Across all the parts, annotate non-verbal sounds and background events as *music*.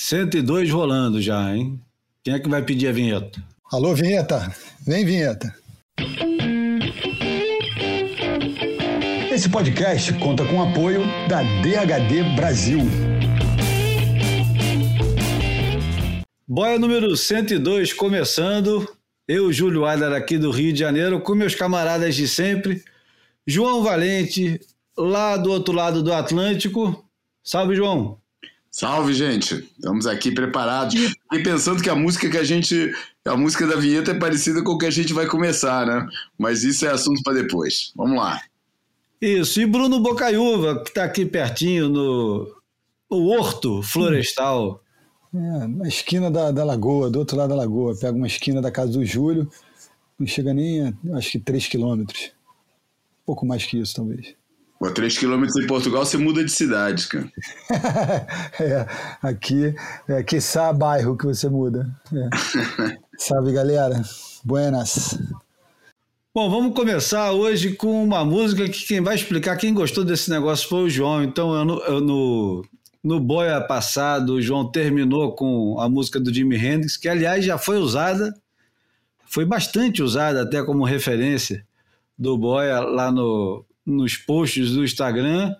102 rolando já, hein? Quem é que vai pedir a vinheta? Alô, vinheta. Vem, vinheta. Esse podcast conta com o apoio da DHD Brasil. Boia número 102 começando. Eu, Júlio Adler, aqui do Rio de Janeiro, com meus camaradas de sempre. João Valente, lá do outro lado do Atlântico. Salve, João. Salve, gente. Estamos aqui preparados. E pensando que a música que a gente. A música da vinheta é parecida com o que a gente vai começar, né? Mas isso é assunto para depois. Vamos lá. Isso. E Bruno Bocaiúva, que está aqui pertinho no o Horto Florestal. É, na esquina da, da lagoa, do outro lado da lagoa. Pega uma esquina da casa do Júlio, não chega nem a, acho que 3 quilômetros. pouco mais que isso, talvez. Pô, 3 quilômetros em Portugal você muda de cidade, cara. *laughs* é, aqui é quiçá bairro que você muda. É. *laughs* Salve, galera. Buenas. Bom, vamos começar hoje com uma música que quem vai explicar, quem gostou desse negócio foi o João. Então, eu no, eu no, no Boia passado, o João terminou com a música do Jimi Hendrix, que aliás já foi usada, foi bastante usada até como referência do Boia lá no, nos posts do Instagram.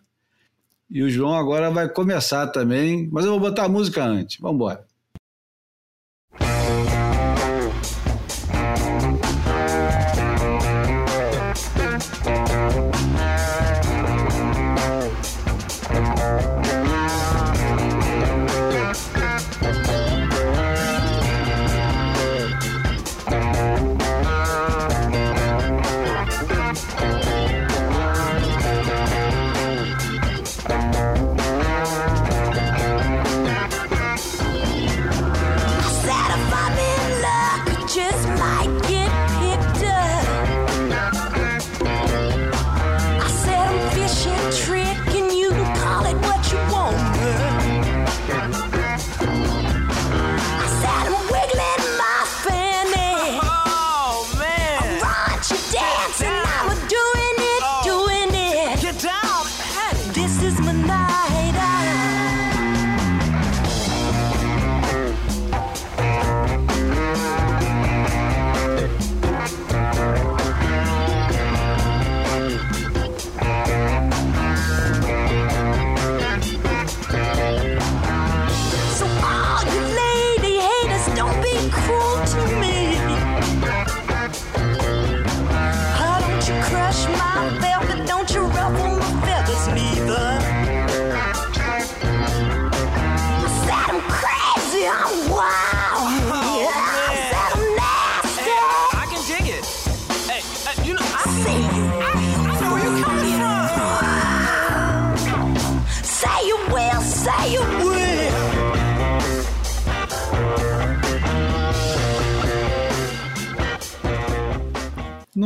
E o João agora vai começar também, mas eu vou botar a música antes. Vamos embora.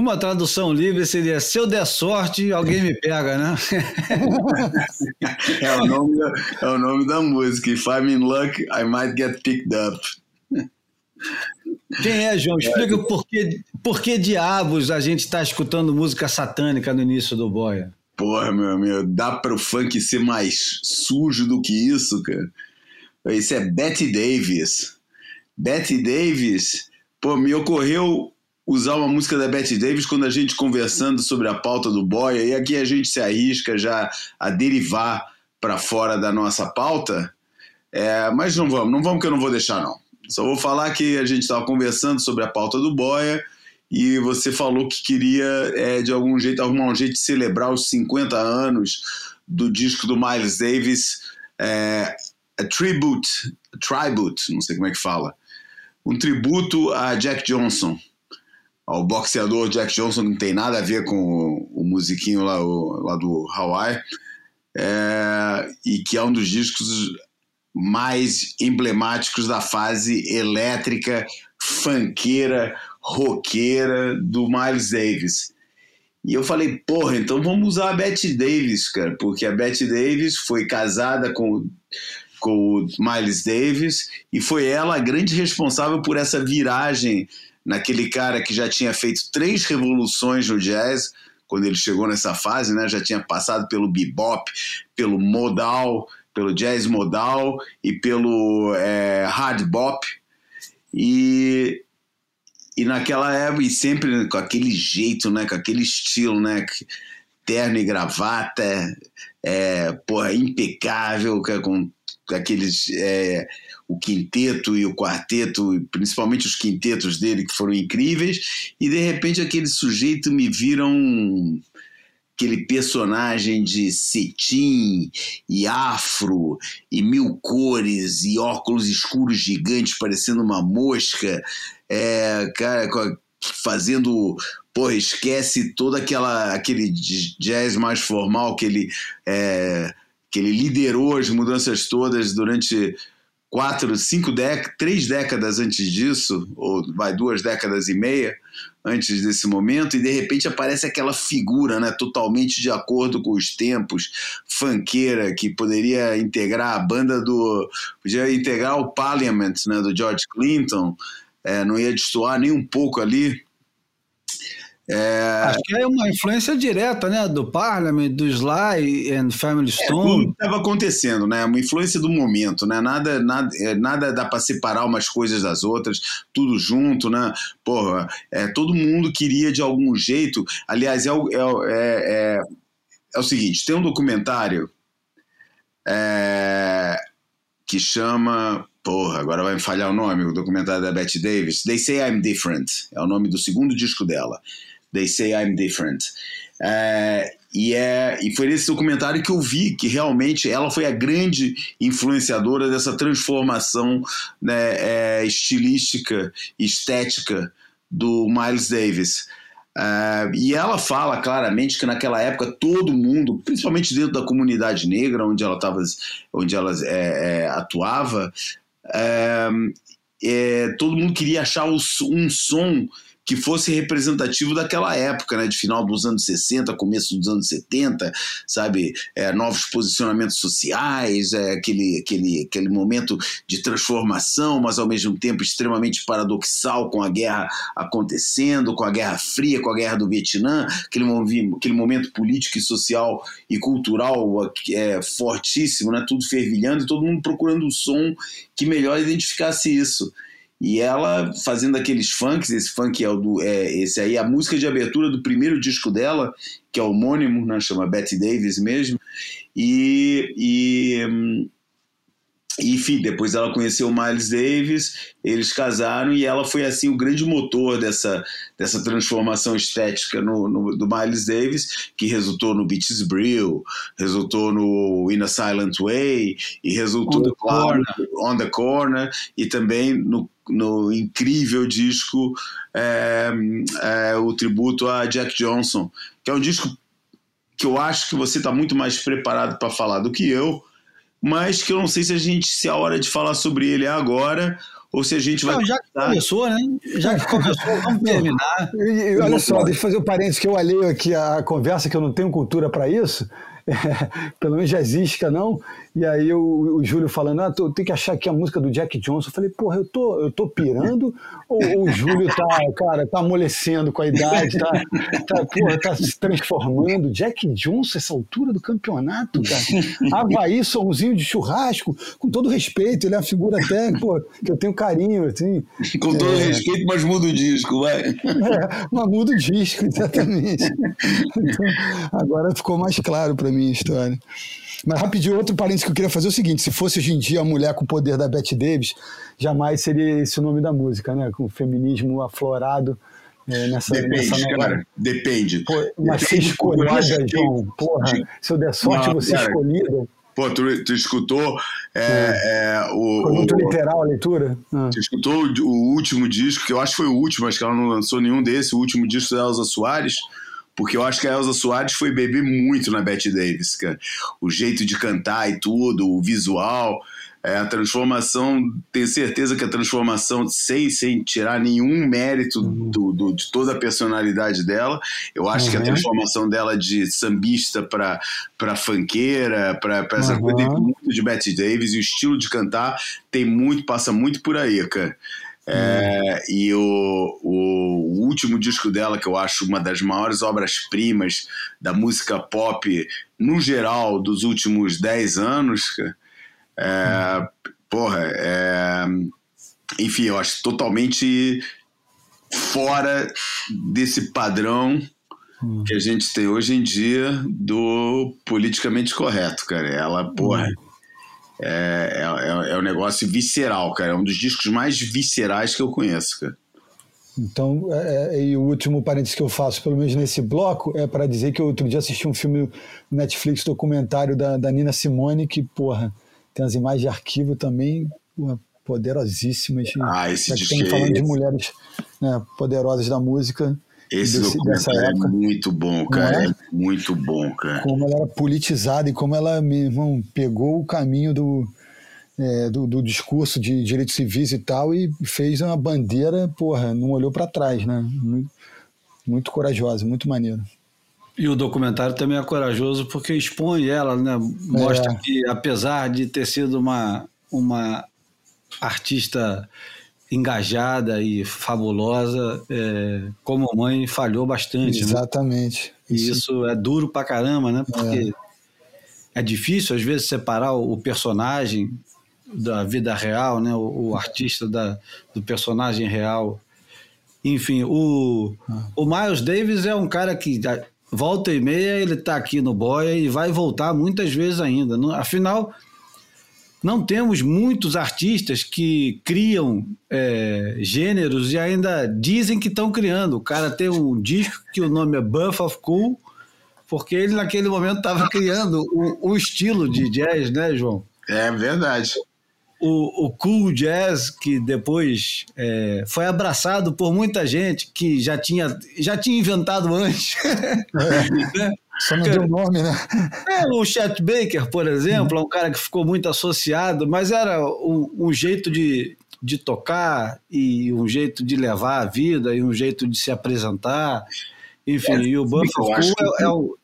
Numa tradução livre seria: se eu der sorte, alguém me pega, né? *laughs* é, o nome da, é o nome da música. If I'm in luck, I might get picked up. Quem é, João? Explica por que, por que diabos a gente está escutando música satânica no início do Boia. Porra, meu amigo, dá para o funk ser mais sujo do que isso, cara? Isso é Betty Davis. Betty Davis, pô, me ocorreu usar uma música da Betty Davis quando a gente conversando sobre a pauta do Boia, e aqui a gente se arrisca já a derivar para fora da nossa pauta, é, mas não vamos, não vamos que eu não vou deixar não. Só vou falar que a gente estava conversando sobre a pauta do Boia e você falou que queria é, de algum jeito, arrumar um jeito de celebrar os 50 anos do disco do Miles Davis, é, a tribute, a tribute, não sei como é que fala, um tributo a Jack Johnson ao boxeador Jack Johnson, não tem nada a ver com o, o musiquinho lá, o, lá do Hawaii, é, e que é um dos discos mais emblemáticos da fase elétrica, funkeira, roqueira do Miles Davis. E eu falei, porra, então vamos usar a Betty Davis, cara, porque a Betty Davis foi casada com, com o Miles Davis e foi ela a grande responsável por essa viragem naquele cara que já tinha feito três revoluções no jazz, quando ele chegou nessa fase, né? Já tinha passado pelo bebop, pelo modal, pelo jazz modal e pelo é, hard bop. E, e naquela época, e sempre com aquele jeito, né, com aquele estilo, né, terno e gravata, é, porra, impecável, com aqueles. É, o quinteto e o quarteto, principalmente os quintetos dele que foram incríveis, e de repente aquele sujeito me viram aquele personagem de cetim e afro e mil cores e óculos escuros gigantes parecendo uma mosca, é, cara, fazendo porra, esquece todo aquela, aquele jazz mais formal que ele, é, que ele liderou as mudanças todas durante quatro, cinco décadas, três décadas antes disso, ou vai duas décadas e meia antes desse momento, e de repente aparece aquela figura, né, totalmente de acordo com os tempos, fanqueira, que poderia integrar a banda do. podia integrar o Parliament, né, do George Clinton, é, não ia destoar nem um pouco ali é... Acho que é uma influência direta, né, do Parliament, do Sly and Family é, Stone. É, estava acontecendo, né, uma influência do momento, né, nada, nada, é, nada dá para separar umas coisas das outras, tudo junto, né, porra, é, todo mundo queria de algum jeito, aliás, é o, é, é, é, é o seguinte, tem um documentário é, que chama Porra, agora vai me falhar o nome, o documentário da Bette Davis. They Say I'm Different. É o nome do segundo disco dela. They Say I'm Different. É, e, é, e foi nesse documentário que eu vi que realmente ela foi a grande influenciadora dessa transformação né, é, estilística, estética do Miles Davis. Uh, e ela fala claramente que naquela época todo mundo, principalmente dentro da comunidade negra onde ela, tava, onde ela é, é, atuava, é, todo mundo queria achar um som que fosse representativo daquela época, né, de final dos anos 60, começo dos anos 70, sabe, é, novos posicionamentos sociais, é, aquele, aquele, aquele momento de transformação, mas ao mesmo tempo extremamente paradoxal com a guerra acontecendo, com a Guerra Fria, com a Guerra do Vietnã, aquele, aquele momento político e social e cultural é, fortíssimo, né, tudo fervilhando e todo mundo procurando um som que melhor identificasse isso. E ela fazendo aqueles funks, esse funk é o do. É, esse aí, a música de abertura do primeiro disco dela, que é homônimo, né, chama Betty Davis mesmo. E, e enfim, depois ela conheceu o Miles Davis, eles casaram e ela foi assim o grande motor dessa, dessa transformação estética no, no do Miles Davis, que resultou no Beaches Brill, resultou no In a Silent Way e resultou on claro, on the Corner e também no, no incrível disco é, é, o tributo a Jack Johnson, que é um disco que eu acho que você está muito mais preparado para falar do que eu mas que eu não sei se a gente se a hora de falar sobre ele é agora ou se a gente vai. Não, já que começou, né? Já que começou, vamos terminar. E, e olha só, deixa eu fazer um parênteses que eu alheio aqui a conversa, que eu não tenho cultura para isso. É, pelo menos jazzística não, e aí o, o Júlio falando, ah, tô, tem que achar aqui a música do Jack Johnson. Eu falei, porra, eu tô, eu tô pirando ou, o Júlio tá, cara, tá amolecendo com a idade, tá, tá, porra, tá se transformando. Jack Johnson, essa altura do campeonato, cara. Havaí, somzinho de churrasco, com todo respeito, ele é uma figura até, pô, que eu tenho carinho, assim. Com todo é... respeito, mas muda o disco, vai. É, mas muda o disco, exatamente. Então, agora ficou mais claro para mim a história. Mas rapidinho, outro parênteses que eu queria fazer é o seguinte: se fosse hoje em dia a mulher com o poder da Bette Davis, jamais seria esse o nome da música, né? Com o feminismo aflorado. É, nessa, depende, nessa nova... cara, depende. Pô, mas depende, ser escolhida, João, porra, se eu der sorte, não, você cara, escolhida. Pô, tu, tu escutou é, é. É, o. Foi muito o, literal a leitura? Ah. Tu escutou o, o, último disco, que eu acho que foi o último, acho que ela não lançou nenhum desse, o último disco da Elza Soares. Porque eu acho que a Elza Soares foi beber muito na Bette Davis, cara. O jeito de cantar e tudo, o visual, é, a transformação. Tenho certeza que a transformação, sem, sem tirar nenhum mérito uhum. do, do, de toda a personalidade dela, eu acho uhum. que a uhum. transformação dela de sambista para funkeira, para essa uhum. coisa, tem muito de Bette Davis e o estilo de cantar tem muito, passa muito por aí, cara. É, e o, o, último disco dela, que eu acho uma das maiores obras-primas da música pop, no geral, dos últimos 10 anos, É, porra, é, enfim, eu acho totalmente fora desse padrão hum. que a gente tem hoje em dia do politicamente correto, cara. Ela, porra, hum. É, é, é, um negócio visceral, cara. É um dos discos mais viscerais que eu conheço, cara. Então, é, é, e o último parênteses que eu faço, pelo menos nesse bloco, é para dizer que eu outro dia assisti um filme Netflix documentário da, da Nina Simone, que, porra, tem as imagens de arquivo também porra, poderosíssimas. Ah, esse disco Estamos falando de mulheres né, poderosas da música. Esse desse, documentário é época. é muito bom, cara. É? é? muito bom, cara. Como ela era politizada e como ela, meu irmão, pegou o caminho do, é, do, do, discurso de direitos civis e tal e fez uma bandeira, porra, não olhou para trás, né? Muito, muito corajosa, muito maneiro. E o documentário também é corajoso porque expõe ela, né? Mostra é. que, apesar de ter sido uma, uma artista engajada e fabulosa, é, como mãe, falhou bastante. Né? Exatamente. Né? E isso... isso... é duro pra caramba, né? Porque é, é difícil, às vezes, separar o personagem da vida real, né? O, o artista da, do personagem real. Enfim, o, ah. o Miles Davis é um cara que volta e meia ele está aqui no Boia e vai voltar muitas vezes ainda. Afinal, não temos muitos artistas que criam é, gêneros e ainda dizem que estão criando. O cara tem um disco que o nome é Buff of Cool, porque ele naquele momento estava criando o, o estilo de jazz, né, João? É verdade o, o cool jazz que depois é, foi abraçado por muita gente que já tinha, já tinha inventado antes. *laughs* É. né? Só não deu nome, né? É, o Chet Baker, por exemplo, é um cara que ficou muito associado, mas era um, um, jeito de, de tocar e um jeito de levar a vida e um jeito de se apresentar. Enfim, é, e o Buffalo Cool é, é, o,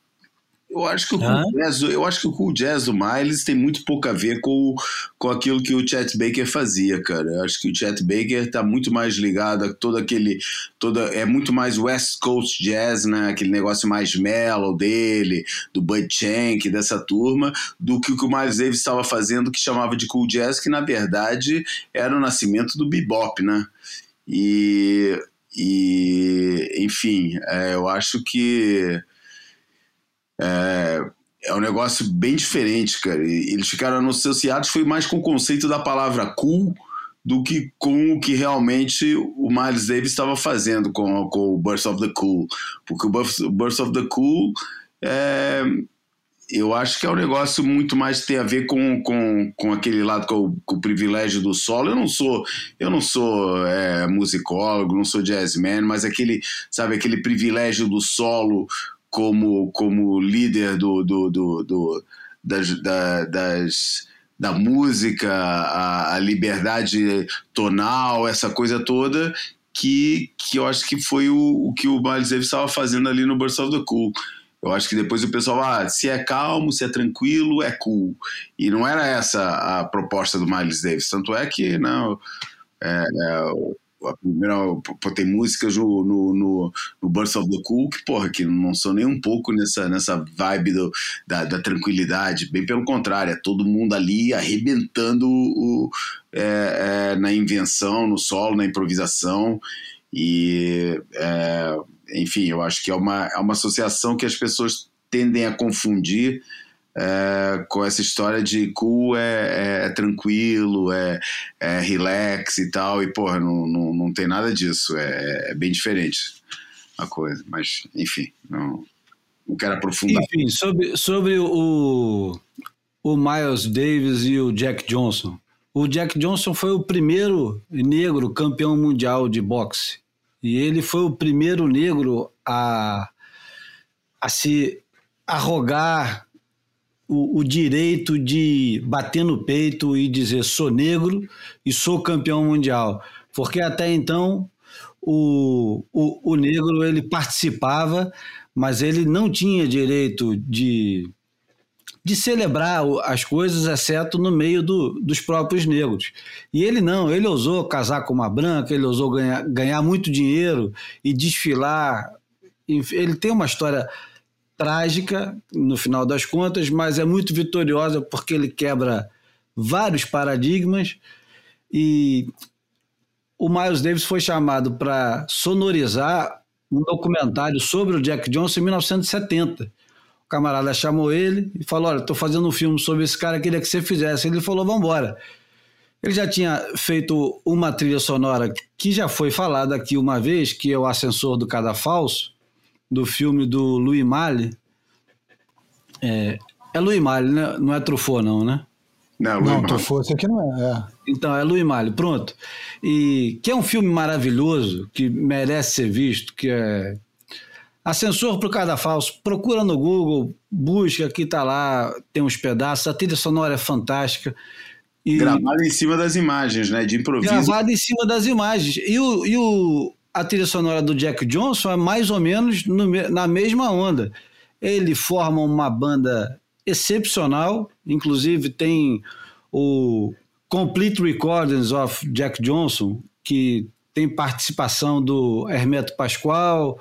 eu acho que o cool jazz, eu acho que o cool jazz do Miles tem muito pouco a ver com, com aquilo que o Chet Baker fazia, cara. Eu acho que o Chet Baker está muito mais ligado a todo aquele, toda é muito mais West Coast jazz, né? Aquele negócio mais mellow dele, do Bud Shank, dessa turma, do que o que o Miles Davis estava fazendo que chamava de cool jazz, que na verdade era o nascimento do bebop, né? E, e enfim, é, eu acho que é, é um negócio bem diferente, cara. E eles ficaram associados foi mais com o conceito da palavra cool do que com o que realmente o Miles Davis estava fazendo com, com o Burst of the Cool. Porque o Burst of the Cool é, eu acho que é um negócio muito mais tem a ver com, com, com aquele lado com o, com o privilégio do solo. Eu não sou eu não sou é, musicólogo, não sou jazzman, mas aquele sabe aquele privilégio do solo como, como líder do, do, do, do das, da, das, da música, a, a, liberdade tonal, essa coisa toda, que, que eu acho que foi o, o que o Miles Davis estava fazendo ali no Burst of the Cool. Eu acho que depois o pessoal, ah, se é calmo, se é tranquilo, é cool. E não era essa a proposta do Miles Davis. Tanto é que não, é, é, a primeira, pô, tem músicas no, no, no, no Burst of the Cool que, porra, que não são nem um pouco nessa, nessa vibe do, da, da tranquilidade, bem pelo contrário, é todo mundo ali arrebentando o, é, é, na invenção, no solo, na improvisação, e é, enfim, eu acho que é uma, é uma associação que as pessoas tendem a confundir é, com essa história de cool é, é, é tranquilo, é, é, relax e tal, e porra, não, não, não tem nada disso, é, é bem diferente a coisa, mas enfim, não, não quero aprofundar. Enfim, sobre, sobre o, o Miles Davis e o Jack Johnson. O Jack Johnson foi o primeiro negro campeão mundial de boxe. E ele foi o primeiro negro a, a se arrogar o, o, direito de bater no peito e dizer sou negro e sou campeão mundial. Porque até então o, o, o negro ele participava, mas ele não tinha direito de, de celebrar as coisas, exceto no meio do, dos próprios negros. E ele não, ele ousou casar com uma branca, ele ousou ganhar, ganhar muito dinheiro e desfilar. Ele tem uma história trágica no final das contas, mas é muito vitoriosa porque ele quebra vários paradigmas e o Miles Davis foi chamado para sonorizar um documentário sobre o Jack Johnson em 1970. O camarada chamou ele e falou: Olha, estou fazendo um filme sobre esse cara, queria que você fizesse. Ele falou: Vamos embora. Ele já tinha feito uma trilha sonora que já foi falada aqui uma vez, que é o Ascensor do Cadafalso, do filme do Louis Malle. É, é Louis Malle, né? não é Truffaut não, né? Não, Louis não Truffaut, isso aqui não é. é. Então, é Louis Malle, pronto. E que é um filme maravilhoso, que merece ser visto, que é Ascensor para o Cadafalso, procura no Google, busca, aqui está lá, tem uns pedaços, a trilha sonora é fantástica. E, gravado em cima das imagens, né? De improviso. Gravado em cima das imagens. E, o, e o, a trilha sonora do Jack Johnson é mais ou menos no, na mesma onda. Ele forma uma banda excepcional, inclusive tem o Complete Recordings of Jack Johnson, que tem participação do Hermeto Pascoal.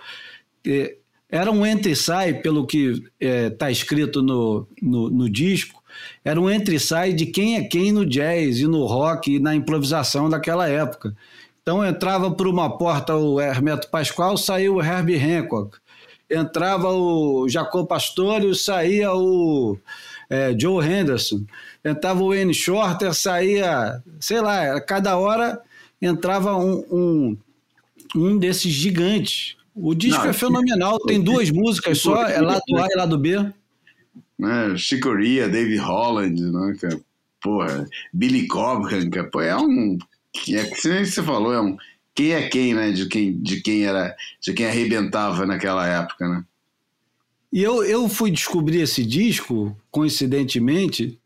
Era um entre sai, pelo que está é, tá escrito no, no, no disco, era um entre sai de quem é quem no jazz e no rock e na improvisação daquela época. Então entrava por uma porta o Hermeto Pascoal, saiu o Herbie Hancock. Entrava o Jacob Pastore, saía o é, Joe Henderson. Entrava o N. Shorter, saía, sei lá, cada hora entrava um, um, um desses gigantes. O disco Não, é fenomenal, tem duas músicas só, é lado A e lado B né? Chicoria, Dave Holland, né, cara? Porra, Billy Cobham, cara. Pô, é um. É que você falou, é um. Quem é quem, né? De quem, de quem era. De quem arrebentava naquela época, né? E eu, eu fui descobrir esse disco, coincidentemente,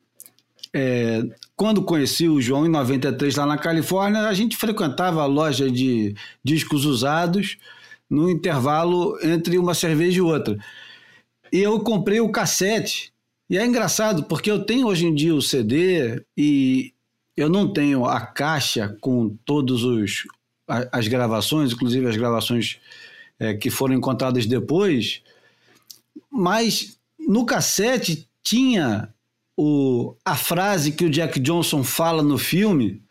é, quando conheci o João em 93 lá na Califórnia, a gente frequentava a loja de discos usados no intervalo entre uma cerveja e outra. E eu comprei o cassete. E é engraçado, porque eu tenho hoje em dia o CD e eu não tenho a caixa com todos os as gravações, inclusive as gravações é, que foram encontradas depois, mas no cassete tinha o, a frase que o Jack Johnson fala no filme,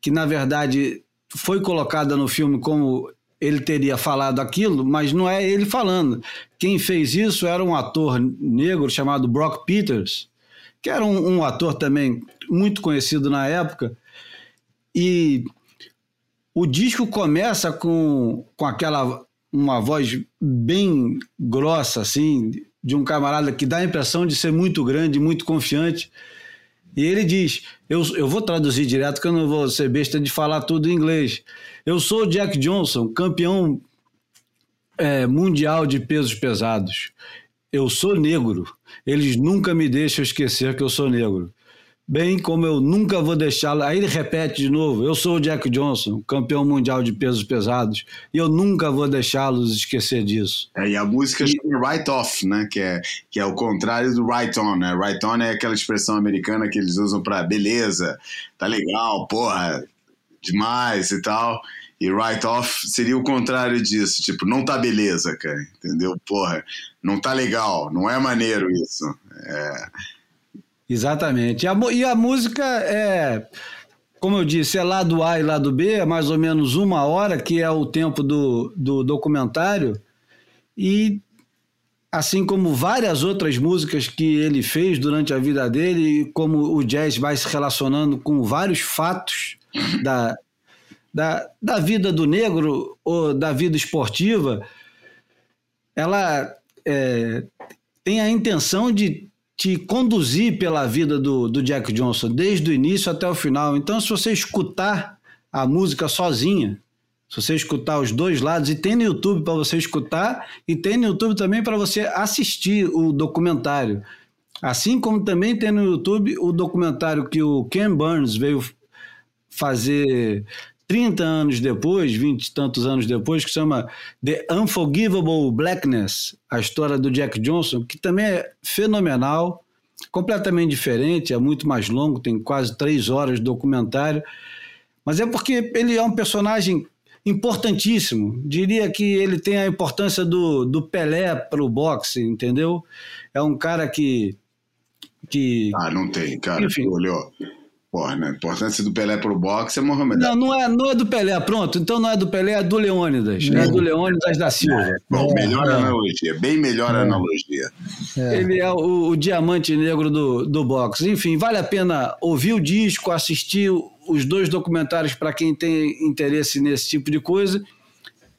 que na verdade foi colocada no filme como ele teria falado aquilo, mas não é ele falando. Quem fez isso era um ator negro chamado Brock Peters, que era um, um ator também muito conhecido na época. E o disco começa com, com aquela uma voz bem grossa, assim, de um camarada que dá a impressão de ser muito grande, muito confiante. E ele diz: eu, eu vou traduzir direto, que eu não vou ser besta de falar tudo em inglês. Eu sou o Jack Johnson, campeão é, mundial de pesos pesados. Eu sou negro. Eles nunca me deixam esquecer que eu sou negro. Bem como eu nunca vou deixá-lo. Aí ele repete de novo: Eu sou o Jack Johnson, campeão mundial de pesos pesados, e eu nunca vou deixá-los esquecer disso. É, e a música e... chama Right Off, né? Que é, que é o contrário do Right On, né? Right On é aquela expressão americana que eles usam para beleza, tá legal, porra, demais e tal. E write off seria o contrário disso, tipo, não tá beleza, cara, entendeu? Porra, não tá legal, não é maneiro isso. É... Exatamente. E a, e a música é, como eu disse, é lado A e lado B, é mais ou menos uma hora, que é o tempo do, do documentário. E assim como várias outras músicas que ele fez durante a vida dele, como o jazz vai se relacionando com vários fatos da, da, da vida do negro ou da vida esportiva, ela é, tem a intenção de te conduzir pela vida do, do Jack Johnson, desde o início até o final. Então, se você escutar a música sozinha, se você escutar os dois lados, e tem no YouTube para você escutar, e tem no YouTube também para você assistir o documentário. Assim como também tem no YouTube o documentário que o Ken Burns veio fazer 30 anos depois, 20 e tantos anos depois, que chama The Unforgivable Blackness, a história do Jack Johnson, que também é fenomenal, completamente diferente, é muito mais longo, tem quase três horas de documentário, mas é porque ele é um personagem importantíssimo. Diria que ele tem a importância do, do Pelé para o boxe, entendeu? É um cara que. que ah, não tem, cara. Enfim, olhou Porra, né? A importância do Pelé pro boxe é Mohamed Não, não é, não é do Pelé, pronto. Então não é do Pelé, é do Leônidas. É, é do Leônidas da Silva. Bom, melhor é. analogia, bem melhor é. analogia. É. Ele é o, o, diamante negro do, do boxe. Enfim, vale a pena ouvir o disco, assistir os dois documentários para quem tem interesse nesse tipo de coisa.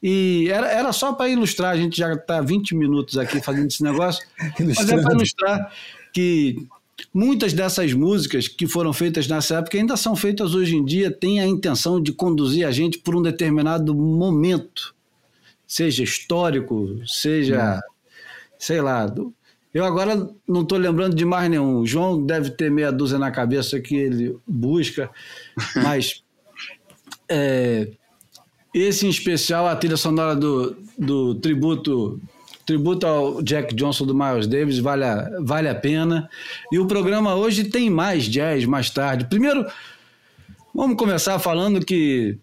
E era, era só para ilustrar, a gente já está 20 minutos aqui fazendo esse negócio, *laughs* mas é para ilustrar que Muitas dessas músicas que foram feitas nessa época ainda são feitas hoje em dia, têm a intenção de conduzir a gente por um determinado momento, seja histórico, seja, sei lá. Eu agora não estou lembrando de mais nenhum. O João deve ter meia dúzia na cabeça que ele busca, *laughs* mas é, esse em especial, a trilha sonora do, do tributo tributo ao Jack Johnson do Miles Davis, vale a, vale a pena. E o programa hoje tem mais jazz mais tarde. Primeiro, vamos começar falando que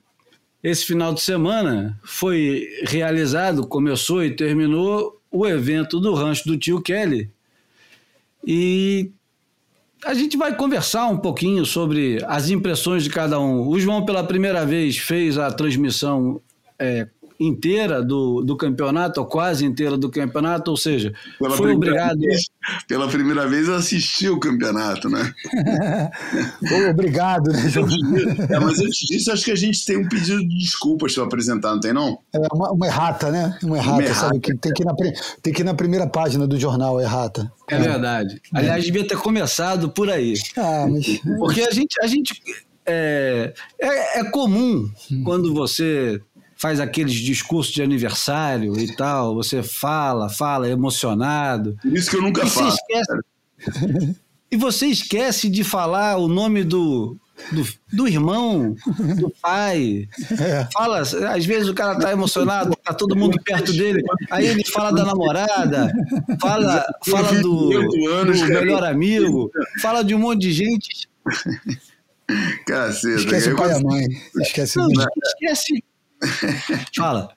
esse final de semana foi realizado, começou e terminou o evento do rancho do tio Kelly. E a gente vai conversar um pouquinho sobre as impressões de cada um. O João, pela primeira vez, fez a transmissão é, inteira do, do campeonato, ou quase inteira do campeonato, ou seja, pela foi obrigado. Vez, pela primeira vez eu assisti o campeonato, né? *laughs* obrigado, né? É, mas antes disso, acho que a gente tem um pedido de desculpas para apresentar, não tem, não? É uma, uma errata, né? Uma errata, uma errata. sabe? Que tem, que ir na, tem que ir na primeira página do jornal, errata. É, é verdade. Aliás, devia ter começado por aí. Ah, mas... Porque a gente. A gente é, é, é comum hum. quando você faz aqueles discursos de aniversário e tal, você fala, fala emocionado. Isso que eu nunca faço. Esquece, *laughs* e você esquece de falar o nome do, do, do, irmão, do pai. É. Fala, às vezes o cara tá emocionado, tá todo mundo perto dele, aí ele fala da namorada, fala, fala do, do melhor amigo, fala de um monte de gente. Caceta, esquece o pai e a mãe. Esquece, não, esquece *laughs* Fala.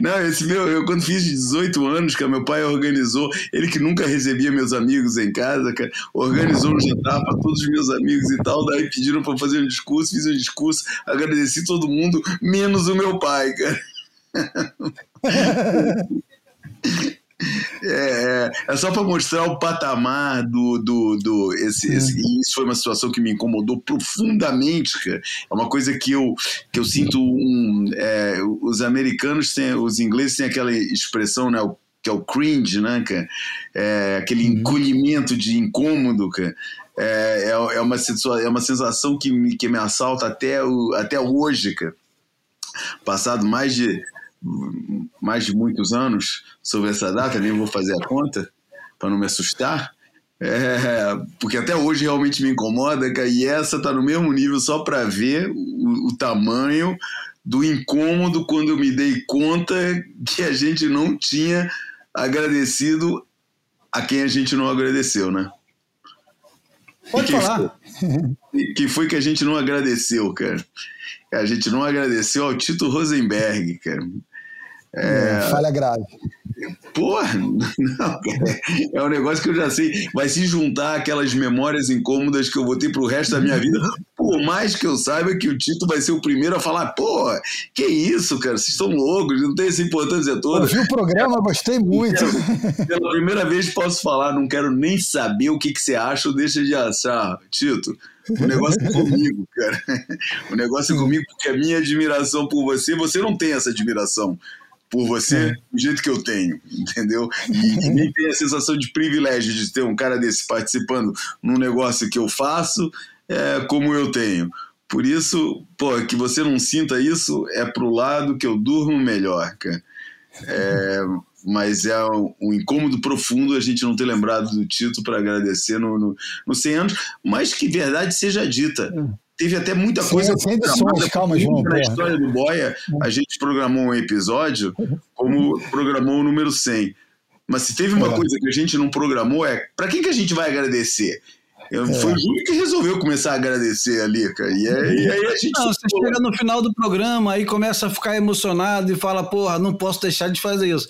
Não, esse meu, eu quando fiz 18 anos, cara, meu pai organizou, ele que nunca recebia meus amigos em casa, cara, organizou um jantar para todos os meus amigos e tal, daí pediram para fazer um discurso, fiz um discurso, agradeci todo mundo, menos o meu pai, cara. *laughs* É, é, só para mostrar o patamar do. do, do esse, esse, isso foi uma situação que me incomodou profundamente, cara. É uma coisa que eu, que eu sinto. Um, é, os americanos têm, os ingleses têm aquela expressão, né? que é o cringe, né, cara? É, aquele uhum. encolhimento de incômodo, cara. É, é, é, uma, é uma sensação que me, que me assalta até, o, até hoje, cara. Passado mais de mais de muitos anos sobre essa data, nem vou fazer a conta para não me assustar. É, porque até hoje realmente me incomoda, e essa tá no mesmo nível só para ver o, o, tamanho do incômodo quando eu me dei conta que a gente não tinha agradecido a quem a gente não agradeceu, né? Pode falar. Foi, que foi que a gente não agradeceu, cara? A gente não agradeceu ao Tito Rosenberg, cara. É... Falha grave. Porra, *laughs* não, é um negócio que eu já sei. Vai se juntar aquelas memórias incômodas que eu vou ter pro resto da minha vida. Por mais que eu saiba que o Tito vai ser o primeiro a falar, pô, que isso, cara, vocês estão loucos, não tem essa importância toda. Eu vi o programa, gostei muito. Pela primeira vez posso falar, não quero nem saber o que, que você acha ou deixa de achar, Tito. O negócio é comigo, cara. O negócio é comigo porque a minha admiração por você, você não tem essa admiração por você é. do jeito que eu tenho, entendeu? E *laughs* nem tem a sensação de privilégio de ter um cara desse participando num negócio que eu faço, é, como eu tenho. Por isso, pô, que você não sinta isso é pro lado que eu durmo melhor, cara. É, *laughs* mas é um, um, incômodo profundo a gente não ter lembrado do Tito para agradecer no, no, no 100 anos, mas que verdade seja dita. Teve até muita coisa. Sem edições, calma, João. Na história do Boia, a gente programou um episódio como programou o número 100. Mas se teve uma é. coisa que a gente não programou, é para quem que a gente vai agradecer? Eu, é. Foi o Júlio que resolveu começar a agradecer ali, cara. E, aí, e aí a gente. Não, você chega no final do programa, aí começa a ficar emocionado e fala, porra, não posso deixar de fazer isso.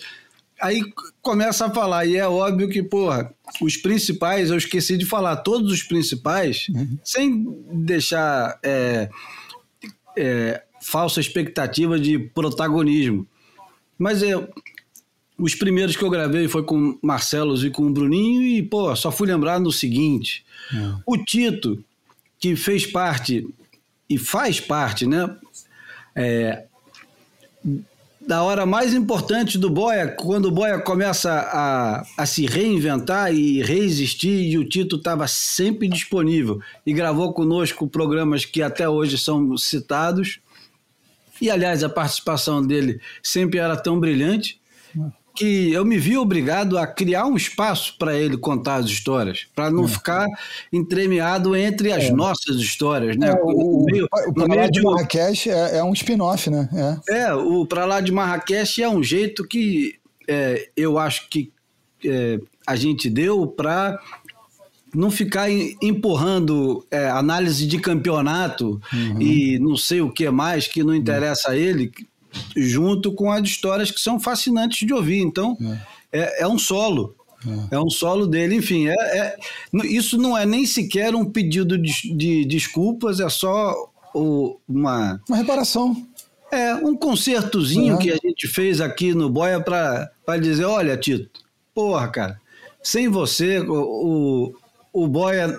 Aí começa a falar, e é óbvio que, porra, os principais, eu esqueci de falar, todos os principais, uhum. sem deixar é, é, falsa expectativa de protagonismo. Mas é, os primeiros que eu gravei foi com Marcelos e com o Bruninho, e, pô, só fui lembrar no seguinte: é. o Tito, que fez parte e faz parte, né? É, da hora mais importante do Boia, quando o Boia começa a, a se reinventar e reexistir, e o Tito estava sempre disponível e gravou conosco programas que até hoje são citados. E, aliás, a participação dele sempre era tão brilhante que eu me vi obrigado a criar um espaço para ele contar as histórias, para não é. ficar entremeado entre as é. nossas histórias, né? É, o, meio, o, Pra Lá de Marrakech é, é um spin-off, né? É, é o Pra Lá de Marrakech é um jeito que é, eu acho que a gente deu para não ficar empurrando é, análise de campeonato uhum. e não sei o que mais que não interessa a ele, junto com as histórias que são fascinantes de ouvir. Então, é, é, é um solo. É. é. um solo dele, enfim. É, é, isso não é nem sequer um pedido de, de desculpas, é só o, uma. Uma reparação. É, um concertozinho que a gente fez aqui no Boia para dizer: olha, Tito, porra, cara, sem você, o, o, o Boia.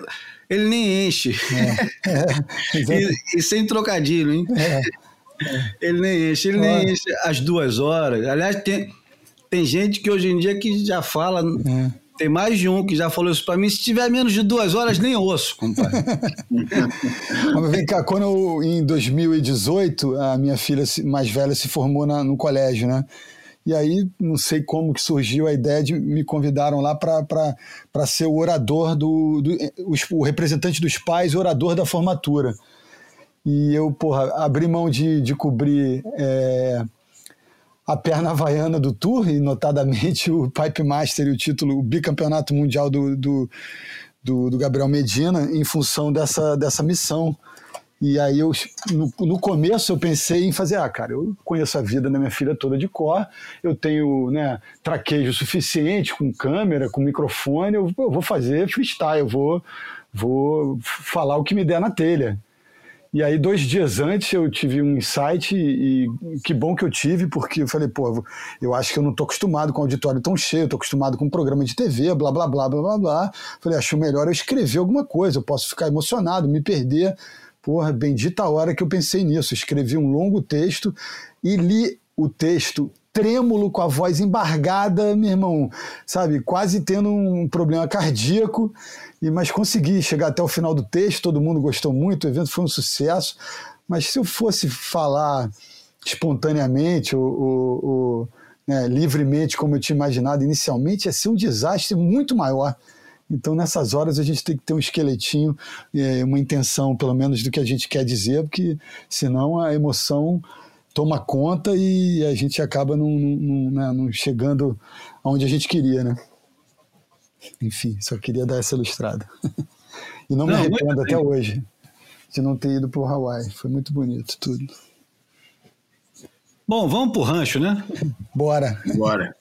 Ele nem enche. É, *laughs* e, e, sem trocadilho, hein? É. Ele nem enche, ele nem enche as duas horas. Aliás, tem, tem gente que hoje em dia que já fala. É. Tem mais de um que já falou isso para mim. Se tiver menos de duas horas, nem osso, compadre. *laughs* Mas vem cá, quando eu, em 2018, a minha filha mais velha se formou na, no colégio, né? E aí, não sei como que surgiu a ideia de me convidaram lá para ser o orador do, do o, o representante dos pais, o orador da formatura. E eu, porra, abri mão de, de cobrir é, a perna havaiana do Tour, e notadamente o Pipe Master e o título, o bicampeonato mundial do, do, do, do Gabriel Medina, em função dessa, dessa missão. E aí eu no, no, começo eu pensei em fazer, ah, cara, eu conheço a vida da minha filha toda de cor, eu tenho, né, traquejo suficiente com câmera, com microfone, eu, eu vou fazer freestyle, eu vou vou falar o que me der na telha. E aí, dois dias antes, eu tive um insight e, e que bom que eu tive, porque eu falei, pô, eu acho que eu não tô acostumado com auditório tão cheio, tô acostumado com um programa de TV, blá, blá, blá, blá, blá, blá. Falei, acho melhor eu escrever alguma coisa, eu posso ficar emocionado, me perder. Porra, bendita a hora que eu pensei nisso. Escrevi um longo texto e li o texto trêmulo, com a voz embargada, meu irmão, sabe, quase tendo um problema cardíaco, e mas consegui chegar até o final do texto, todo mundo gostou muito, o evento foi um sucesso, mas se eu fosse falar espontaneamente ou, né, livremente, como eu tinha imaginado inicialmente, ia ser um desastre muito maior. Então, nessas horas, a gente tem que ter um esqueletinho, é, uma intenção, pelo menos, do que a gente quer dizer, porque senão a emoção toma conta e a gente acaba não, não, né, não chegando aonde a gente queria, né? Enfim, só queria dar essa ilustrada. *laughs* e não, não me arrependo até hoje de não ter ido para o Hawaii. Foi muito bonito tudo. Bom, vamos pro rancho, né? *laughs* Bora. Bora.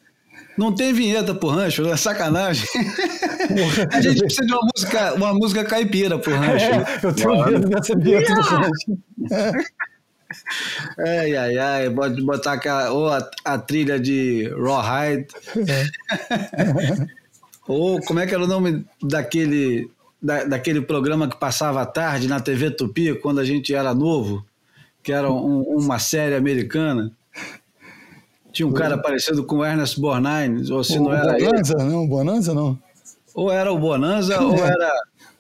Não tem vinheta pro rancho, é sacanagem. *laughs* a gente precisa de uma música, uma música caipira pro rancho. É, eu tenho medo dessa vinheta do rancho. Ai, ai, ai, pode botar aquela, ou a, a trilha de Rawhide. É. ou como é que era o nome daquele, da, daquele programa que passava à tarde na TV Tupi, quando a gente era novo, que era um, uma série americana. Tinha um cara parecido com o Ernest Borgnine, ou se o não era Bonanza, ele. Não, Bonanza não. Ou era o Bonanza, ou era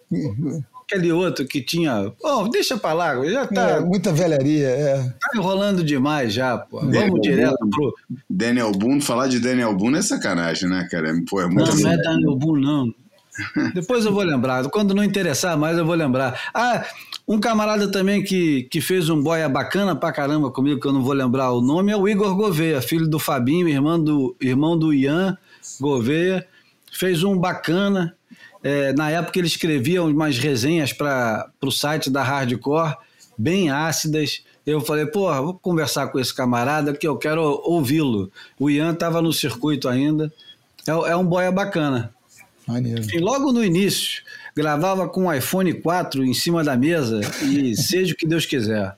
*laughs* aquele outro que tinha. Bom, deixa pra lá, já tá. É, muita velharia, é. Tá enrolando demais já, pô. Vamos Daniel direto Boone, pro. Daniel Boone, falar de Daniel Boone é sacanagem, né, cara? Pô, é muito não, não é Daniel Boone, não. *laughs* Depois eu vou lembrar. Quando não interessar mais, eu vou lembrar. Ah, um camarada também que, que fez um boia bacana pra caramba comigo, que eu não vou lembrar o nome, é o Igor Gouveia, filho do Fabinho, irmão do, irmão do Ian Gouveia. Fez um bacana. É, na época ele escrevia umas resenhas para o site da Hardcore, bem ácidas. Eu falei, porra, vou conversar com esse camarada que eu quero ouvi-lo. O Ian estava no circuito ainda. É, é, um boia bacana. Maneiro. E logo no início, gravava com o iPhone 4 em cima da mesa e *laughs* seja o que Deus quiser.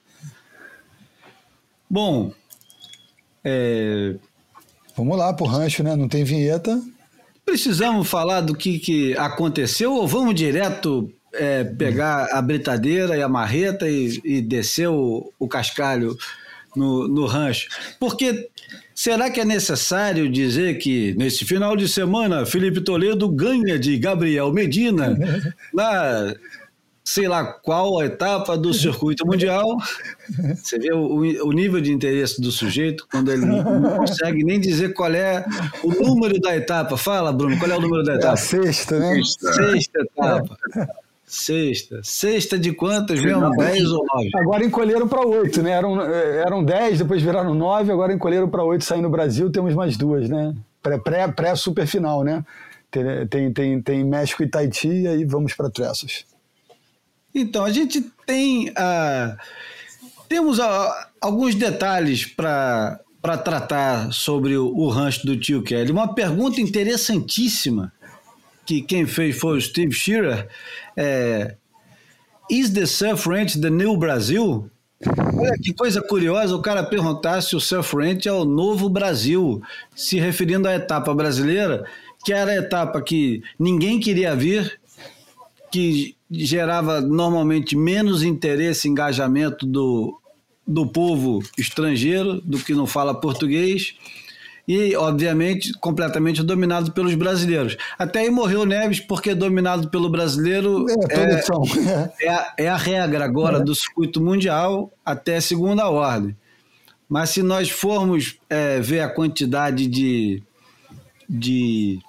Bom, é... vamos lá pro rancho, né? Não tem vinheta. Precisamos falar do que, que aconteceu ou vamos direto é, pegar a britadeira e a marreta e, e descer o, o cascalho no, no rancho? Porque será que é necessário dizer que nesse final de semana Felipe Toledo ganha de Gabriel Medina na sei lá qual etapa do circuito mundial. Você vê o, o, nível de interesse do sujeito quando ele não consegue nem dizer qual é o número da etapa. Fala, Bruno, qual é o número da etapa? É a sexta, né? Sexta etapa. Sexta. Sexta de quantas mesmo? Dez ou nove? Agora encolheram para oito, né? Eram, eram dez, depois viraram nove, agora encolheram para oito. Saindo no Brasil, temos mais duas, né? Pré-super final, né? Tem, tem, tem, tem México e Tahiti, e aí vamos para Tressas. Então, a gente tem. Uh, temos uh, alguns detalhes para tratar sobre o, o rancho do tio Kelly. Uma pergunta interessantíssima que quem fez foi o Steve Shearer. É, Is the Surf Ranch the new Brasil? Olha que coisa curiosa o cara perguntar se o Surf Ranch é o novo Brasil, se referindo à etapa brasileira, que era a etapa que ninguém queria vir, que gerava normalmente menos interesse e engajamento do, do povo estrangeiro, do que não fala português, e, obviamente, completamente dominado pelos brasileiros. Até aí morreu Neves, porque dominado pelo brasileiro é, é, é, a, é a, regra agora é. do circuito mundial até segunda ordem. Mas se nós formos é, ver a quantidade de, de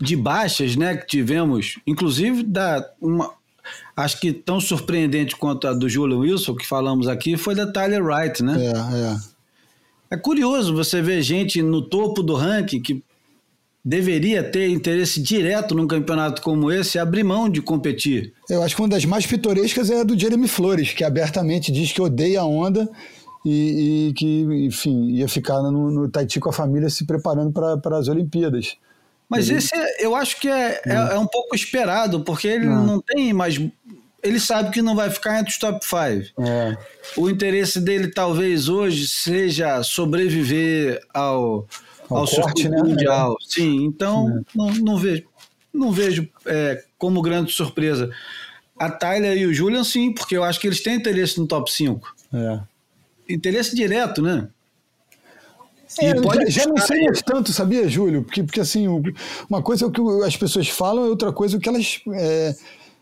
de baixas né, que tivemos, inclusive da uma, acho que tão surpreendente quanto a do Julian Wilson, que falamos aqui, foi da Tyler Wright, né? É, é. É curioso você ver gente no topo do ranking que deveria ter interesse direto num campeonato como esse e abrir mão de competir. Eu acho que uma das mais pitorescas é a do Jeremy Flores, que abertamente diz que odeia a onda e, e que, enfim, ia ficar no, no Tahiti com a família se preparando para as Olimpíadas. Mas ele... esse é, eu acho que é, é, é, um pouco esperado, porque ele não. não tem mais. Ele sabe que não vai ficar entre os top 5. É. O interesse dele, talvez, hoje, seja sobreviver ao, ao, ao corte, né? mundial. É. Sim, então não, não vejo, não vejo é, como grande surpresa. A Tyler e o Julian, sim, porque eu acho que eles têm interesse no top 5. É. Interesse direto, né? É, já, já, não sei mais tanto, sabia, Júlio? Porque, porque assim, uma coisa é o que as pessoas falam, e outra coisa é o que elas, é,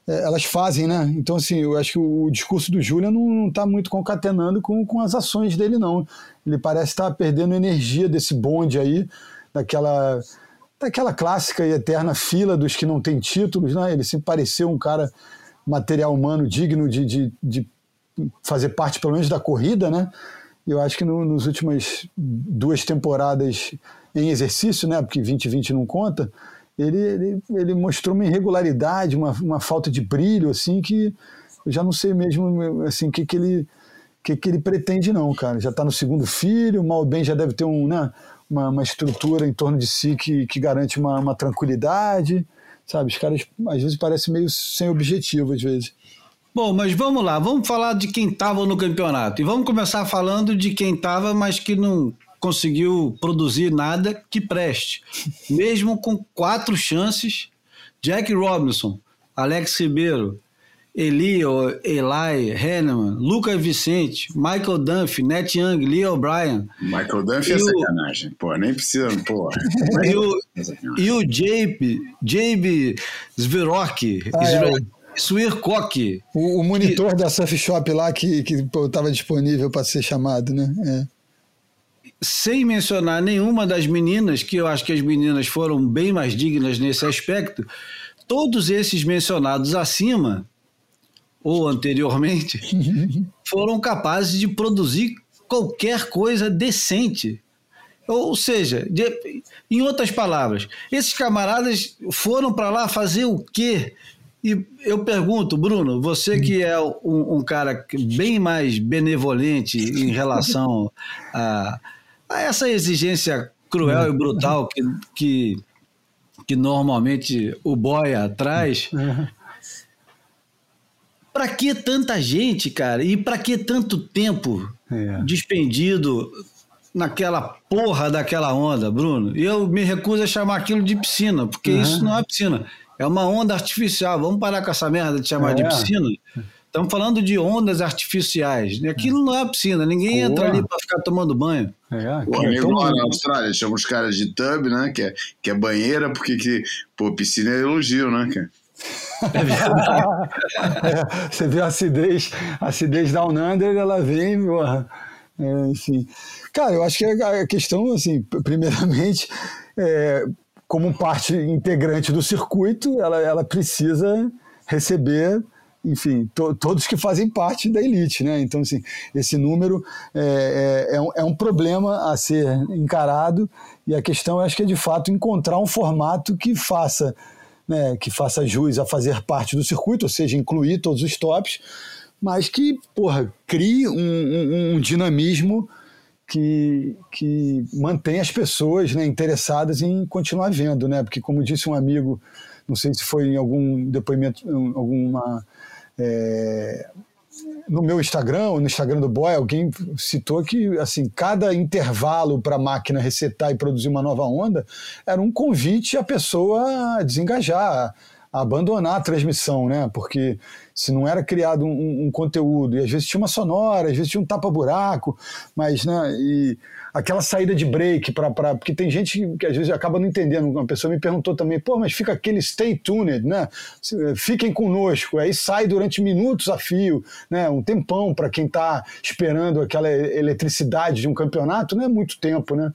é, elas fazem, né? Então, assim, eu acho que o discurso do Júlio não está muito concatenando com, com as ações dele, não. Ele parece estar tá perdendo energia desse bonde aí, daquela, daquela clássica e eterna fila dos que não têm títulos, né? Ele sempre pareceu um cara material humano digno de, de, de fazer parte, pelo menos, da corrida, né? Eu acho que no, nos últimas duas temporadas em exercício, né, porque 2020 não conta, ele, ele, ele mostrou uma irregularidade, uma, uma falta de brilho, assim, que eu já não sei mesmo assim, o que, que, ele, que, que ele pretende, não, cara. Já está no segundo filho, mal bem já deve ter um, né, uma, uma estrutura em torno de si que, que garante uma, uma tranquilidade, sabe? Os caras às vezes parecem meio sem objetivo, às vezes. Bom, mas vamos lá, vamos falar de quem estava no campeonato. E vamos começar falando de quem estava, mas que não conseguiu produzir nada que preste. *laughs* Mesmo com quatro chances, Jack Robinson, Alex Ribeiro, Eli, Eli, Henneman, Lucas Vicente, Michael Dunphy, Net Young, Lee O'Brien. Michael Dunphy é sacanagem. Pô, nem precisa, pô. *laughs* e o, e o JB, JB Zverok, ah, é. Swircock. O, o monitor da Surf Shop lá que estava disponível para ser chamado, né? É. Sem mencionar nenhuma das meninas, que eu acho que as meninas foram bem mais dignas nesse aspecto, todos esses mencionados acima, ou anteriormente, *laughs* foram capazes de produzir qualquer coisa decente. Ou seja, de, em outras palavras, esses camaradas foram para lá fazer o quê? E eu pergunto, Bruno, você que é um, um cara bem mais benevolente em relação a, a essa exigência cruel e brutal que, que, que normalmente o boia traz. Para que tanta gente, cara? E para que tanto tempo é. despendido naquela porra daquela onda, Bruno? Eu me recuso a chamar aquilo de piscina, porque isso não é piscina. É uma onda artificial. Vamos parar com essa merda de chamar é. de piscina. Estamos falando de ondas artificiais. Aquilo não é piscina, ninguém entra ali para ficar tomando banho. É, o amigo lá na Austrália chama os caras de tub, né? Que é, que é banheira, porque que, pô, piscina é elogio, né, cara? É verdade. é, você vê a acidez, a acidez da Unander, ela vem, porra. É, enfim. Cara, eu acho que a questão, assim, primeiramente, é, como parte integrante do circuito, ela, ela precisa receber enfim, to, todos que fazem parte da elite, né? Então, assim, esse número é, é, é, um, é, um, problema a ser encarado e a questão, acho que é de fato encontrar um formato que faça, né, que faça jus a fazer parte do circuito, ou seja, incluir todos os tops, mas que, porra, crie um, um, um dinamismo que, que mantém as pessoas né, interessadas em continuar vendo, né? Porque, como disse um amigo, não sei se foi em algum depoimento, alguma. É, no meu Instagram, no Instagram do Boy, alguém citou que assim cada intervalo para a máquina resetar e produzir uma nova onda era um convite à pessoa a desengajar, abandonar a transmissão, né? Porque se não era criado um, um, conteúdo, e às vezes tinha uma sonora, às vezes tinha um tapa-buraco, mas, né, e aquela saída de break, para porque tem gente que, às vezes acaba não entendendo. Uma pessoa me perguntou também, pô, mas fica aquele stay tuned, né? Fiquem conosco, aí sai durante minutos a fio, né? Um tempão para quem está esperando aquela eletricidade de um campeonato, não é muito tempo, né?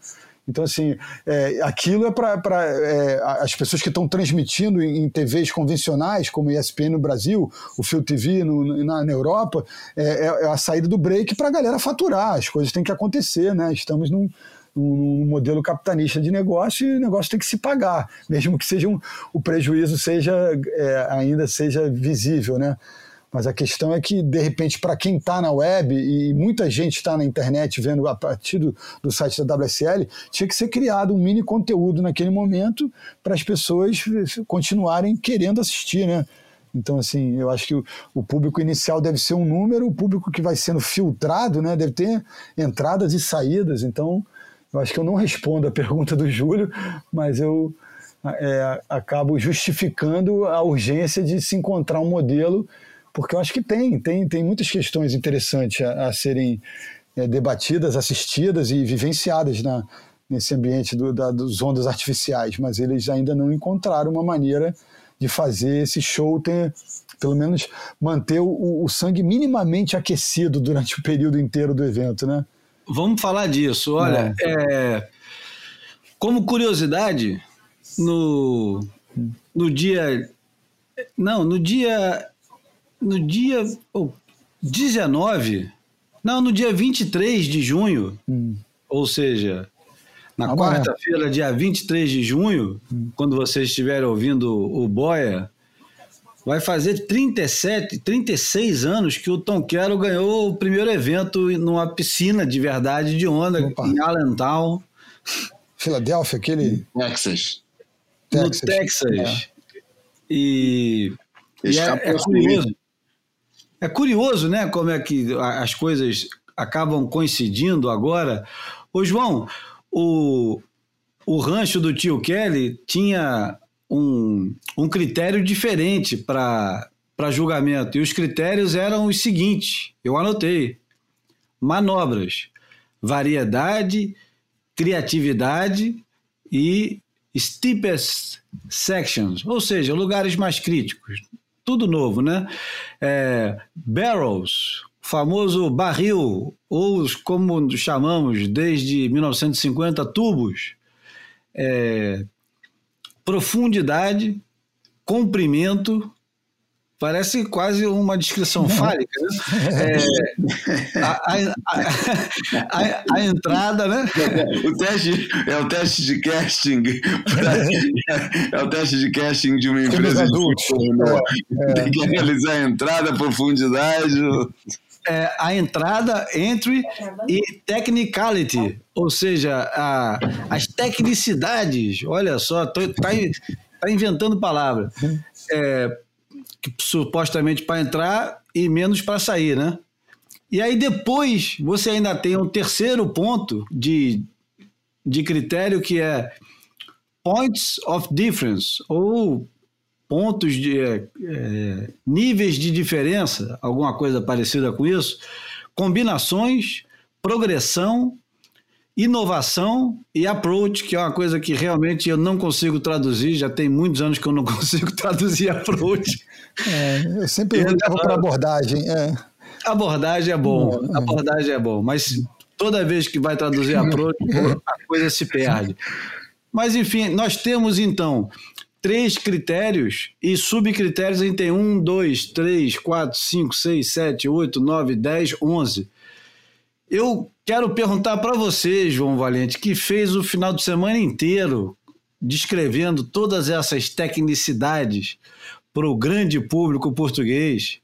Então, assim, é, aquilo é para é, as pessoas que estão transmitindo em, em, TVs convencionais, como ESPN no Brasil, o Fio TV no, na, na, Europa, é, é, é, a saída do break para a galera faturar. As coisas têm que acontecer, né? Estamos num, num modelo capitalista de negócio e o negócio tem que se pagar, mesmo que seja um, o prejuízo seja é, ainda seja visível, né? Mas a questão é que, de repente, para quem está na web e muita gente está na internet vendo a partir do, do, site da WSL, tinha que ser criado um mini conteúdo naquele momento para as pessoas continuarem querendo assistir, né? Então, assim, eu acho que o, público inicial deve ser um número, o público que vai sendo filtrado, né, deve ter entradas e saídas. Então, eu acho que eu não respondo a pergunta do Júlio, mas eu é, acabo justificando a urgência de se encontrar um modelo porque eu acho que tem, tem, tem muitas questões interessantes a, a serem é, debatidas, assistidas e vivenciadas na, nesse ambiente do, da, dos ondas artificiais, mas eles ainda não encontraram uma maneira de fazer esse show ter, pelo menos manter o, o sangue minimamente aquecido durante o período inteiro do evento, né? Vamos falar disso. Olha, é. É, como curiosidade, no, no dia. Não, no dia no dia oh, 19, não, no dia 23 de junho, hum. ou seja, na quarta-feira, dia 23 de junho, hum. quando vocês estiverem ouvindo o Boia, vai fazer 37, 36 anos que o Tom Quero ganhou o primeiro evento numa piscina de verdade de onda Opa. em Allentown. Filadélfia, aquele. Texas. No Texas. Texas. É. E, e é, é curioso. É curioso, né, como é que as coisas acabam coincidindo agora. Ô, João, o, o rancho do tio Kelly tinha um, um critério diferente para julgamento. E os critérios eram os seguintes: eu anotei. Manobras, variedade, criatividade e steepest sections, ou seja, lugares mais críticos tudo novo, né? É, barrels, famoso barril, ou como chamamos desde 1950, tubos. É, profundidade, comprimento, Parece quase uma descrição fálica, né? É, a, a, a, a, entrada, né? O teste é o teste de casting. é o teste de casting de uma empresa adultos. Né? É. Tem que realizar a entrada, a profundidade. É, a entrada, entry e technicality, ou seja, a, as tecnicidades. Olha só, tô, tá, tá inventando palavra. É, que, supostamente para entrar e menos para sair, né? E aí depois você ainda tem um terceiro ponto de, de critério que é points of difference, ou pontos de é, é, níveis de diferença, alguma coisa parecida com isso, combinações, progressão, inovação e approach, que é uma coisa que realmente eu não consigo traduzir, já tem muitos anos que eu não *laughs* consigo traduzir approach. É, eu sempre levo para abordagem. É. Abordagem é bom, é. abordagem é bom, mas toda vez que vai traduzir approach, *laughs* a coisa se perde. Mas enfim, nós temos então três critérios e subcritérios a gente tem um, dois, três, quatro, cinco, seis, sete, oito, nove, dez, onze. Eu quero perguntar para você, João Valente, que fez o final de semana inteiro descrevendo todas essas tecnicidades para o grande público português.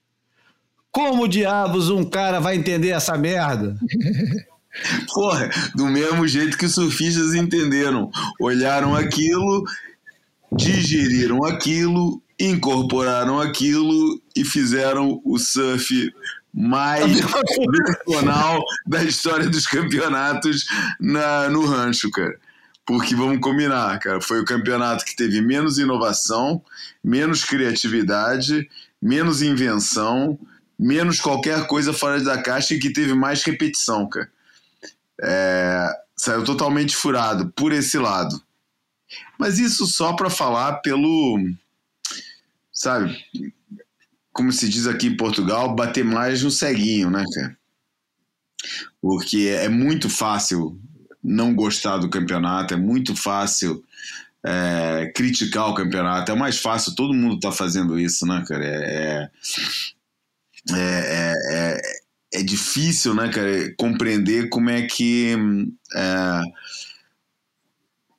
Como diabos um cara vai entender essa merda? *laughs* Porra, do mesmo jeito que os surfistas entenderam. Olharam aquilo, digeriram aquilo, incorporaram aquilo e fizeram o surf mais profissional da história dos campeonatos na, no rancho, cara. Porque vamos combinar, cara, foi o campeonato que teve menos inovação, menos criatividade, menos invenção, menos qualquer coisa fora da caixa e que teve mais repetição, cara. É, saiu totalmente furado por esse lado. Mas isso só para falar pelo, sabe, como se diz aqui em Portugal, bater mais no ceguinho, né, cara? Porque é muito fácil não gostar do campeonato, é muito fácil é, criticar o campeonato, é mais fácil, todo mundo está fazendo isso, né, cara? É, é, é, é, é, difícil, né, cara, compreender como é que.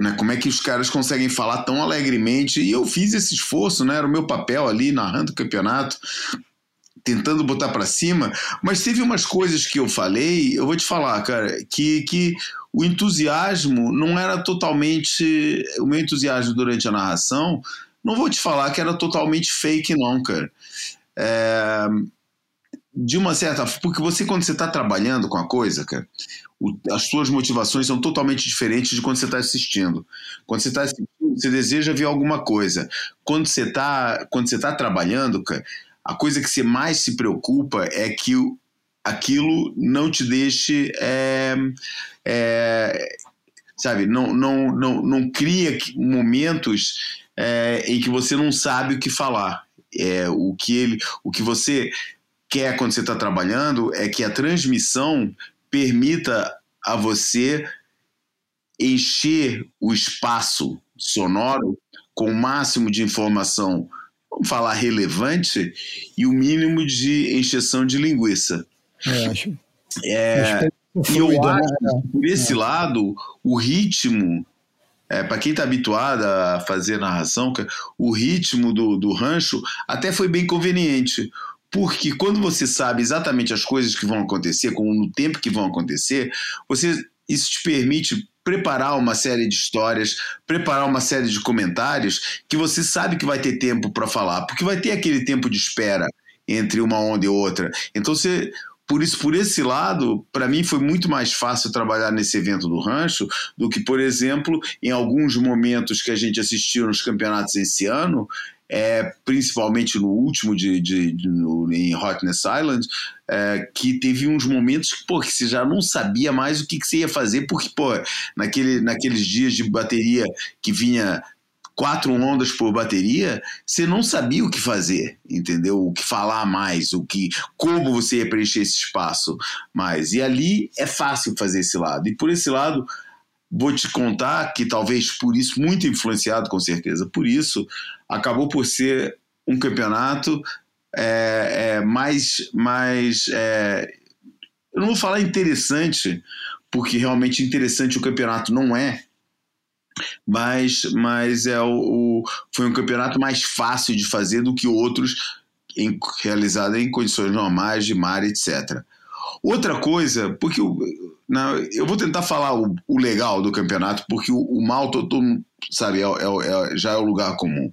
Né, como é que os caras conseguem falar tão alegremente? E eu fiz esse esforço, né? Era o meu papel ali narrando o campeonato, tentando botar para cima, mas teve umas coisas que eu falei, eu vou te falar, cara, que, que o entusiasmo não era totalmente. O meu entusiasmo durante a narração, não vou te falar que era totalmente fake, não, cara. É, de uma certa porque você quando você está trabalhando com a coisa, cara, o, as suas motivações são totalmente diferentes de quando você está assistindo. Quando você está assistindo, você deseja ver alguma coisa. Quando você está quando você tá trabalhando, cara, a coisa que você mais se preocupa é que o, aquilo não te deixe é, é, sabe, não, não, não, não cria momentos é, em que você não sabe o que falar. É, o, que ele, o que você quer quando você está trabalhando é que a transmissão permita a você encher o espaço sonoro com o máximo de informação, vamos falar relevante, e o mínimo de encheção de linguiça. É, acho. É, e eu né? acho, por esse é. lado, o ritmo, é, para quem está habituado a fazer narração, o ritmo do, do rancho até foi bem conveniente. Porque quando você sabe exatamente as coisas que vão acontecer, com no tempo que vão acontecer, você isso te permite preparar uma série de histórias, preparar uma série de comentários que você sabe que vai ter tempo para falar, porque vai ter aquele tempo de espera entre uma onda e outra. Então você por isso, por esse lado, para mim foi muito mais fácil trabalhar nesse evento do rancho do que, por exemplo, em alguns momentos que a gente assistiu nos campeonatos esse ano, é, principalmente no último de, de, de no, em Hotness Island, é, que teve uns momentos que, pô, que você já não sabia mais o que, que você ia fazer, porque, pô, naquele, naqueles dias de bateria que vinha quatro ondas por bateria, você não sabia o que fazer, entendeu? O que falar mais, o que, como você ia preencher esse espaço mais. E ali é fácil fazer esse lado. E por esse lado, vou te contar que talvez por isso, muito influenciado com certeza por isso, acabou por ser um campeonato é, é, mais. mais é, eu não vou falar interessante, porque realmente interessante o campeonato não é, mas, mas é o, o, foi um campeonato mais fácil de fazer do que outros em, realizado em condições normais de mar, etc. Outra coisa, porque eu, eu vou tentar falar o, o, legal do campeonato, porque o, o mal, todo, todo, sabe, é, é, é, já é o lugar comum. O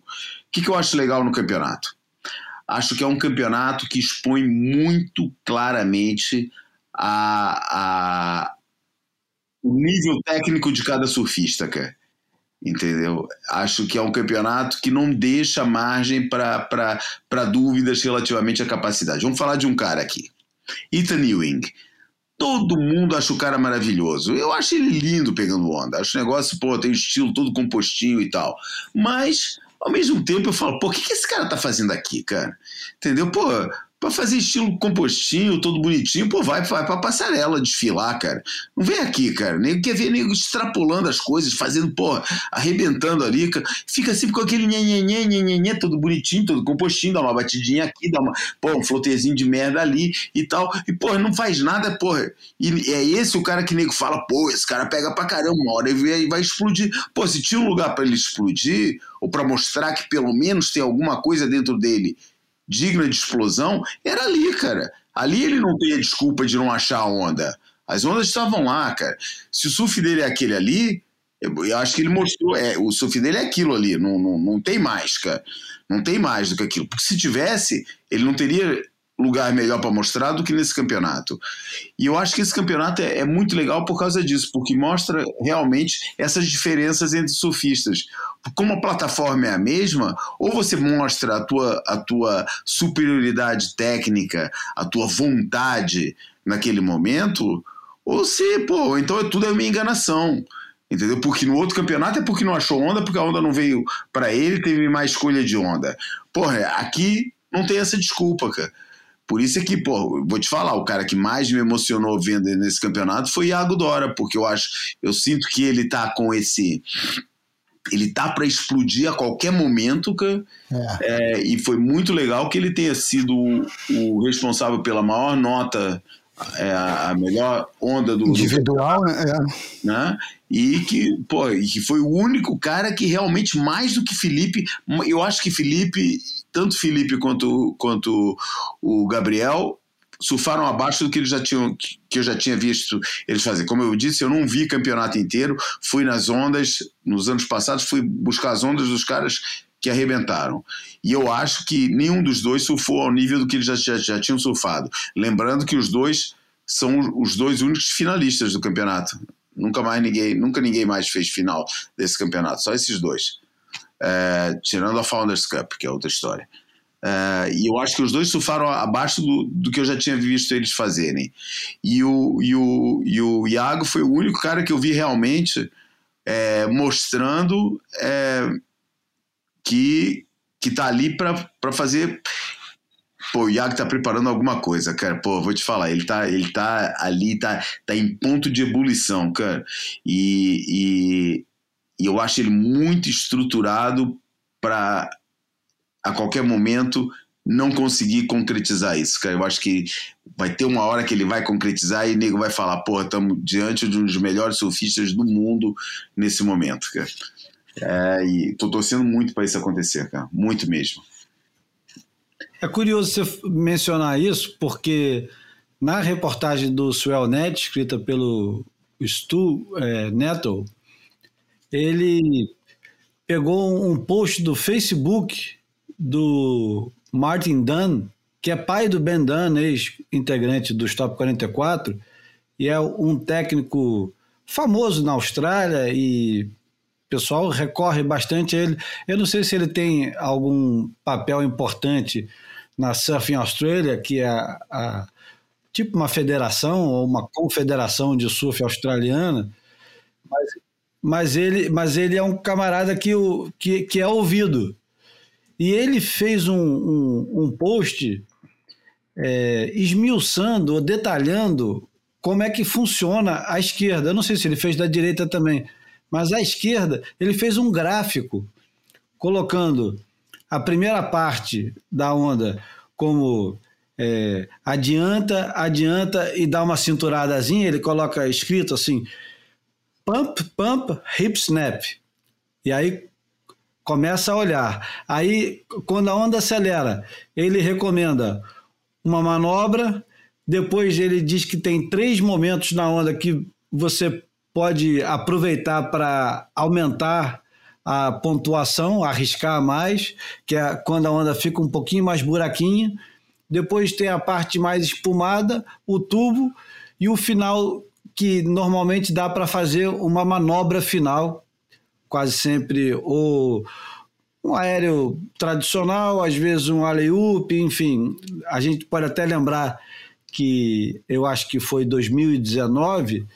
que, que eu acho legal no campeonato? Acho que é um campeonato que expõe muito claramente a, a, o nível técnico de cada surfista, cara entendeu? Acho que é um campeonato que não deixa margem para dúvidas relativamente à capacidade. Vamos falar de um cara aqui, Ethan Ewing. Todo mundo acha o cara maravilhoso. Eu acho ele lindo pegando onda. Acho o negócio, pô, tem estilo todo compostinho e tal. Mas, ao mesmo tempo, eu falo, pô, o que, que esse cara tá fazendo aqui, cara? Entendeu? Pô, Pra fazer estilo compostinho, todo bonitinho, pô, vai, vai pra passarela desfilar, cara. Não vem aqui, cara. Nem quer ver nego extrapolando as coisas, fazendo, pô, arrebentando ali. Fica sempre com aquele nhenhenhê, nhenhenhê, todo bonitinho, todo compostinho, dá uma batidinha aqui, dá uma, pô, um flotezinho de merda ali e tal. E, pô, não faz nada, pô. E é esse o cara que nego fala, pô, esse cara pega pra caramba, uma hora ele vai explodir. Pô, se tinha um lugar para ele explodir, ou para mostrar que pelo menos tem alguma coisa dentro dele digna de explosão, era ali, cara. Ali ele não tem a desculpa de não achar a onda. As ondas estavam lá, cara. Se o surf dele é aquele ali, eu, acho que ele mostrou. É, o surf dele é aquilo ali, não, não, não tem mais, cara. Não tem mais do que aquilo. Porque se tivesse, ele não teria lugar melhor para mostrar do que nesse campeonato. E eu acho que esse campeonato é, é, muito legal por causa disso, porque mostra realmente essas diferenças entre surfistas. Como a plataforma é a mesma, ou você mostra a tua, a tua superioridade técnica, a tua vontade naquele momento, ou você, pô, então é tudo é uma enganação. Entendeu? Porque no outro campeonato é porque não achou onda, porque a onda não veio para ele, teve mais escolha de onda. Porra, aqui não tem essa desculpa, cara. Por isso é que, pô, vou te falar, o cara que mais me emocionou vendo nesse campeonato foi Iago Dora, porque eu acho, eu sinto que ele tá com esse ele tá para explodir a qualquer momento, cara. É. É, e foi muito legal que ele tenha sido o, responsável pela maior nota, é, a melhor onda do individual, do, né? É. né? E que, pô, e que foi o único cara que realmente mais do que Felipe, eu acho que Felipe tanto Felipe quanto, quanto o Gabriel surfaram abaixo do que eles já tinham que eu já tinha visto eles fazer. Como eu disse, eu não vi campeonato inteiro, fui nas ondas nos anos passados, fui buscar as ondas dos caras que arrebentaram. E eu acho que nenhum dos dois surfou ao nível do que eles já, já, já tinham surfado. Lembrando que os dois são os dois únicos finalistas do campeonato. Nunca mais ninguém, nunca ninguém mais fez final desse campeonato, só esses dois. É, tirando a Founders Cup, que é outra história. É, e eu acho que os dois surfaram abaixo do, do, que eu já tinha visto eles fazerem. E o, e, o, e o Iago foi o único cara que eu vi realmente é, mostrando é, que, que tá ali para fazer. Pô, o Iago tá preparando alguma coisa, cara. Pô, vou te falar, ele tá, ele tá ali, tá, tá em ponto de ebulição, cara. E, e, e eu acho ele muito estruturado para a qualquer momento não conseguir concretizar isso, cara. Eu acho que vai ter uma hora que ele vai concretizar e o nego vai falar, pô, estamos diante de um dos melhores surfistas do mundo nesse momento, cara. É, e tô torcendo muito para isso acontecer, cara. Muito mesmo. É curioso você mencionar isso, porque na reportagem do Swellnet, escrita pelo Stu é, Nettle, ele pegou um post do Facebook do Martin Dunn, que é pai do Ben Dunn, ex-integrante do Top 44, e é um técnico famoso na Austrália e o pessoal recorre bastante a ele. Eu não sei se ele tem algum papel importante na Surfing Australia, que é a, a tipo uma federação ou uma confederação de surf australiana, mas mas ele, mas ele é um camarada que, o, que, que é ouvido. E ele fez um, um, um post é, esmiuçando ou detalhando como é que funciona a esquerda. Eu não sei se ele fez da direita também, mas a esquerda, ele fez um gráfico colocando a primeira parte da onda como é, adianta, adianta e dá uma cinturadazinha, ele coloca escrito assim, pump, pump, hip snap. E aí começa a olhar. Aí, quando a onda acelera, ele recomenda uma manobra, depois ele diz que tem três momentos na onda que você pode aproveitar para aumentar a pontuação, arriscar mais, que é quando a onda fica um pouquinho mais buraquinha. Depois tem a parte mais espumada, o tubo e o final que normalmente dá para fazer uma manobra final, quase sempre ou um aéreo tradicional, às vezes um alley-oop, enfim, a gente pode até lembrar que eu acho que foi 2019,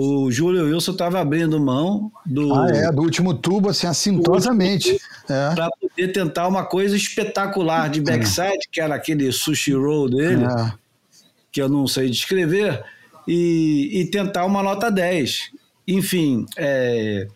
o Júlio Wilson estava abrindo mão do. Ah, é, do último tubo, assim, assintosamente. É. Para poder tentar uma coisa espetacular de backside, é. que era aquele sushi roll dele, é. que eu não sei descrever, e, e tentar uma nota 10. Enfim, é,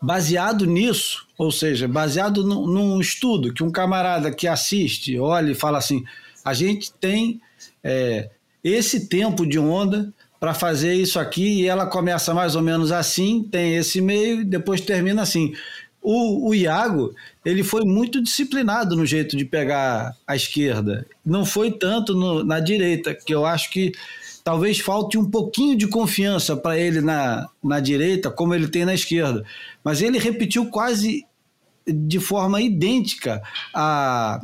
baseado nisso, ou seja, baseado no, num estudo que um camarada que assiste, olha e fala assim: a gente tem é, esse tempo de onda para fazer isso aqui e ela começa mais ou menos assim, tem esse meio e depois termina assim. O, o Iago, ele foi muito disciplinado no jeito de pegar a esquerda. Não foi tanto no, na direita, que eu acho que talvez falte um pouquinho de confiança para ele na, na direita, como ele tem na esquerda. Mas ele repetiu quase de forma idêntica a,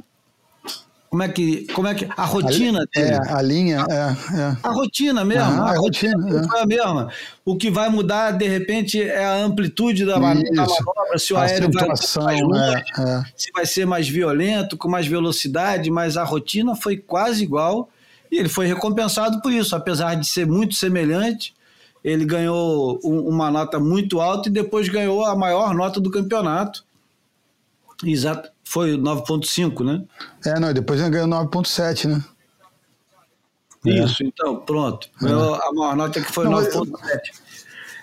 como é que como é que a rotina a, dele, é, a linha é, é. a rotina mesmo ah, a, rotina, rotina é. a mesma o que vai mudar de repente é a amplitude da, manobra se o a aéreo vai mais longe, é, é. se vai ser mais violento com mais velocidade mas a rotina foi quase igual e ele foi recompensado por isso apesar de ser muito semelhante ele ganhou um, uma nota muito alta e depois ganhou a maior nota do campeonato Exato. Foi 9.5, né? É, não, depois ele ganhou 9.7, né? Isso, é. então, pronto. É. A maior nota que foi 9.7.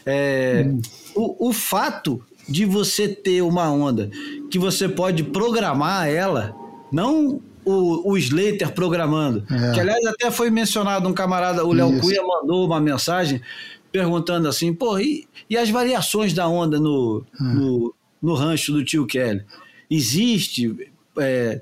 É, hum. o, o fato de você ter uma onda que você pode programar ela, não o, o Slater programando, é. que aliás até foi mencionado um camarada, o Léo Cunha mandou uma mensagem perguntando assim, pô, e, e as variações da onda no, hum. no, no rancho do tio Kelly? Existe. É,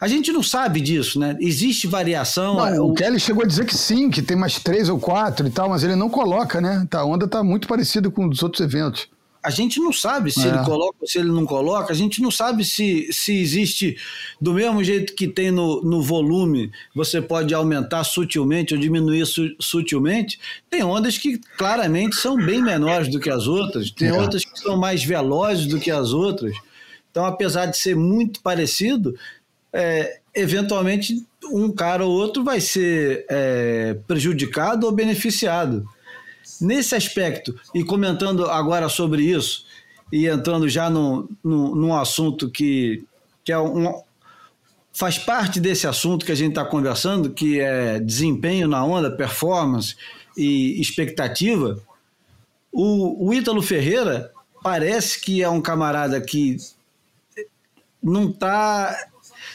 a gente não sabe disso, né? Existe variação. Não, é, o, Kelly chegou a dizer que sim, que tem mais três ou quatro e tal, mas ele não coloca, né? Tá, a onda está muito parecida com os outros eventos. A gente não sabe se é. ele coloca ou se ele não coloca, a gente não sabe se, se existe, do mesmo jeito que tem no, no volume, você pode aumentar sutilmente ou diminuir su, sutilmente. Tem ondas que claramente são bem menores do que as outras, tem é. outras que são mais velozes do que as outras. Então, apesar de ser muito parecido, é, eventualmente um cara ou outro vai ser é, prejudicado ou beneficiado. Nesse aspecto, e comentando agora sobre isso, e entrando já no, no, num assunto que, que é um, faz parte desse assunto que a gente está conversando, que é desempenho na onda, performance e expectativa, o, o Ítalo Ferreira parece que é um camarada que não tá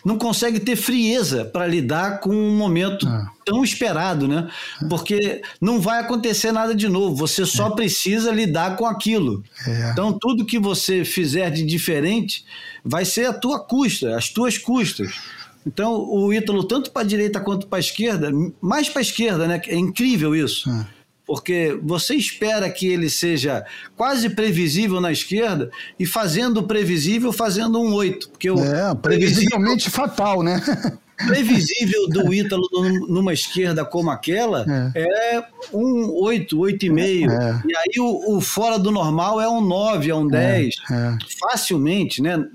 não consegue ter frieza para lidar com um momento ah. tão esperado, né? Porque não vai acontecer nada de novo, você só é. precisa lidar com aquilo. É. Então, tudo que você fizer de diferente vai ser a tua custa, as tuas custas. Então, o Ítalo, tanto para a direita quanto para a esquerda, mais para a esquerda, né? É incrível isso. Ah porque você espera que ele seja quase previsível na esquerda e fazendo previsível, fazendo um 8. Porque o é, previsivelmente fatal, né? *laughs* previsível do Ítalo numa esquerda como aquela é, é um 8, 8,5. É. E aí o, o, fora do normal é um 9, é um 10. É, é. Facilmente, né?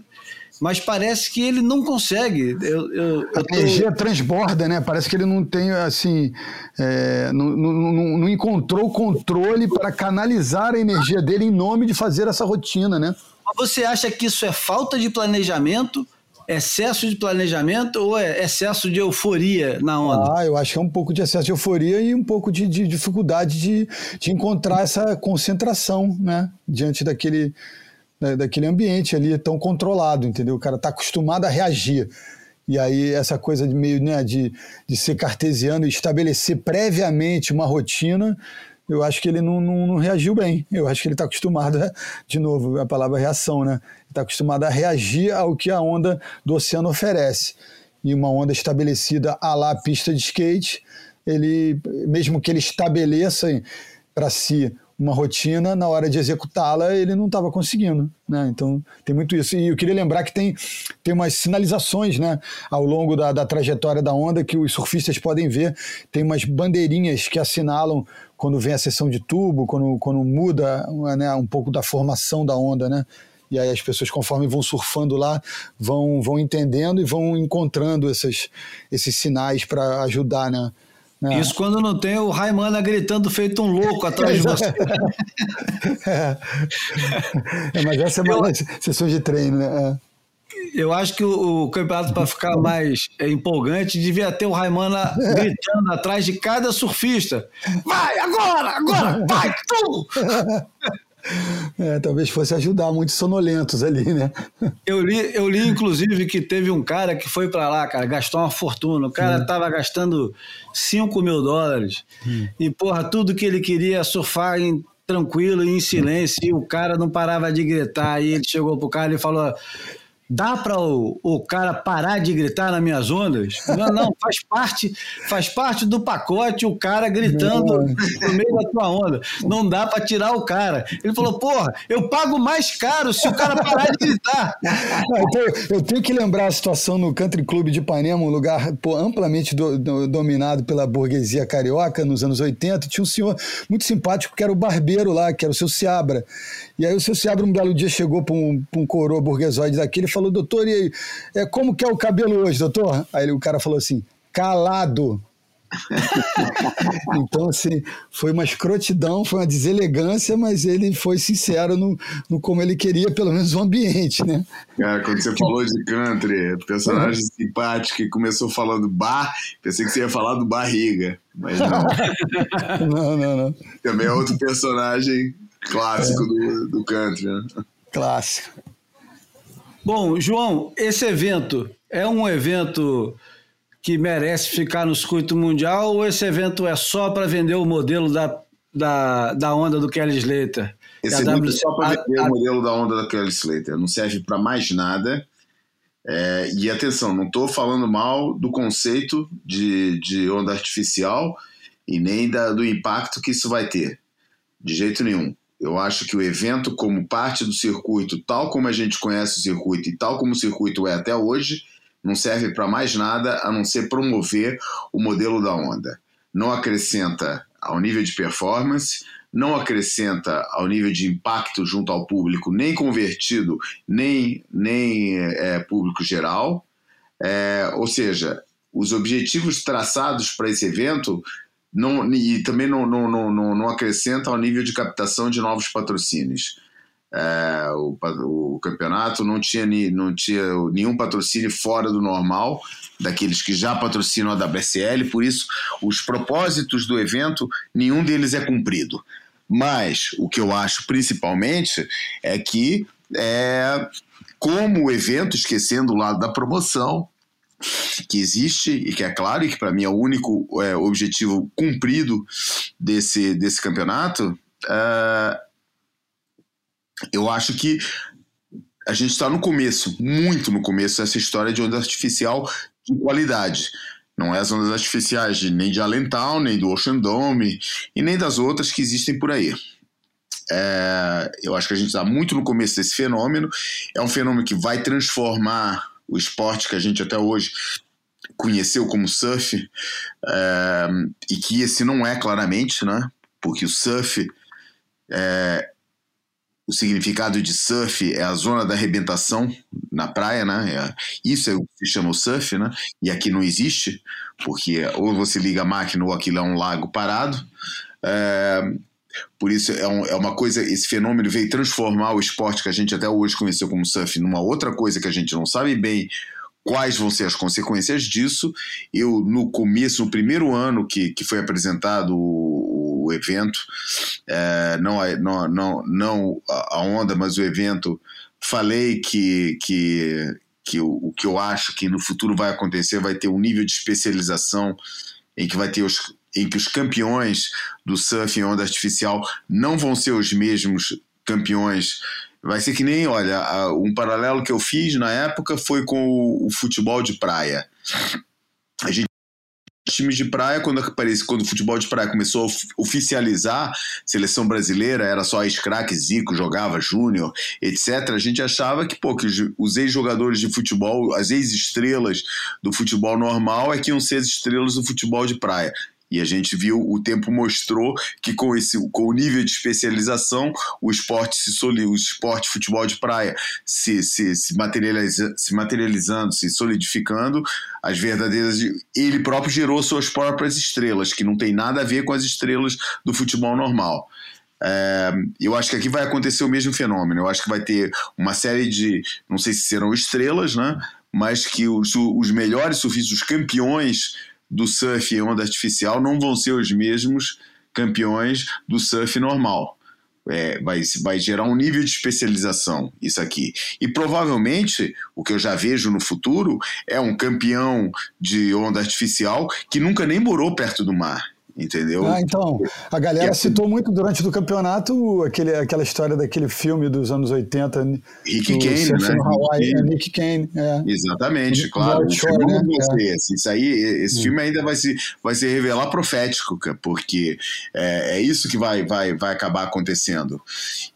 Mas parece que ele não consegue. Eu, eu, a tô... energia transborda, né? Parece que ele não tem, assim, é, não, não, não, encontrou o controle para canalizar a energia dele em nome de fazer essa rotina, né? Você acha que isso é falta de planejamento, excesso de planejamento ou é excesso de euforia na onda? Ah, eu acho que é um pouco de excesso de euforia e um pouco de, de dificuldade de, de encontrar essa concentração, né? Diante daquele daquele ambiente ali tão controlado, entendeu? O cara está acostumado a reagir. E aí essa coisa de meio né, de, de ser cartesiano e estabelecer previamente uma rotina, eu acho que ele não, não, não reagiu bem. Eu acho que ele está acostumado, a, de novo, a palavra reação, né? Está acostumado a reagir ao que a onda do oceano oferece. E uma onda estabelecida a lá pista de skate, ele, mesmo que ele estabeleça para si uma rotina, na hora de executá-la, ele não estava conseguindo. Né? Então tem muito isso. E eu queria lembrar que tem, tem umas sinalizações né, ao longo da, da trajetória da onda que os surfistas podem ver. Tem umas bandeirinhas que assinalam quando vem a sessão de tubo, quando, quando muda né, um pouco da formação da onda. Né? E aí as pessoas, conforme vão surfando lá, vão, vão entendendo e vão encontrando esses, esses sinais para ajudar né, é. Isso quando não tem o Raimana gritando feito um louco atrás de você. *laughs* é. mas essa é uma sessão de treino, né? É. Eu acho que o, o campeonato, para ficar mais é, empolgante, devia ter o Raimana gritando atrás de cada surfista. Vai, agora, agora, vai, tu! *laughs* *laughs* É, talvez fosse ajudar muitos sonolentos ali, né? *laughs* Eu li, eu li, inclusive, que teve um cara que foi para lá, cara, gastou uma fortuna. O cara hum. tava gastando 5 mil dólares. Hum. E, porra, tudo que ele queria surfar em, tranquilo e em silêncio. E o cara não parava de gritar. E ele chegou pro cara e falou: Dá para o, o cara parar de gritar nas minhas ondas? Não, não, faz parte, faz parte do pacote o cara gritando não. no meio da tua onda. Não dá para tirar o cara. Ele falou: porra, eu pago mais caro se o cara parar de gritar. então, eu tenho que lembrar a situação no Country Club de Ipanema, um lugar pô, amplamente do, do, dominado pela burguesia carioca nos anos 80. Tinha um senhor muito simpático que era o barbeiro lá, que era o seu Seabra. E aí o seu Seabra um belo dia chegou para um, um coroa burguesoide daquele e falou, doutor, e aí, é, como que é o cabelo hoje, doutor? Aí o cara falou assim, calado. *laughs* então, assim, foi uma escrotidão, foi uma deselegância, mas ele foi sincero no, no como ele queria, pelo menos, o ambiente, né? Cara, quando você falou de country, personagem uhum. simpático e começou falando bar, pensei que você ia falar do barriga, mas não. *laughs* não, não, não. Também é outro personagem Clássico é. do, do country, né? Clássico. Bom, João, esse evento é um evento que merece ficar no circuito mundial ou esse evento é só para vender o modelo da, da, da onda do Kelly Slater? Esse evento é só para vender a, o modelo da onda da Kelly Slater, não serve para mais nada. É, e atenção, não estou falando mal do conceito de, de onda artificial e nem da, do impacto que isso vai ter, de jeito nenhum. Eu acho que o evento, como parte do circuito, tal como a gente conhece o circuito e tal como o circuito é até hoje, não serve para mais nada a não ser promover o modelo da onda. Não acrescenta ao nível de performance, não acrescenta ao nível de impacto junto ao público, nem convertido, nem, nem é, público geral. É, ou seja, os objetivos traçados para esse evento não, e também não, não, não, não acrescenta ao nível de captação de novos patrocínios. É, o, o, campeonato não tinha, não tinha nenhum patrocínio fora do normal, daqueles que já patrocinam a WSL, por isso os propósitos do evento, nenhum deles é cumprido. Mas o que eu acho principalmente é que, é, como o evento, esquecendo o lado da promoção, que existe e que é claro e que para mim é o único é, objetivo cumprido desse, desse campeonato, uh, eu acho que a gente está no começo, muito no começo, dessa história de onda artificial de qualidade. Não é as ondas artificiais nem de Allentown, nem do Ocean Dome e nem das outras que existem por aí. É, eu acho que a gente está muito no começo desse fenômeno. É um fenômeno que vai transformar o esporte que a gente até hoje conheceu como surf, é, e que esse não é claramente, né? Porque o surf, é, o significado de surf é a zona da arrebentação na praia, né? É, isso é o que se chama o surf, né? E aqui não existe, porque ou você liga a máquina ou aquilo é um lago parado. Por isso é, um, é, uma coisa, esse fenômeno veio transformar o esporte que a gente até hoje conheceu como surf numa outra coisa que a gente não sabe bem quais vão ser as consequências disso. Eu, no começo, no primeiro ano que, que foi apresentado o, o evento, é, não, não, não, não a onda, mas o evento, falei que, que, que eu, o que eu acho que no futuro vai acontecer vai ter um nível de especialização em que vai ter os em que os campeões do surf em onda artificial não vão ser os mesmos campeões. Vai ser que nem, olha, um paralelo que eu fiz na época foi com o, futebol de praia. A gente times de praia, quando aparece, quando o futebol de praia começou a oficializar seleção brasileira, era só ex-craque, Zico jogava, Júnior, etc. A gente achava que, pô, que os ex-jogadores de futebol, as ex-estrelas do futebol normal é que iam ser as estrelas do futebol de praia. E a gente viu, o tempo mostrou que com, esse, com o nível de especialização, o esporte se soli, o esporte futebol de praia se, se, se, materializa, se materializando, se solidificando, as verdadeiras. Ele próprio gerou suas próprias estrelas, que não tem nada a ver com as estrelas do futebol normal. É, eu acho que aqui vai acontecer o mesmo fenômeno. Eu acho que vai ter uma série de, não sei se serão estrelas, né? Mas que os, os melhores surfistas, os campeões do surf em onda artificial não vão ser os mesmos campeões do surf normal. É, vai, vai gerar um nível de especialização isso aqui. E provavelmente o que eu já vejo no futuro é um campeão de onda artificial que nunca nem morou perto do mar entendeu? Ah, então, a galera assim, citou muito durante o campeonato aquele, aquela história daquele filme dos anos 80. Rick Kane, né? Hawaii, é, Nick Kane, é. Exatamente, claro. Shore, né? é. Isso aí, esse hum. filme ainda vai se, vai se revelar profético, porque é, é isso que vai, vai, vai acabar acontecendo.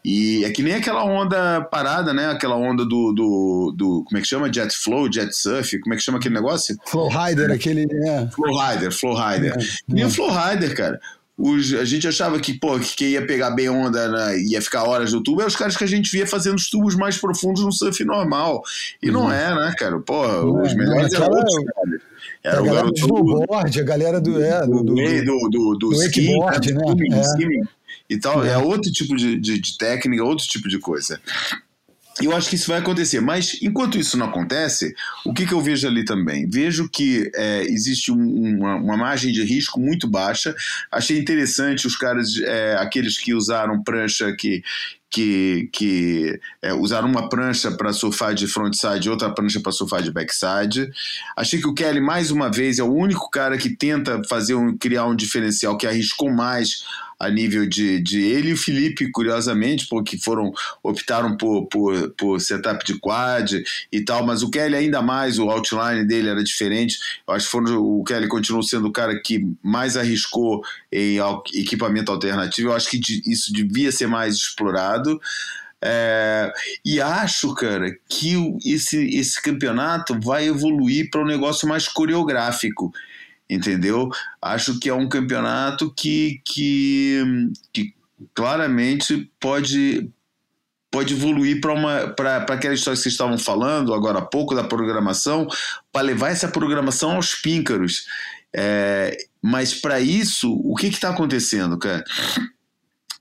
E é que nem aquela onda parada, né? Aquela onda do, do, do como é que chama? Jet Flow, Jet Surf, como é que chama aquele negócio? Flow Rider, aquele... É. Flow Rider, Flow Rider. É, e o Flow Rider, cara. Os, a gente achava que, pô, que quem ia pegar bem onda né, ia ficar horas no tubo é os caras que a gente via fazendo os tubos mais profundos no surf normal. E uhum. não é, né, cara? Porra, não, os melhores não, eram outros, cara. Era o galera do snowboard, a galera do. É, do, do, do, do, do, do né? Skimming, é. skimming e tal. É. é outro tipo de, de, de técnica, outro tipo de coisa eu acho que isso vai acontecer. Mas enquanto isso não acontece, o que, que eu vejo ali também? Vejo que é, existe um, uma, uma, margem de risco muito baixa. Achei interessante os caras, é, aqueles que usaram prancha que. Que, que é, usaram uma prancha para surfar de frontside e outra prancha para surfar de backside. Achei que o Kelly, mais uma vez, é o único cara que tenta fazer um, criar um diferencial, que arriscou mais a nível de, de ele e o Felipe, curiosamente, porque foram optaram por, por, por setup de quad e tal, mas o Kelly ainda mais, o outline dele era diferente. Eu acho que foram, o Kelly continuou sendo o cara que mais arriscou em equipamento alternativo. Eu acho que isso devia ser mais explorado. É, e acho, cara, que esse, esse campeonato vai evoluir para um negócio mais coreográfico entendeu? Acho que é um campeonato que, que, que claramente pode pode evoluir para aquela história que vocês estavam falando agora há pouco da programação, para levar essa programação aos píncaros. É, mas para isso, o que está acontecendo, cara?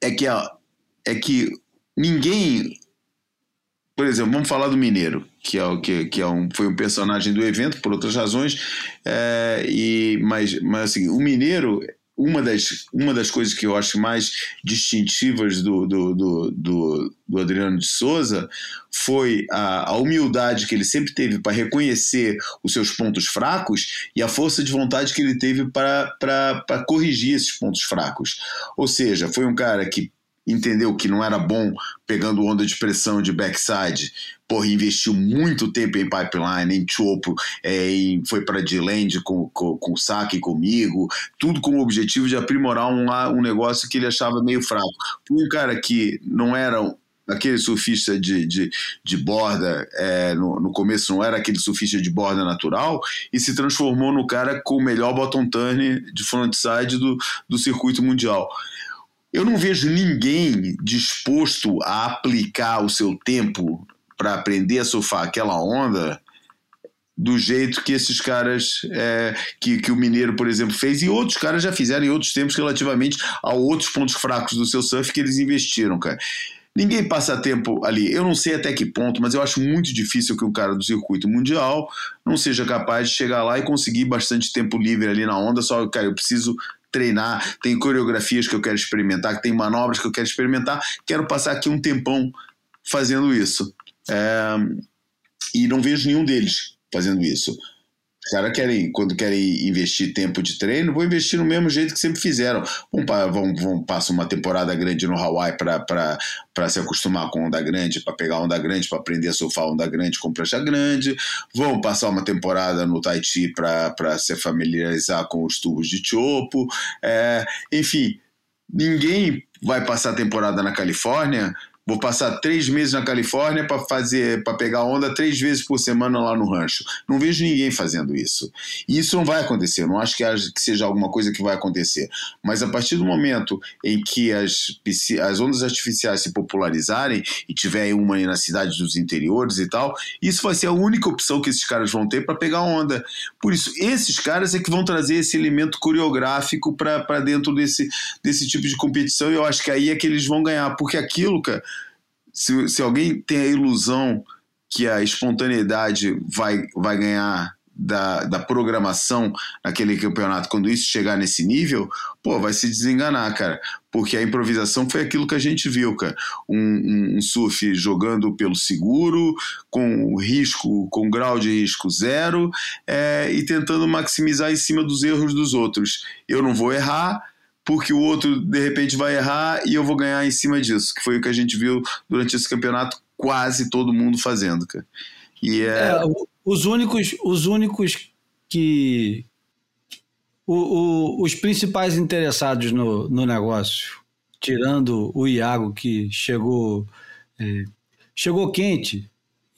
É que, é que ninguém por exemplo, vamos falar do Mineiro, que é que, que é um, foi um personagem do evento por outras razões, é, e mas, mas assim, o Mineiro uma das, uma das coisas que eu acho mais distintivas do, do, do, do, do Adriano de Souza foi a, a, humildade que ele sempre teve para reconhecer os seus pontos fracos e a força de vontade que ele teve para corrigir esses pontos fracos. Ou seja, foi um cara que entendeu que não era bom pegando onda de pressão de backside, porra, investiu muito tempo em pipeline, em chopo, é, em, foi para D-Land com, com, com o saque comigo, tudo com o objetivo de aprimorar um, um negócio que ele achava meio fraco. Um cara que não era aquele surfista de, de, de borda, é, no, no começo não era aquele surfista de borda natural, e se transformou no cara com o melhor bottom turn de frontside do, do circuito mundial. Eu não vejo ninguém disposto a aplicar o seu tempo para aprender a surfar aquela onda do jeito que esses caras, é, que, que o Mineiro, por exemplo, fez, e outros caras já fizeram em outros tempos relativamente a outros pontos fracos do seu surf que eles investiram, cara. Ninguém passa tempo ali. Eu não sei até que ponto, mas eu acho muito difícil que um cara do circuito mundial não seja capaz de chegar lá e conseguir bastante tempo livre ali na onda. Só, cara, eu preciso treinar, tem coreografias que eu quero experimentar, tem manobras que eu quero experimentar, quero passar aqui um tempão fazendo isso. E não vejo nenhum deles fazendo isso. Os caras querem, quando querem investir tempo de treino, vão investir no mesmo jeito que sempre fizeram. Vão, vão, vão passar uma temporada grande no Hawaii para se acostumar com onda grande, para pegar onda grande, para aprender a surfar onda grande com prancha grande. Vão passar uma temporada no Tahiti para se familiarizar com os tubos de chopo. É, enfim, ninguém vai passar a temporada na Califórnia Vou passar três meses na Califórnia para fazer, para pegar onda três vezes por semana lá no rancho. Não vejo ninguém fazendo isso. E isso não vai acontecer. Não acho que, seja alguma coisa que vai acontecer. Mas a partir do momento em que as, as ondas artificiais se popularizarem e tiver uma aí na cidade dos interiores e tal, isso vai ser a única opção que esses caras vão ter para pegar onda. Por isso, esses caras é que vão trazer esse elemento coreográfico para dentro desse, desse tipo de competição. E eu acho que aí é que eles vão ganhar, porque aquilo, cara se, se alguém tem a ilusão que a espontaneidade vai, vai ganhar da, da programação naquele campeonato, quando isso chegar nesse nível, pô, vai se desenganar, cara. Porque a improvisação foi aquilo que a gente viu, cara. Um, um, um surf jogando pelo seguro, com risco, com grau de risco zero, é, e tentando maximizar em cima dos erros dos outros. Eu não vou errar, porque o outro de repente vai errar e eu vou ganhar em cima disso, que foi o que a gente viu durante esse campeonato, quase todo mundo fazendo, cara. E é... é os únicos, os únicos que o, o, os principais interessados no, no negócio, tirando o Iago que chegou é, chegou quente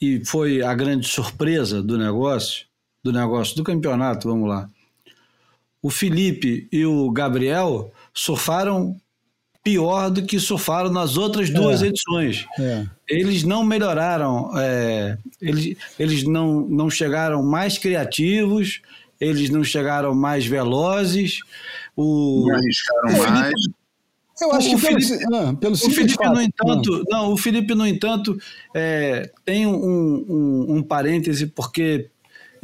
e foi a grande surpresa do negócio, do negócio do campeonato, vamos lá o Felipe e o Gabriel surfaram pior do que surfaram nas outras duas é, edições. É. Eles não melhoraram, é, eles, eles não, não chegaram mais criativos, eles não chegaram mais velozes. O, não arriscaram o mais. Eu acho o que Felipe, pelo, ah, pelo o Felipe, no entanto, não. não. o Felipe, no entanto, é, tem um, um, um parêntese, porque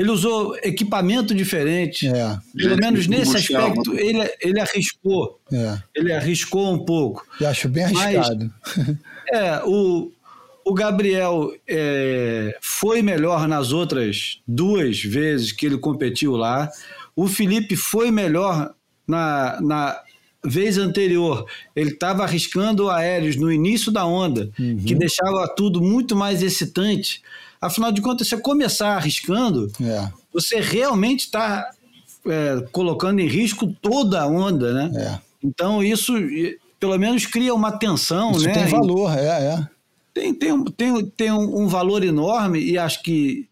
ele usou equipamento diferente. É. Pelo menos nesse aspecto, ele, ele arriscou. É. Ele arriscou um pouco. Eu acho bem arriscado. Mas, *laughs* é, o, o Gabriel é, foi melhor nas outras duas vezes que ele competiu lá. O Felipe foi melhor na, na vez anterior. Ele estava arriscando aéreos no início da onda, uhum. que deixava tudo muito mais excitante. Afinal de contas, você começar arriscando, é. você realmente está é, colocando em risco toda a onda, né? É. Então isso, pelo menos, cria uma tensão, isso né? tem valor, é, é. Tem, tem, tem, tem um, um valor enorme e acho que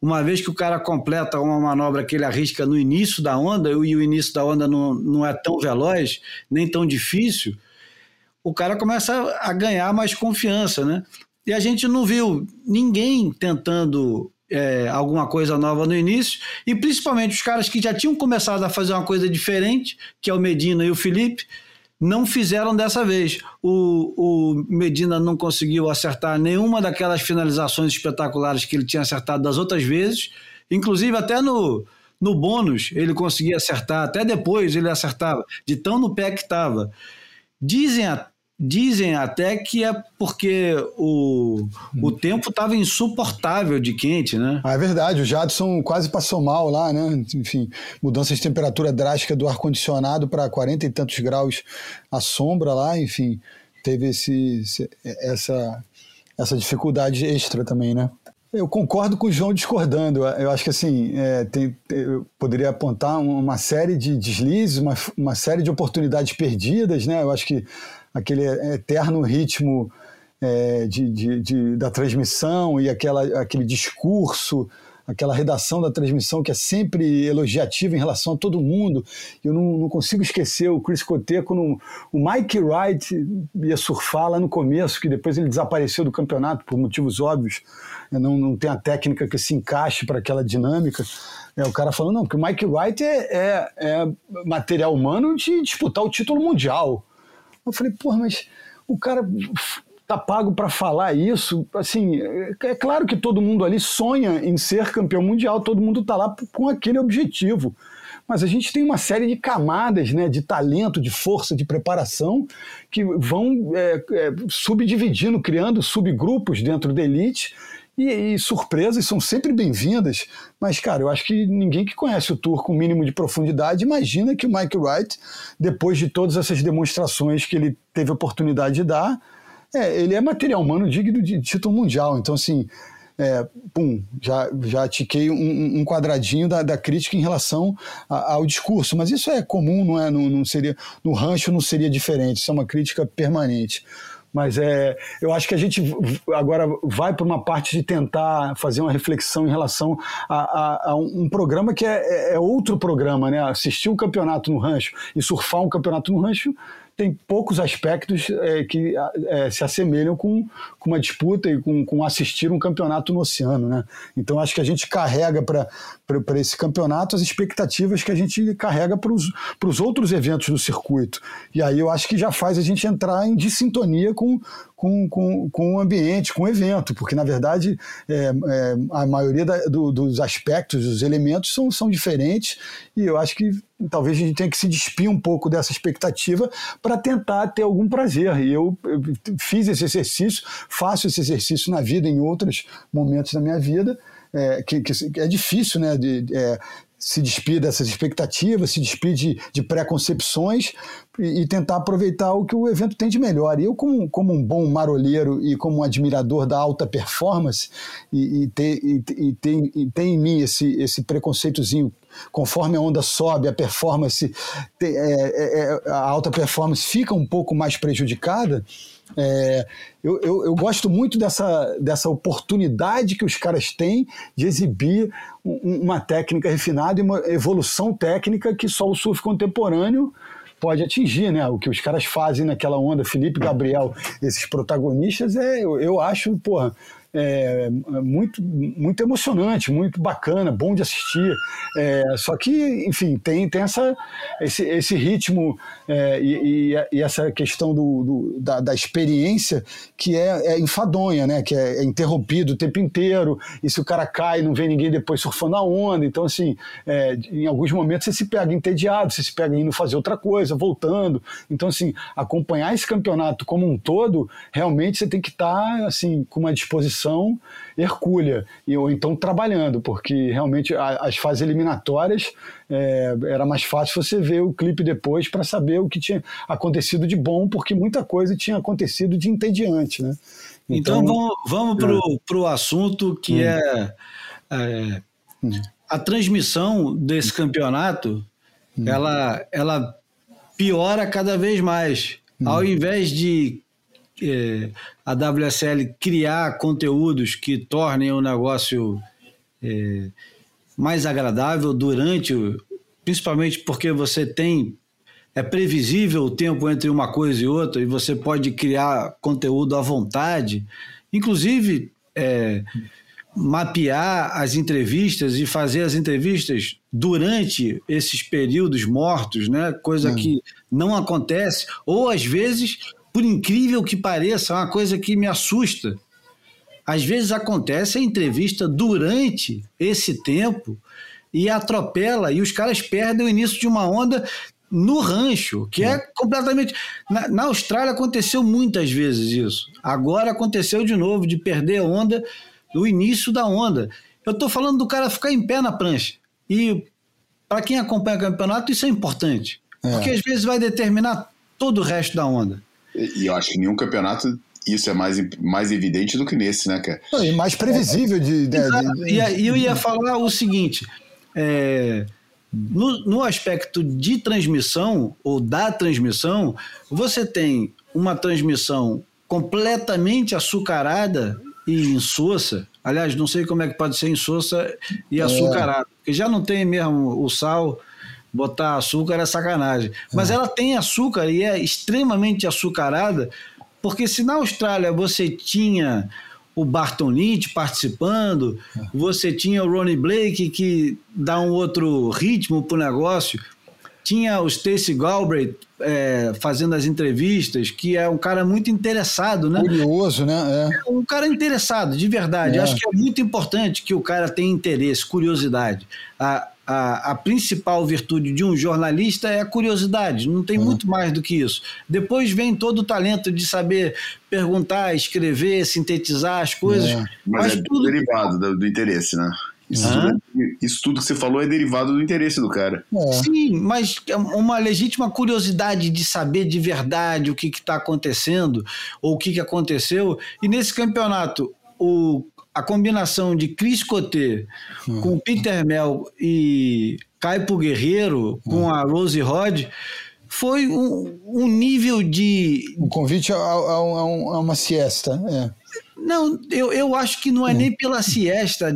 uma vez que o cara completa uma manobra que ele arrisca no início da onda, e o início da onda não, não é tão veloz, nem tão difícil, o cara começa a ganhar mais confiança, né? E a gente não viu ninguém tentando é, alguma coisa nova no início, e principalmente os caras que já tinham começado a fazer uma coisa diferente, que é o Medina e o Felipe, não fizeram dessa vez. O, o Medina não conseguiu acertar nenhuma daquelas finalizações espetaculares que ele tinha acertado das outras vezes, inclusive até no, no bônus ele conseguia acertar, até depois ele acertava, de tão no pé que estava. Dizem Dizem até que é porque o, o tempo estava insuportável de quente, né? Ah, é verdade, o Jadson quase passou mal lá, né? Enfim, mudança de temperatura drástica do ar-condicionado para 40 e tantos graus à sombra lá, enfim, teve esse, essa, essa dificuldade extra também, né? Eu concordo com o João discordando. Eu acho que assim, é, tem, eu poderia apontar uma série de deslizes, uma, uma série de oportunidades perdidas, né? Eu acho que aquele eterno ritmo é, de, de, de, da transmissão e aquela, aquele discurso, aquela redação da transmissão que é sempre elogiativa em relação a todo mundo. Eu não, não consigo esquecer o Chris quando o Mike Wright ia surfar lá no começo, que depois ele desapareceu do campeonato por motivos óbvios, não, não tem a técnica que se encaixe para aquela dinâmica. É, o cara falando, não, porque o Mike Wright é, é, é material humano de disputar o título mundial. Eu falei, porra, mas o cara tá pago para falar isso. Assim, é claro que todo mundo ali sonha em ser campeão mundial, todo mundo tá lá com aquele objetivo. Mas a gente tem uma série de camadas né, de talento, de força, de preparação que vão é, é, subdividindo, criando subgrupos dentro da elite E, e, surpresas são sempre bem-vindas, mas, cara, eu acho que ninguém que conhece o Tour com o mínimo de profundidade imagina que o Mike Wright, depois de todas essas demonstrações que ele teve a oportunidade de dar, é, ele é material humano digno de título mundial. Então, assim, é, pum, já, já tiquei um, um quadradinho da, da, crítica em relação a, ao discurso. Mas isso é comum, não é? Não, não, seria, no rancho não seria diferente, isso é uma crítica permanente. Mas é, eu acho que a gente agora vai para uma parte de tentar fazer uma reflexão em relação a, a, a um programa que é, é, é outro programa, né? Assistir um campeonato no rancho e surfar um campeonato no rancho tem poucos aspectos é, que é, se assemelham com, com uma disputa e com, com assistir um campeonato no oceano. Né? Então acho que a gente carrega para esse campeonato as expectativas que a gente carrega para os outros eventos do circuito. E aí eu acho que já faz a gente entrar em dissintonia com, com, com, com o ambiente, com o evento, porque na verdade é, é, a maioria da, do, dos aspectos, dos elementos são, são diferentes e eu acho que talvez a gente tenha que se despir um pouco dessa expectativa para tentar ter algum prazer. E eu, eu, fiz esse exercício, faço esse exercício na vida, em outros momentos da minha vida, é, que, que, é difícil, né? De, é, se despir dessas expectativas, se despir de, de preconcepções e, e, tentar aproveitar o que o evento tem de melhor. E eu, como, como um bom marolheiro e como um admirador da alta performance, e, e, ter, e, e, tem, e tem em mim esse, esse preconceitozinho, conforme a onda sobe, a performance, é, é, é, a alta performance fica um pouco mais prejudicada. É, eu, eu, eu, gosto muito dessa, dessa oportunidade que os caras têm de exibir um, uma técnica refinada e uma evolução técnica que só o surf contemporâneo pode atingir, né? O que os caras fazem naquela onda, Felipe Gabriel, esses protagonistas, é, eu, eu acho, porra, é, muito, muito emocionante, muito bacana, bom de assistir. É, só que, enfim, tem, tem essa, esse, esse ritmo é, e, e, e, essa questão do, do da, da, experiência que é, é, enfadonha, né? Que é, é, interrompido o tempo inteiro, e se o cara cai, não vem ninguém depois surfando a onda. Então, assim, é, em alguns momentos você se pega entediado, você se pega indo fazer outra coisa, voltando. Então, assim, acompanhar esse campeonato como um todo, realmente você tem que estar, tá, assim, com uma disposição posição hercúlea, e, ou então trabalhando, porque realmente a, as fases eliminatórias é, era mais fácil você ver o clipe depois para saber o que tinha acontecido de bom, porque muita coisa tinha acontecido de entediante. Né? Então, então vamos, vamos para o é. assunto que hum. é, é hum. a transmissão desse campeonato, hum. ela, ela piora cada vez mais. Hum. Ao invés de é, a WSL criar conteúdos que tornem o negócio é, mais agradável durante, principalmente porque você tem é previsível o tempo entre uma coisa e outra e você pode criar conteúdo à vontade, inclusive é, mapear as entrevistas e fazer as entrevistas durante esses períodos mortos, né? Coisa hum. que não acontece ou às vezes por incrível que pareça, é uma coisa que me assusta. Às vezes acontece a entrevista durante esse tempo e atropela, e os caras perdem o início de uma onda no rancho, que é completamente. Na, na, Austrália aconteceu muitas vezes isso. Agora aconteceu de novo, de perder a onda, o início da onda. Eu estou falando do cara ficar em pé na prancha. E para quem acompanha o campeonato, isso é importante. É. Porque às vezes vai determinar todo o resto da onda. E eu acho que nenhum campeonato isso é mais, mais evidente do que nesse, né, cara? E mais previsível de. de, de... E eu ia falar o seguinte: é, no, no aspecto de transmissão, ou da transmissão, você tem uma transmissão completamente açucarada e insossa. Aliás, não sei como é que pode ser insossa e é. açucarada, porque já não tem mesmo o sal botar açúcar é sacanagem. Mas é. ela tem açúcar e é extremamente açucarada, porque se na Austrália você tinha o Barton Lynch participando, é. você tinha o Ronnie Blake que dá um outro ritmo pro negócio, tinha o Stacey Galbraith é, fazendo as entrevistas, que é um cara muito interessado, né? Curioso, né? É. Um cara interessado, de verdade. É. Acho que é muito importante que o cara tenha interesse, curiosidade. A, a, a, principal virtude de um jornalista é a curiosidade, não tem uhum. muito mais do que isso. Depois vem todo o talento de saber perguntar, escrever, sintetizar as coisas. É. Mas, mas é tudo derivado do, do interesse, né? Isso, tudo, isso, tudo, que você falou é derivado do interesse do cara. É. Sim, mas é uma legítima curiosidade de saber de verdade o que está acontecendo ou o que, que aconteceu. E nesse campeonato, o a combinação de Chris Coté hum. com Peter Mel e Caipo Guerreiro com hum. a Rose Rod foi um, um, nível de. Um convite a, a, a uma siesta. É. Não, eu, eu acho que não é, é nem pela siesta,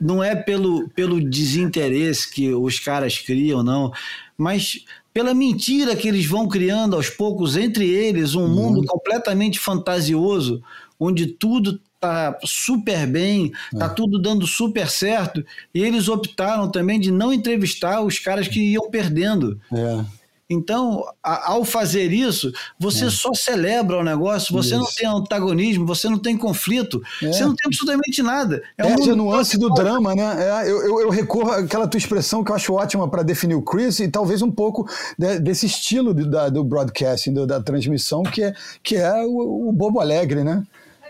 não é pelo, pelo desinteresse que os caras criam, não, mas pela mentira que eles vão criando aos poucos entre eles, um uhum. mundo completamente fantasioso, onde tudo tá super bem, tá é. tudo dando super certo, e eles optaram também de não entrevistar os caras que iam perdendo. É. Então, a, ao fazer isso, você é. só celebra o negócio, você isso. não tem antagonismo, você não tem conflito, é. você não tem absolutamente nada. É Perde um a nuance do drama, né? É, eu, eu, eu, recorro àquela tua expressão que eu acho ótima para definir o Chris e talvez um pouco de, desse estilo do, da, do broadcasting, do, da transmissão, que é, que é o, o bobo alegre, né?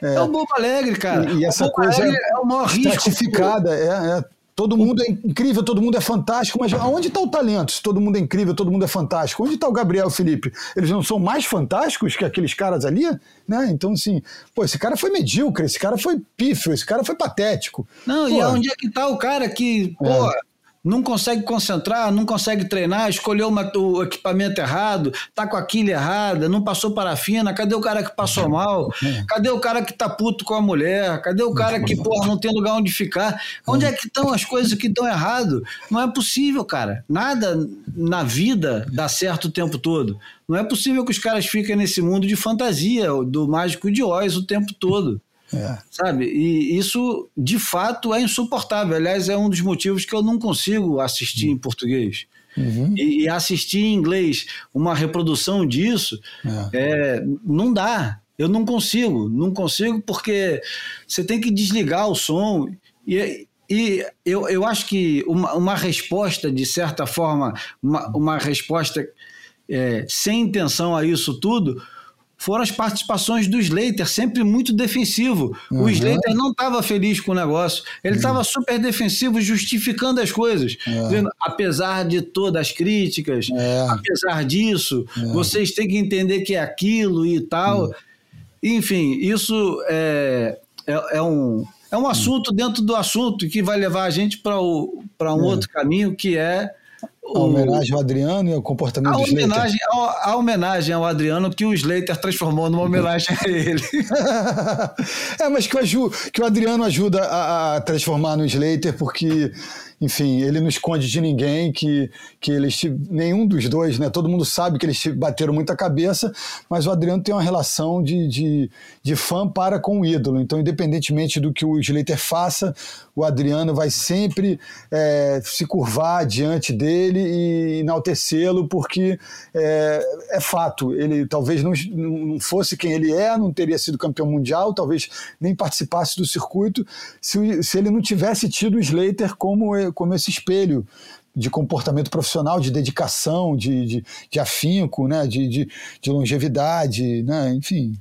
É, é o Bobo Alegre, cara. E, e essa coisa é, o maior estratificada, é, é, Todo mundo é incrível, todo mundo é fantástico, mas aonde está o talento? Se todo mundo é incrível, todo mundo é fantástico. Onde está o Gabriel Felipe? Eles não são mais fantásticos que aqueles caras ali? Né? Então, assim, pô, esse cara foi medíocre, esse cara foi pífio, esse cara foi patético. Não, pô, e onde é que está o cara que, pô, é não consegue concentrar, não consegue treinar, escolheu uma, o equipamento errado, tá com a quilha errada, não passou parafina, cadê o cara que passou mal? Cadê o cara que tá puto com a mulher? Cadê o cara que, porra, não tem lugar onde ficar? Onde é que estão as coisas que estão errado? Não é possível, cara. Nada na vida dá certo o tempo todo. Não é possível que os caras fiquem nesse mundo de fantasia do mágico de Oz o tempo todo. É. Sabe? E isso, de fato, é insuportável. Aliás, é um dos motivos que eu não consigo assistir uhum. em português. Uhum. E, e, assistir em inglês uma reprodução disso, é. É, não dá. Eu não consigo. Não consigo porque você tem que desligar o som. E, e eu, eu acho que uma, uma resposta, de certa forma, uma, uma resposta é, sem intenção a isso tudo foram as participações do Slater, sempre muito defensivo. Uhum. O Slater não estava feliz com o negócio, ele estava uhum. super defensivo, justificando as coisas. É. Dizendo, apesar de todas as críticas, é. apesar disso, é. vocês têm que entender que é aquilo e tal. Uhum. Enfim, isso é, é, é, um, é um assunto dentro do assunto que vai levar a gente para um é. outro caminho que é a homenagem ao Adriano e ao comportamento a do Slater. Homenagem ao, a homenagem ao Adriano que o Slater transformou numa homenagem a ele. *laughs* é, mas que o, que o Adriano ajuda a, a transformar no Slater, porque enfim, ele não esconde de ninguém que, que eles, nenhum dos dois, né? Todo mundo sabe que eles bateram muita cabeça, mas o Adriano tem uma relação de, de, de fã para com o ídolo. Então, independentemente do que o Slater faça, o Adriano vai sempre é, se curvar diante dele e enaltecê-lo, porque é, é, fato. Ele talvez não, não fosse quem ele é, não teria sido campeão mundial, talvez nem participasse do circuito, se, se ele não tivesse tido o Slater como como esse espelho de comportamento profissional, de dedicação, de, de, de afinco, né? de, de, de longevidade, né? enfim.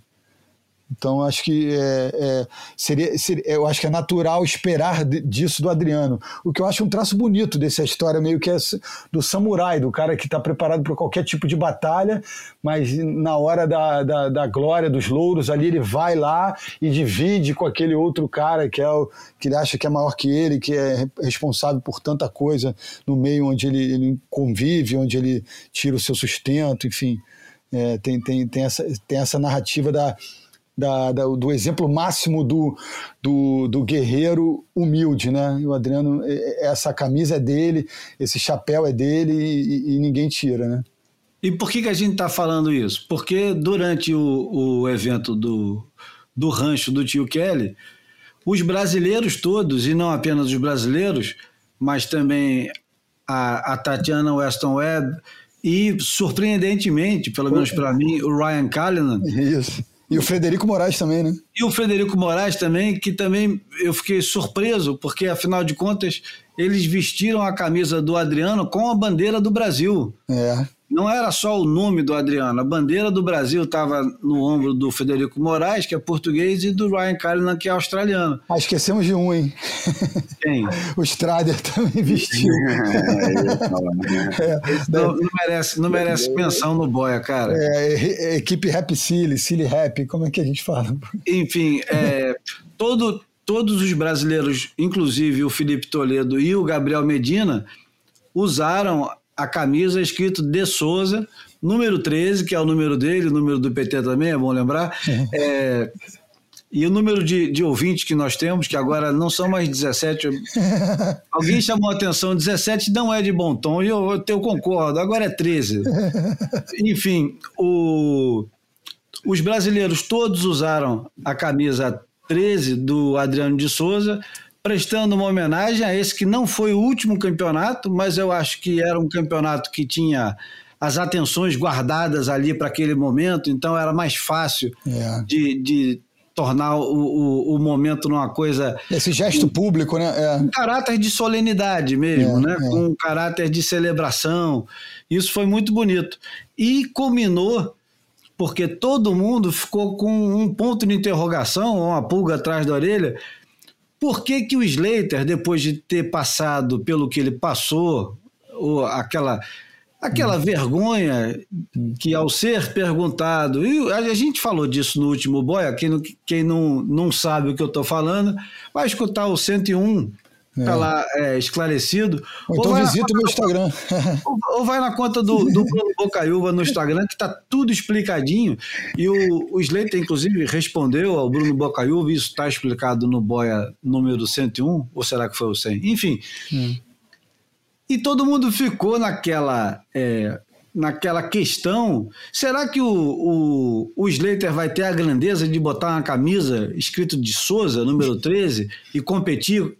Então acho que é, é, seria, seria, eu acho que é natural esperar disso do Adriano. O que eu acho um traço bonito dessa história meio que é do samurai, do cara que está preparado para qualquer tipo de batalha, mas na hora da, da, da, glória dos louros ali ele vai lá e divide com aquele outro cara que é o que ele acha que é maior que ele, que é responsável por tanta coisa no meio onde ele, ele convive, onde ele tira o seu sustento, enfim. É, tem, tem, tem, essa, tem essa narrativa da da, da, do exemplo máximo do, do, do, guerreiro humilde, né? E o Adriano, essa camisa é dele, esse chapéu é dele e, e ninguém tira, né? E por que, que a gente está falando isso? Porque durante o, o evento do, do rancho do tio Kelly, os brasileiros todos, e não apenas os brasileiros, mas também a, a Tatiana Weston Webb e, surpreendentemente, pelo menos para mim, o Ryan Callanan, Isso E o Frederico Moraes também, né? E o Frederico Moraes também, que também eu fiquei surpreso, porque afinal de contas eles vestiram a camisa do Adriano com a bandeira do Brasil. É não era só o nome do Adriano, a bandeira do Brasil estava no ombro do Federico Moraes, que é português, e do Ryan Callanan, que é australiano. Ah, esquecemos de um, hein? Quem? *laughs* o Strader também vestiu. *laughs* é, não, não, merece, não merece menção no boia, cara. É, é, equipe Rap Silly, Silly Rap, como é que a gente fala? Enfim, é, todo, todos os brasileiros, inclusive o Felipe Toledo e o Gabriel Medina, usaram a camisa escrito De Souza, número 13, que é o número dele, o número do PT também, é bom lembrar. É, e o número de, de ouvintes que nós temos, que agora não são mais 17. *laughs* Alguém chamou a atenção, 17 não é de bom tom, e eu, eu concordo, agora é 13. *laughs* Enfim, o, os brasileiros todos usaram a camisa 13 do Adriano de Souza, prestando uma homenagem a esse que não foi o último campeonato, mas eu acho que era um campeonato que tinha as atenções guardadas ali para aquele momento, então era mais fácil é. de, de tornar o, o, o, momento numa coisa. Esse gesto público, né? É. Um caráter de solenidade mesmo, é, né? É. Com um caráter de celebração. Isso foi muito bonito. E culminou porque todo mundo ficou com um ponto de interrogação, uma pulga atrás da orelha, por que, que o Slater, depois de ter passado pelo que ele passou, ou aquela, aquela vergonha que ao ser perguntado, e a gente falou disso no último Boia, quem, quem não, não sabe o que eu estou falando, vai escutar o 101 Está é. lá é, esclarecido. Ou então ou visita o meu Instagram. *laughs* Ou, ou, vai na conta do, do Bruno Bocaiúva no Instagram, que está tudo explicadinho. E o, o Slater, inclusive, respondeu ao Bruno Bocaiúva, isso está explicado no Boia número 101, ou será que foi o 100? Enfim. Hum. E todo mundo ficou naquela. É, naquela questão, será que o, o, o Slater vai ter a grandeza de botar uma camisa escrito de Souza, número 13, e competir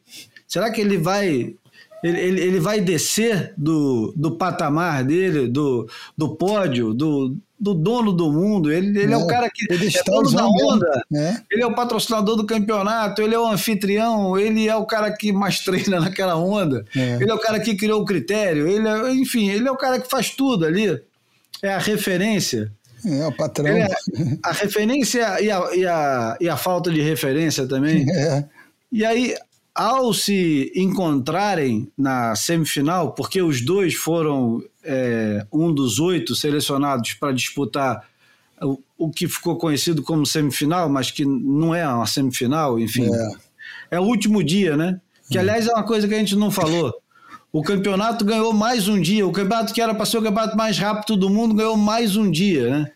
Será que ele vai ele, ele, ele, vai descer do, do patamar dele, do, do pódio, do, do dono do mundo. Ele, ele é, é o cara que ele é dono da onda. Né? Ele é o patrocinador do campeonato, ele é o anfitrião, ele é o cara que mais *laughs* treina naquela onda. É. Ele é o cara que criou o critério. Ele é, enfim, ele é o cara que faz tudo ali. É a referência. É, o patrão. É a referência e a, e, a, e a falta de referência também. *laughs* É. E aí, ao se encontrarem na semifinal, porque os dois foram é, um dos oito selecionados para disputar o, o, que ficou conhecido como semifinal, mas que não é uma semifinal, enfim. É, é o último dia, né? Que, aliás, é uma coisa que a gente não falou. O campeonato ganhou mais um dia. O campeonato que era para ser o campeonato mais rápido do mundo ganhou mais um dia, né?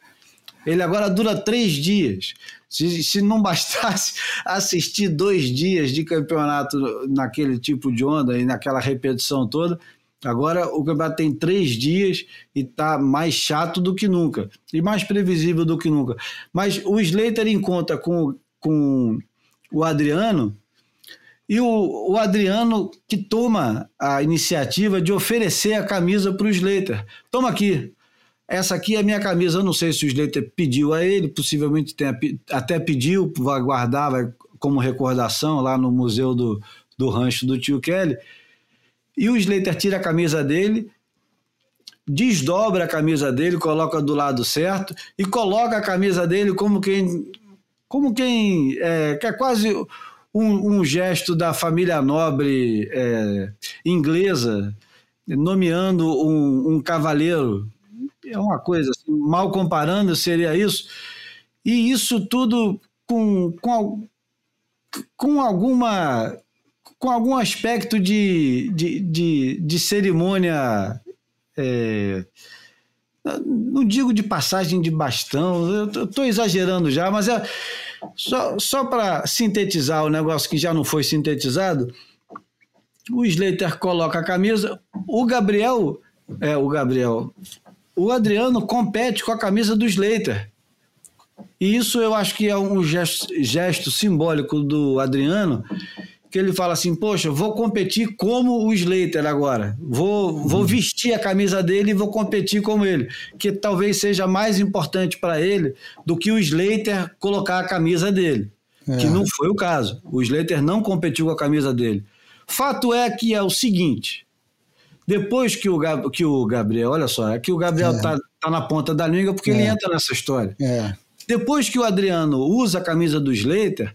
Ele agora dura três dias. Se, se não *laughs* bastasse assistir dois dias de campeonato naquele tipo de onda e naquela repetição toda, agora o campeonato tem três dias e está mais chato do que nunca e mais previsível do que nunca. Mas o Slater encontra com, com o Adriano e o, o, Adriano que toma a iniciativa de oferecer a camisa para o Slater. Toma aqui, essa aqui é a minha camisa, eu não sei se o Slater pediu a ele, possivelmente tenha, até pediu, vai guardar vai, como recordação lá no museu do, do rancho do tio Kelly. E o Slater tira a camisa dele, desdobra a camisa dele, coloca do lado certo e coloca a camisa dele como quem, como quem é, que é quase um, um gesto da família nobre é, inglesa nomeando um, um cavaleiro é uma coisa, assim, mal comparando, seria isso. E isso tudo com, com, com alguma com algum aspecto de, de, de, de cerimônia, é, não digo de passagem de bastão, eu estou exagerando já, mas é só, só para sintetizar o negócio que já não foi sintetizado, o Slater coloca a camisa, o Gabriel, é, o Gabriel, o Adriano compete com a camisa do Slater. E isso eu acho que é um gesto, gesto simbólico do Adriano que ele fala assim: Poxa, vou competir como o Slater agora. Vou, vou vestir a camisa dele e vou competir como ele. Que talvez seja mais importante para ele do que o Slater colocar a camisa dele. É. Que não foi o caso. O Slater não competiu com a camisa dele. Fato é que é o seguinte: depois que o, que o Gabriel, olha só, é que o Gabriel é. tá, tá na ponta da língua porque é. ele entra nessa história. É. Depois que o Adriano usa a camisa do Slater,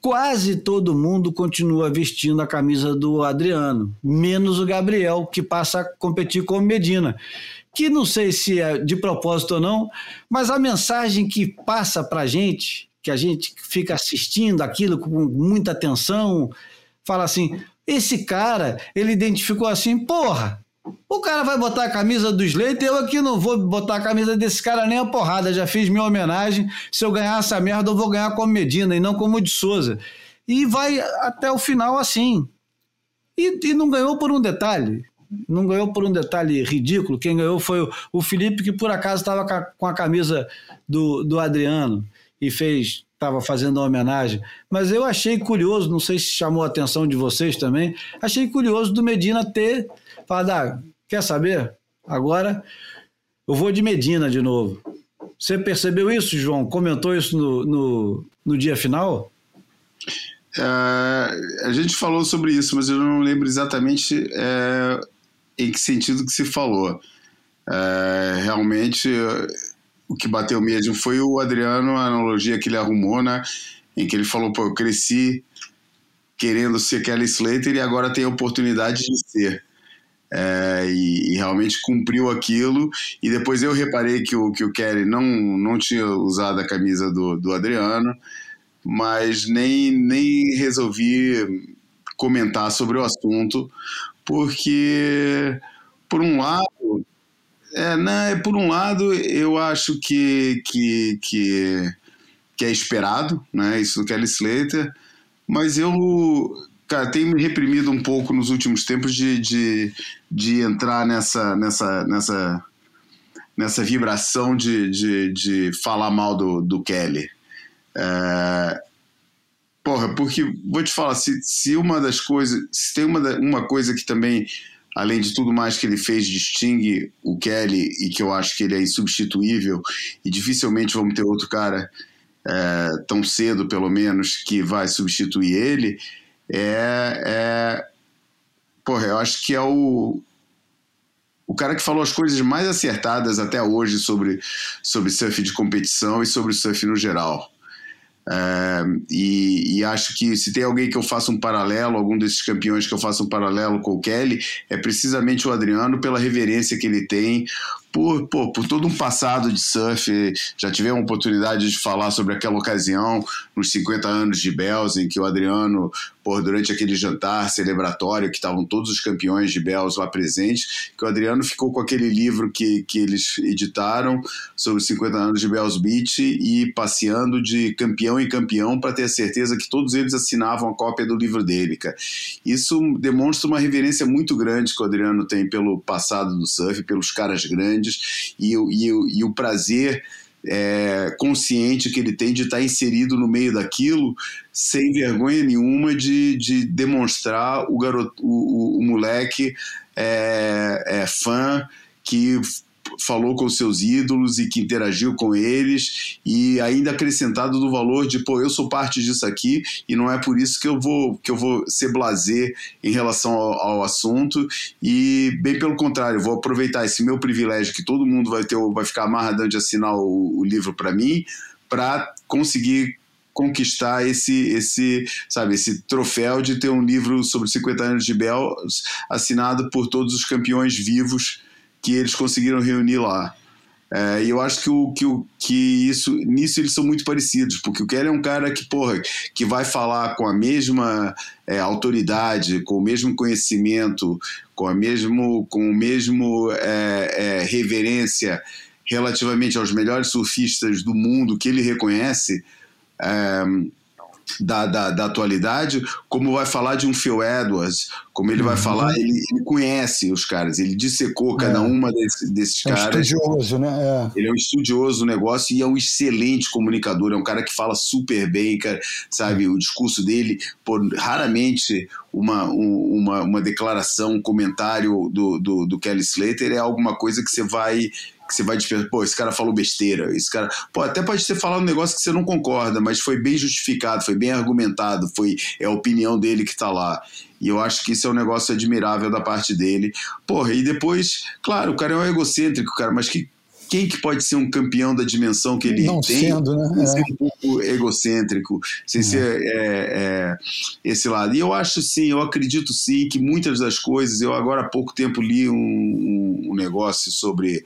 quase todo mundo continua vestindo a camisa do Adriano, menos o Gabriel, que passa a competir com o Medina. Que não sei se é de propósito ou não, mas a mensagem que passa para a gente, que a gente fica assistindo aquilo com muita atenção, fala assim: esse cara, ele identificou assim, porra, o cara vai botar a camisa do Slater, eu aqui não vou botar a camisa desse cara nem a porrada. Já fiz minha homenagem. Se eu ganhar essa merda, eu vou ganhar como Medina e não como de Souza. E vai até o final assim. E, e não ganhou por um detalhe. Não ganhou por um detalhe ridículo. Quem ganhou foi o, o Felipe, que por acaso estava com a camisa do, do Adriano e fez estava fazendo uma homenagem, mas eu achei curioso, não sei se chamou a atenção de vocês também, achei curioso do Medina ter falado, ah, quer saber? Agora eu vou de Medina de novo. Você percebeu isso, João? Comentou isso no, no, no dia final? É, a gente falou sobre isso, mas eu não lembro exatamente é, em que sentido que se falou. É, realmente o que bateu mesmo foi o Adriano, a analogia que ele arrumou, né? Em que ele falou, pô, eu cresci querendo ser Kelly Slater e agora tenho a oportunidade de ser. É, e, e, realmente cumpriu aquilo. E depois eu reparei que o, que o Kelly não, não tinha usado a camisa do, do Adriano, mas nem, nem resolvi comentar sobre o assunto, porque, por um lado, é, não, é, por um lado, eu acho que, que, que, que é esperado, né, isso do Kelly Slater, mas eu cara, tenho me reprimido um pouco nos últimos tempos de, de, de entrar nessa, nessa, nessa, nessa vibração de, de, de falar mal do, do Kelly. É, porra, porque vou te falar, se, se uma das coisas, se tem uma, uma coisa que também além de tudo mais que ele fez, distingue o Kelly e que eu acho que ele é insubstituível e dificilmente vamos ter outro cara é, tão cedo, pelo menos, que vai substituir ele, é, é. Porra, eu acho que é o. O cara que falou as coisas mais acertadas até hoje sobre, sobre surf de competição e sobre surf no geral. É, e, e, acho que se tem alguém que eu faça um paralelo, algum desses campeões que eu faça um paralelo com o Kelly, é precisamente o Adriano, pela reverência que ele tem por, pô, por todo um passado de surf. Já tivemos a oportunidade de falar sobre aquela ocasião, nos 50 anos de Bells, em que o Adriano, pô, durante aquele jantar celebratório, que estavam todos os campeões de Bells lá presentes, que o Adriano ficou com aquele livro que, que eles editaram sobre os 50 anos de Bells Beach e passeando de campeão em campeão para ter a certeza que todos eles assinavam a cópia do livro dele, cara. Isso demonstra uma reverência muito grande que o Adriano tem pelo passado do surf, pelos caras grandes grandes e, e, e o prazer é, consciente que ele tem de estar inserido no meio daquilo sem vergonha nenhuma de, de demonstrar o garoto, o, o, o moleque é, é fã que falou com seus ídolos e que interagiu com eles e ainda acrescentado do valor de pô eu sou parte disso aqui e não é por isso que eu vou que eu vou ser blazer em relação ao, ao assunto. E bem pelo contrário vou aproveitar esse meu privilégio que todo mundo vai ter vai ficar amarradão de assinar o, o livro para mim para conseguir conquistar esse esse sabe esse troféu de ter um livro sobre 50 anos de Bell assinado por todos os campeões vivos que eles conseguiram reunir lá. É, e eu acho que, o, que, o, que isso, nisso eles são muito parecidos, porque o Kelly é um cara que, porra, que vai falar com a mesma é, autoridade, com o mesmo conhecimento, com, a mesmo, com o mesmo é, é reverência relativamente aos melhores surfistas do mundo que ele reconhece, é, da, da, da, atualidade, como vai falar de um Phil Edwards, como ele uhum. vai falar, ele, ele, conhece os caras, ele dissecou cada é. uma desse, desses é um caras. estudioso, né? É. Ele é um estudioso do negócio e é um excelente comunicador, é um cara que fala super bem, cara, sabe? O discurso dele, por raramente uma, uma, uma declaração, um comentário do, do, do Kelly Slater é alguma coisa que você vai que você vai despertar, pô, esse cara falou besteira, esse cara, pô, até pode ter falado um negócio que você não concorda, mas foi bem justificado, foi bem argumentado, foi é a opinião dele que tá lá. E eu acho que isso é um negócio admirável da parte dele. Porra, e depois, claro, o cara é um egocêntrico, cara, mas que quem que pode ser um campeão da dimensão que ele não tem? Sendo, né? É. Ser um pouco egocêntrico, sem é. ser é, é, esse lado. E eu acho sim, eu acredito sim que muitas das coisas, eu agora há pouco tempo li um, um negócio sobre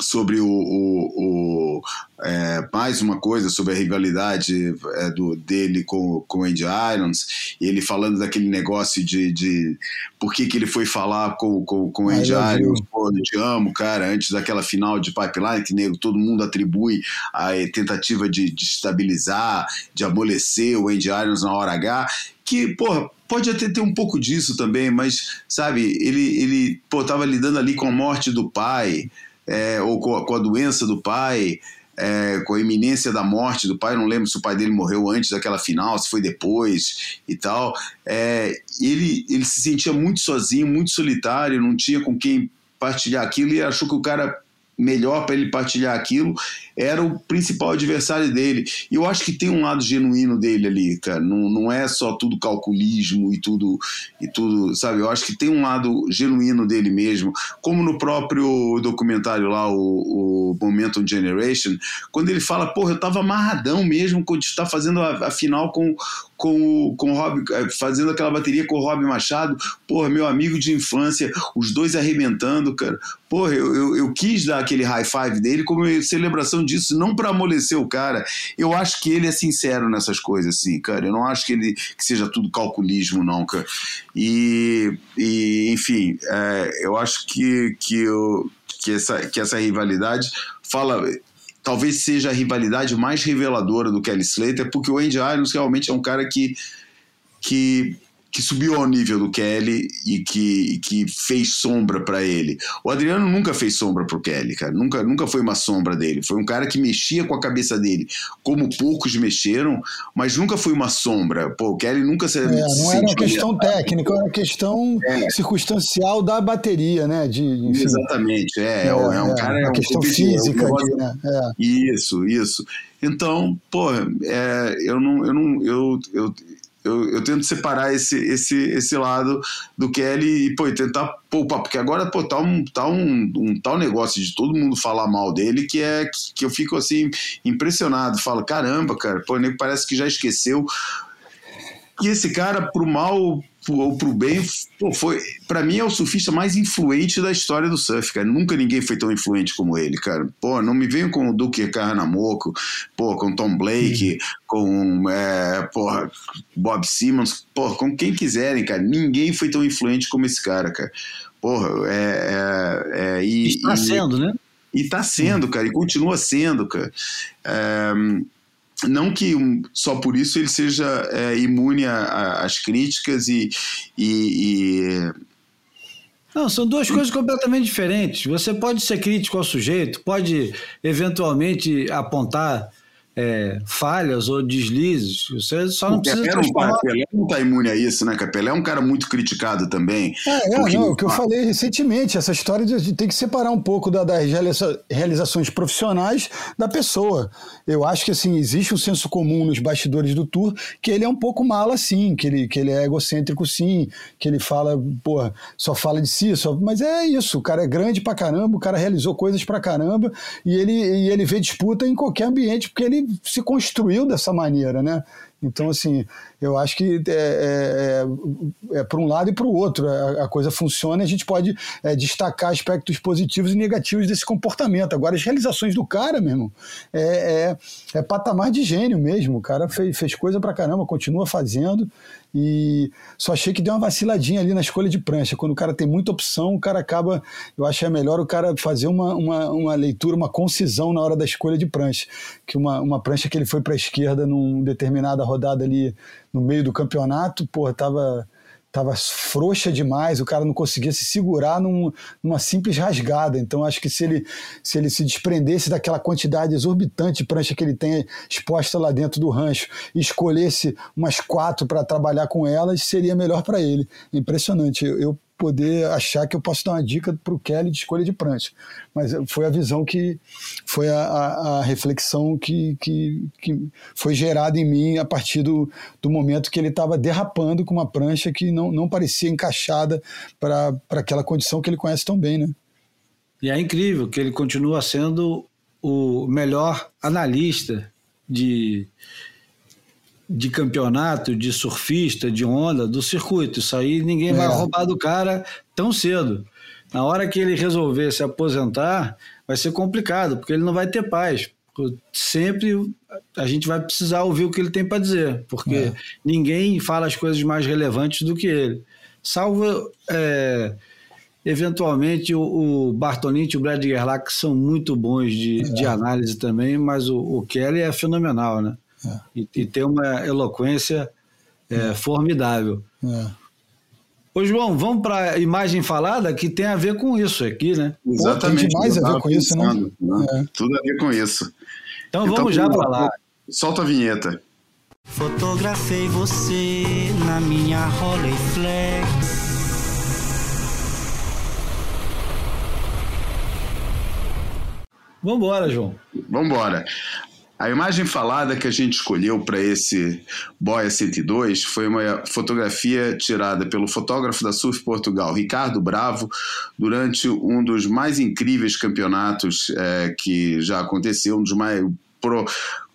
sobre o, o, o é, mais uma coisa sobre a rivalidade é, do, dele com, com o Andy Irons, e ele falando daquele negócio de, de por que, que ele foi falar com, com, com o Andy Irons, pô, eu te amo, cara, antes daquela final de pipeline, que nego, todo mundo atribui a tentativa de, de estabilizar, de amolecer o Andy Irons na hora H, que, porra, pode até ter um pouco disso também, mas, sabe, ele, ele pô, tava lidando ali com a morte do pai, é, ou com a, com a, doença do pai, é, com a iminência da morte do pai, não lembro se o pai dele morreu antes daquela final, se foi depois e tal. É, ele, ele se sentia muito sozinho, muito solitário, não tinha com quem partilhar aquilo e achou que o cara melhor para ele partilhar aquilo era o principal adversário dele. E eu acho que tem um lado genuíno dele ali, cara. Não, não é só tudo calculismo e tudo, e tudo, sabe? Eu acho que tem um lado genuíno dele mesmo. Como no próprio documentário lá, o, o Momentum Generation, quando ele fala, porra, eu tava amarradão mesmo quando está fazendo a, a, final com, com, com o Rob, eh, fazendo aquela bateria com o Rob Machado, porra, meu amigo de infância, os dois arrebentando, cara. Porra, eu, eu, eu quis dar aquele high five dele como celebração disso, não para amolecer o cara. Eu acho que ele é sincero nessas coisas, assim, cara. Eu não acho que ele que seja tudo calculismo, não, cara. E, e enfim, é, eu acho que, que, eu, que, essa, que essa rivalidade fala talvez seja a rivalidade mais reveladora do Kelly Slater, porque o Andy Irons realmente é um cara que, que que subiu ao nível do Kelly e que, que fez sombra para ele. O Adriano nunca fez sombra pro Kelly, cara. Nunca, nunca foi uma sombra dele. Foi um cara que mexia com a cabeça dele, como poucos mexeram, mas nunca foi uma sombra. Pô, o Kelly nunca se. É, não era uma questão técnica, era uma questão é. circunstancial da bateria, né? De, enfim. Exatamente, é. É, é um é, cara. É uma questão física, ali, né? Isso, isso. Então, pô, eu não. Eu não eu, eu, eu, eu, tento separar esse, esse, esse lado do Kelly e, pô, tentar poupar, porque agora, pô, tá um, tá um, um tal negócio de todo mundo falar mal dele que é que, que eu fico assim impressionado. Falo, caramba, cara, pô, nem parece que já esqueceu. E esse cara, pro mal, ou pro bem, pô, foi, para mim é o surfista mais influente da história do surf, cara. Nunca ninguém foi tão influente como ele, cara. Pô, não me venham com o Duque Carnamoko, pô, com Tom Blake, uhum. com, é, porra, Bob Simmons, pô, com quem quiserem, cara. Ninguém foi tão influente como esse cara, cara. Porra, é, é, é e, Está e, sendo, né? E tá sendo, cara, e continua sendo, cara. É, não que só por isso ele seja é, imune às críticas e, e, e, Não, são duas coisas completamente diferentes. Você pode ser crítico ao sujeito, pode eventualmente apontar é, falhas ou deslizes. Você só não precisa Pelé transformar... Pelé não está imune a isso, né? Porque Pelé é um cara muito criticado também. É, é não, o que eu falei recentemente, essa história de, ter que separar um pouco da, das realizações profissionais da pessoa. Eu acho que assim, existe um senso comum nos bastidores do tour que ele é um pouco mala sim, que ele, que ele é egocêntrico sim, que ele fala, porra, só fala de si, só... mas é isso, o cara é grande pra caramba, o cara realizou coisas pra caramba e ele, e ele vê disputa em qualquer ambiente porque ele se construiu dessa maneira, né? Então, assim, eu acho que é, é, é, é para um lado e para o outro. A, a, coisa funciona e a gente pode é, destacar aspectos positivos e negativos desse comportamento. Agora, as realizações do cara, meu irmão, é, é, é patamar de gênio mesmo. O cara fez, fez coisa para caramba, continua fazendo. E só achei que deu uma vaciladinha ali na escolha de prancha. Quando o cara tem muita opção, o cara acaba. Eu acho que é melhor o cara fazer uma, uma, uma leitura, uma concisão na hora da escolha de prancha. Que uma, uma prancha que ele foi para a esquerda numa determinada rodada ali no meio do campeonato, pô, tava estava frouxa demais, o cara não conseguia se segurar num, numa simples rasgada. Então, acho que se ele, se ele se desprendesse daquela quantidade exorbitante de prancha que ele tem exposta lá dentro do rancho e escolhesse umas quatro para trabalhar com elas, seria melhor para ele. Impressionante. Eu, poder achar que eu posso dar uma dica para o Kelly de escolha de prancha. Mas foi a visão que foi a, a, a reflexão que, que, que, foi gerada em mim a partir do, do momento que ele estava derrapando com uma prancha que não, não parecia encaixada para aquela condição que ele conhece tão bem, né? E é incrível que ele continua sendo o melhor analista de, de campeonato, de surfista, de onda, do circuito. Isso aí ninguém é. vai roubar do cara tão cedo. Na hora que ele resolver se aposentar, vai ser complicado, porque ele não vai ter paz. Sempre a gente vai precisar ouvir o que ele tem para dizer, porque é. ninguém fala as coisas mais relevantes do que ele. Salvo, é, eventualmente, o, o Bartolini e o Brad Gerlach, que são muito bons de, é. de análise também, mas o, o Kelly é fenomenal, né? É. E, e, tem uma eloquência é, é. formidável. É. Ô, João, vamos para a imagem falada que tem a ver com isso aqui, né? Exatamente. Pô, tem mais a ver com isso, né? né? É. Tudo a ver com isso. Então, então vamos já para lá. Solta a vinheta. Fotografei você na minha Rolleiflex. Vambora, João. Vambora. A imagem falada que a gente escolheu para esse Boia 102 foi uma fotografia tirada pelo fotógrafo da Surf Portugal, Ricardo Bravo, durante um dos mais incríveis campeonatos é, que já aconteceu, um dos mais. Pro,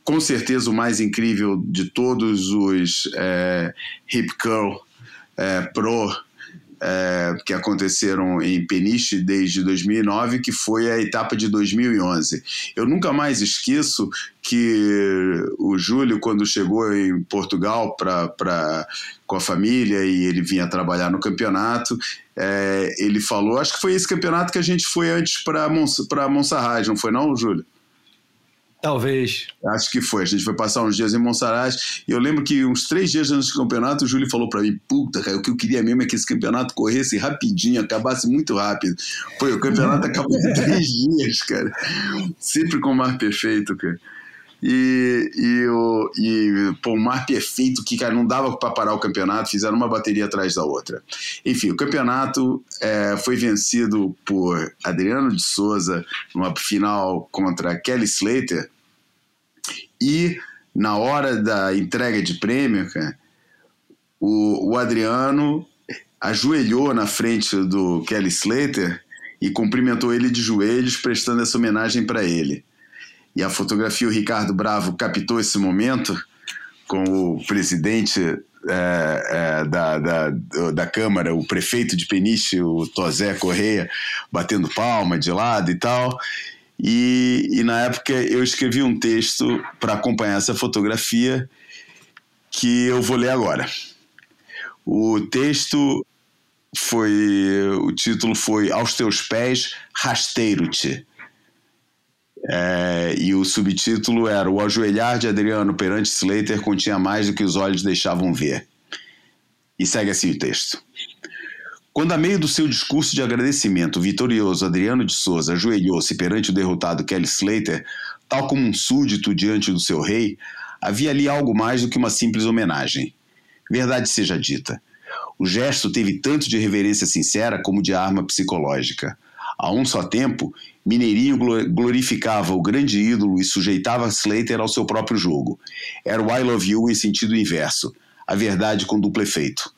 com certeza o mais incrível de todos os é, hip curl é, pro é, que aconteceram em Peniche desde 2009, que foi a etapa de 2011. Eu nunca mais esqueço que o Júlio, quando chegou em Portugal pra, pra, com a família e ele vinha trabalhar no campeonato, é, ele falou, acho que foi esse campeonato que a gente foi antes para Mons, Monserrat, não foi não, Júlio? Talvez. Acho que foi. A gente foi passar uns dias em Monsaraz e eu lembro que uns três dias antes do campeonato, o Júlio falou para mim: Puta, cara, o que eu queria mesmo é que esse campeonato corresse rapidinho, acabasse muito rápido. Foi, o campeonato acabou em três *laughs* dias, cara. Sempre com o mar perfeito, cara. E, e, o, e pô, o mar perfeito que, cara, não dava para parar o campeonato, fizeram uma bateria atrás da outra. Enfim, o campeonato é, foi vencido por Adriano de Souza numa final contra Kelly Slater e na hora da entrega de prêmio, cara, o, o Adriano ajoelhou na frente do Kelly Slater e cumprimentou ele de joelhos, prestando essa homenagem para ele. E a fotografia, o Ricardo Bravo captou esse momento com o presidente é, é, da, da, da Câmara, o prefeito de Peniche, o Tosé Correia, batendo palma de lado e tal. E, e na época eu escrevi um texto para acompanhar essa fotografia que eu vou ler agora. O texto foi. O título foi Aos Teus Pés, Rasteiro-te. É, e o subtítulo era O ajoelhar de Adriano perante Slater continha mais do que os olhos deixavam ver. E segue assim o texto. Quando, a meio do seu discurso de agradecimento, o vitorioso Adriano de Souza ajoelhou-se perante o derrotado Kelly Slater, tal como um súdito diante do seu rei, havia ali algo mais do que uma simples homenagem. Verdade seja dita. O gesto teve tanto de reverência sincera como de arma psicológica. A um só tempo, Mineirinho glorificava o grande ídolo e sujeitava Slater ao seu próprio jogo. Era o I Love You em sentido inverso, a verdade com duplo efeito.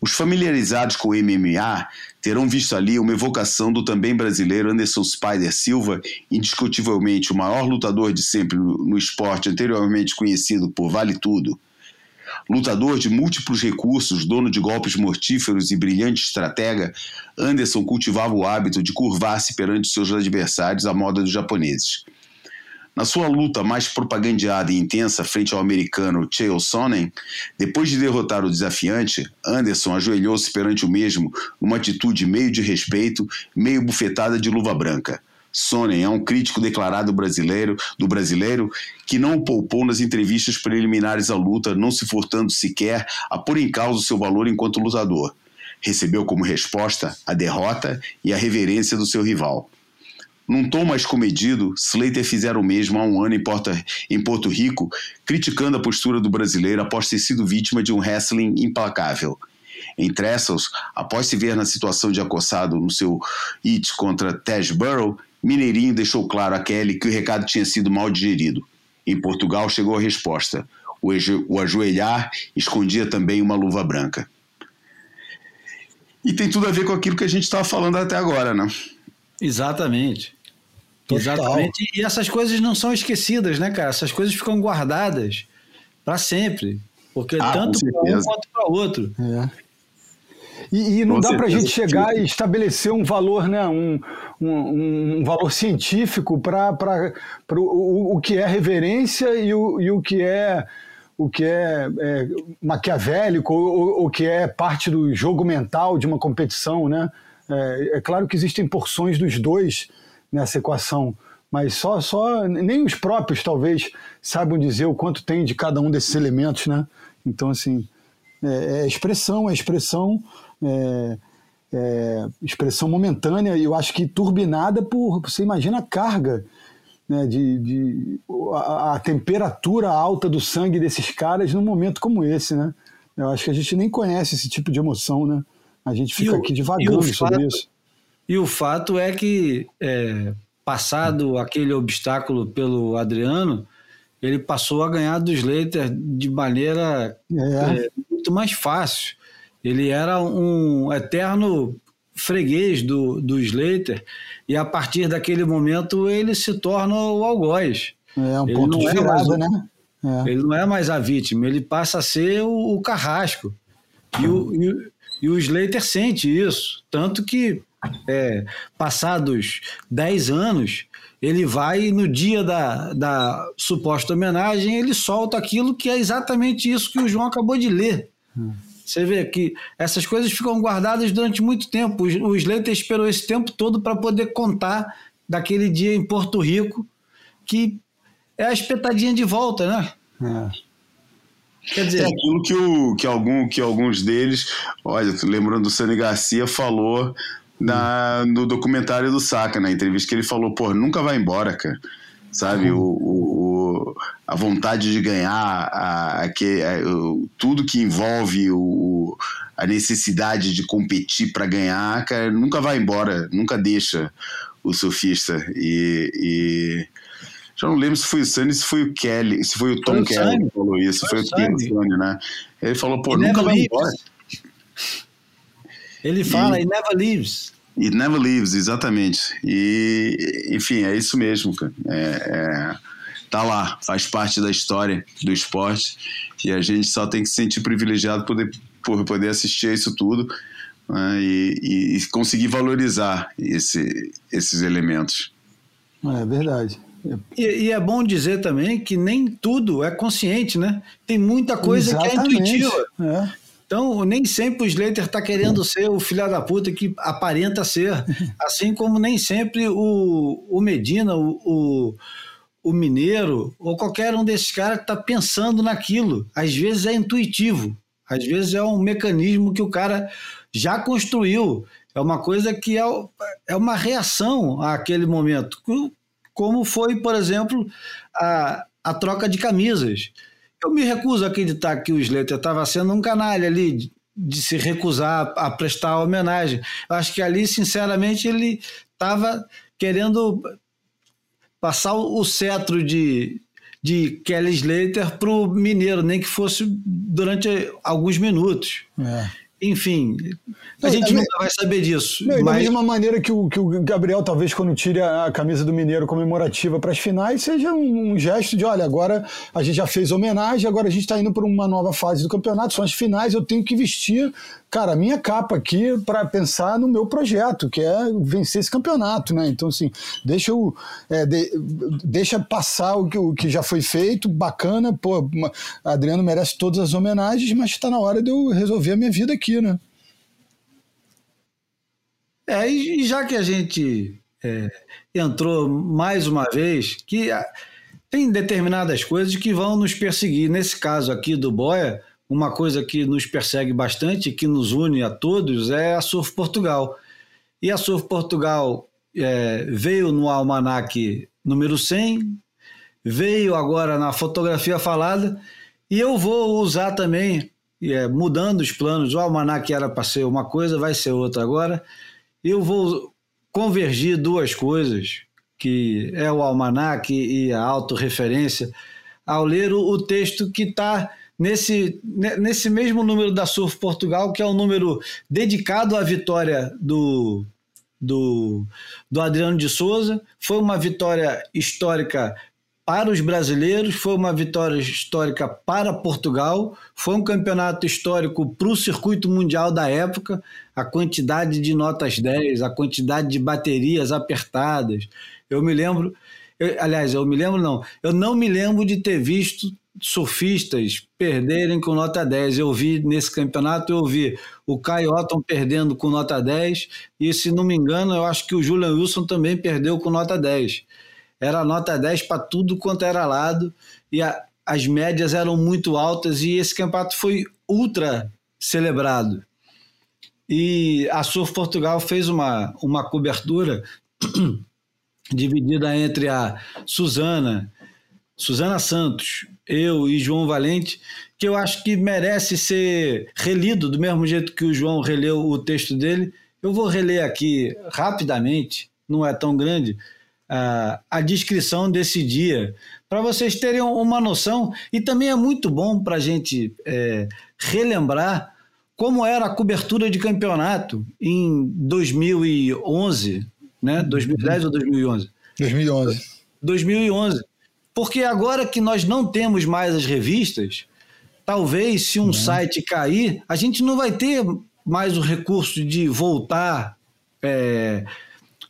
Os familiarizados com o MMA terão visto ali uma evocação do também brasileiro Anderson Spider Silva, indiscutivelmente o maior lutador de sempre no esporte anteriormente conhecido por Vale Tudo. Lutador de múltiplos recursos, dono de golpes mortíferos e brilhante estratega, Anderson cultivava o hábito de curvar-se perante seus adversários à moda dos japoneses. Na sua luta mais propagandeada e intensa frente ao americano Chael Sonnen, depois de derrotar o desafiante, Anderson ajoelhou-se perante o mesmo numa atitude meio de respeito, meio bufetada de luva branca. Sonnen é um crítico declarado brasileiro do brasileiro que não o poupou nas entrevistas preliminares à luta, não se furtando sequer a pôr em causa o seu valor enquanto lutador. Recebeu como resposta a derrota e a reverência do seu rival. Num tom mais comedido, Slater fizera o mesmo há um ano em, Porta, em Porto Rico, criticando a postura do brasileiro após ter sido vítima de um wrestling implacável. Em Trestles, após se ver na situação de acossado no seu hit contra Tej Burrow, Mineirinho deixou claro a Kelly que o recado tinha sido mal digerido. Em Portugal chegou a resposta. O ajoelhar escondia também uma luva branca. E tem tudo a ver com aquilo que a gente estava falando até agora, né? Exatamente. Total. Exatamente. E essas coisas não são esquecidas, né, cara? Essas coisas ficam guardadas para sempre. Porque ah, tanto para um quanto para outro. É. E, e não Com dá para a gente chegar e estabelecer um valor, né, um, um, um valor científico para o, o que é reverência e o, e o que é o que é, é maquiavélico ou o que é parte do jogo mental de uma competição, né? É, é, claro que existem porções dos dois nessa equação, mas só, só nem os próprios talvez saibam dizer o quanto tem de cada um desses elementos, né? Então assim é, é expressão, é expressão é, é, expressão momentânea eu acho que turbinada por, você imagina a carga, né, de, de a, a, temperatura alta do sangue desses caras num momento como esse, né? Eu acho que a gente nem conhece esse tipo de emoção, né? A gente fica aqui devagando sobre isso. E o fato é que, é, passado aquele obstáculo pelo Adriano, ele passou a ganhar do Slater de maneira é. É, muito mais fácil. Ele era um eterno freguês do, do Slater e a partir daquele momento ele se torna o algoz. É um ele ponto de é virada, o, né? É. Ele não é mais a vítima, ele passa a ser o, o carrasco. E o, e, e o Slater sente isso. Tanto que, é, passados 10 anos, ele vai no dia da, da suposta homenagem, ele solta aquilo que é exatamente isso que o João acabou de ler. Você vê que essas coisas ficam guardadas durante muito tempo. O Slater esperou esse tempo todo para poder contar daquele dia em Porto Rico, que é a espetadinha de volta, né? É. Quer dizer, é aquilo que, o, que, algum, que alguns deles, olha, lembrando do Sani Garcia, falou na, no documentário do Saca, na entrevista que ele falou, pô, nunca vai embora, cara sabe? Uhum. O, o, a vontade de ganhar, a, a, que, a, tudo que envolve o, a necessidade de competir para ganhar, cara, nunca vai embora, nunca deixa o surfista. E já não lembro se foi o Sunny, se foi o Kelly, se foi o Tom foi Kelly que falou isso, foi, foi o Sunny, né? Ele falou, pô, He nunca vai leaves. embora. Ele fala, e, he never leaves. It never leaves, exatamente. E, enfim, é isso mesmo, cara. É, é, tá lá, faz parte da história do esporte e a gente só tem que se sentir privilegiado por poder, por poder assistir a isso tudo né, e, e, conseguir valorizar esse, esses elementos. É verdade. E, e, é bom dizer também que nem tudo é consciente, né? Tem muita coisa Exatamente. que é intuitiva. É. Então, nem sempre o Slater está querendo ser o filho da puta que aparenta ser. *laughs* Assim como nem sempre o, o Medina, o, o, o Mineiro, ou qualquer um desses caras está pensando naquilo. Às vezes é intuitivo, às vezes é um mecanismo que o cara já construiu. É uma coisa que é, é uma reação àquele momento. Como foi, por exemplo, a, a troca de camisas. Eu me recuso a acreditar que o Slater estava sendo um canalha ali de, se recusar a, a prestar homenagem. Eu acho que ali, sinceramente, ele estava querendo passar o cetro de, de Kelly Slater para o Mineiro, nem que fosse durante alguns minutos. É. Enfim, a gente nunca vai saber disso. Não, mas... Da mesma maneira que o, que o Gabriel, talvez, quando tire a camisa do Mineiro comemorativa para as finais, seja um, um, gesto de: olha, agora a gente já fez homenagem, agora a gente está indo para uma nova fase do campeonato, são as finais, eu tenho que vestir, cara, a minha capa aqui para pensar no meu projeto, que é vencer esse campeonato, né? Então, assim, deixa, eu, é, de, deixa passar o que, o que já foi feito, bacana, pô, Adriano merece todas as homenagens, mas está na hora de eu resolver a minha vida aqui, né? É, e já que a gente é, entrou mais uma vez, que ah, tem determinadas coisas que vão nos perseguir. Nesse caso aqui do Boia, uma coisa que nos persegue bastante, que nos une a todos, é a Surf Portugal. E a Surf Portugal é, veio no almanac número 100, veio agora na fotografia falada, e eu vou usar também, é, mudando os planos, o almanac era para ser uma coisa, vai ser outra agora, eu vou convergir duas coisas, que é o almanac e a autorreferência, ao ler o, o texto que está nesse, nesse mesmo número da Surf Portugal, que é o número dedicado à vitória do, do, do Adriano de Souza. Foi uma vitória histórica para os brasileiros, foi uma vitória histórica para Portugal, foi um campeonato histórico para o circuito mundial da época, a quantidade de notas 10, a quantidade de baterias apertadas. Eu me lembro, eu, aliás, eu me lembro não, eu não me lembro de ter visto surfistas perderem com nota 10. Eu vi nesse campeonato, eu vi o Caio Otton perdendo com nota 10 e, se não me engano, eu acho que o Julian Wilson também perdeu com nota 10. Era nota 10 para tudo quanto era lado e a, as médias eram muito altas e esse campeonato foi ultra celebrado. E a Surf Portugal fez uma, uma cobertura *clears throat* dividida entre a Suzana, Suzana Santos, eu e João Valente, que eu acho que merece ser relido do mesmo jeito que o João releu o texto dele. Eu vou reler aqui rapidamente, não é tão grande, a, a descrição desse dia, para vocês terem uma noção. E também é muito bom para a gente é, relembrar como era a cobertura de campeonato em 2011, né? 2010 ou 2011? 2011. 2011. Porque agora que nós não temos mais as revistas, talvez se um uhum. site cair, a gente não vai ter mais o recurso de voltar é,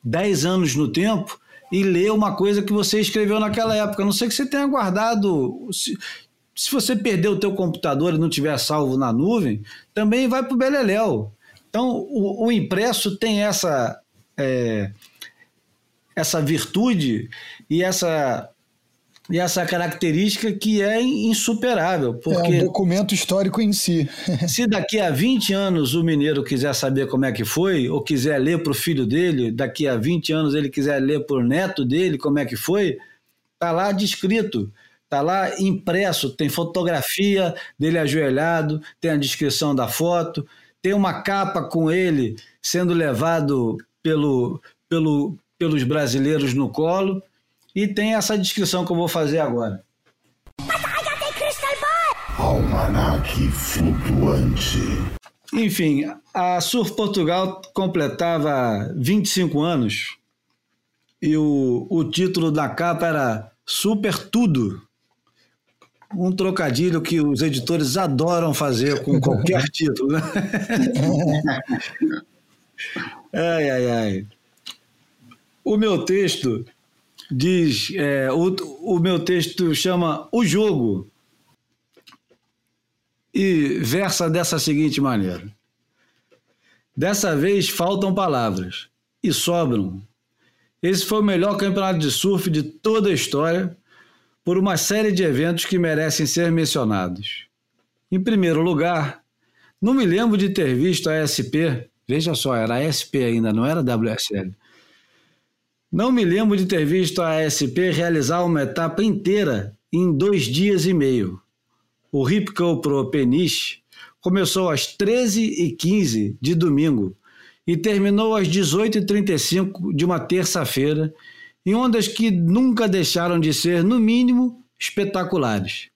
10 anos no tempo e ler uma coisa que você escreveu naquela época. A não sei que você tenha guardado. Se, se você perder o teu computador e não tiver salvo na nuvem, também vai para o Beleléu. Então, o, o, impresso tem essa, é, essa virtude e essa e essa característica que é insuperável. Porque é um documento histórico em si. *laughs* se daqui a 20 anos o mineiro quiser saber como é que foi, ou quiser ler para o filho dele, daqui a 20 anos ele quiser ler para o neto dele como é que foi, está lá descrito. Está lá impresso, tem fotografia dele ajoelhado, tem a descrição da foto, tem uma capa com ele sendo levado pelo, pelo, pelos brasileiros no colo e tem essa descrição que eu vou fazer agora. Almanac flutuante. Enfim, a Surf Portugal completava 25 anos e o, o título da capa era Super Tudo. Um trocadilho que os editores adoram fazer com qualquer *laughs* título. Né? *laughs* ai, ai, ai. O meu texto diz: é, o, o meu texto chama O Jogo e versa dessa seguinte maneira: Dessa vez faltam palavras e sobram. Esse foi o melhor campeonato de surf de toda a história, por uma série de eventos que merecem ser mencionados. Em primeiro lugar, não me lembro de ter visto a SP, veja só, era a SP ainda, não era a WSL, não me lembro de ter visto a ASP realizar uma etapa inteira em dois dias e meio. O Ripco Pro Peniche começou às 13h15 de domingo e terminou às 18h35 de uma terça-feira, em ondas que nunca deixaram de ser, no mínimo, espetaculares.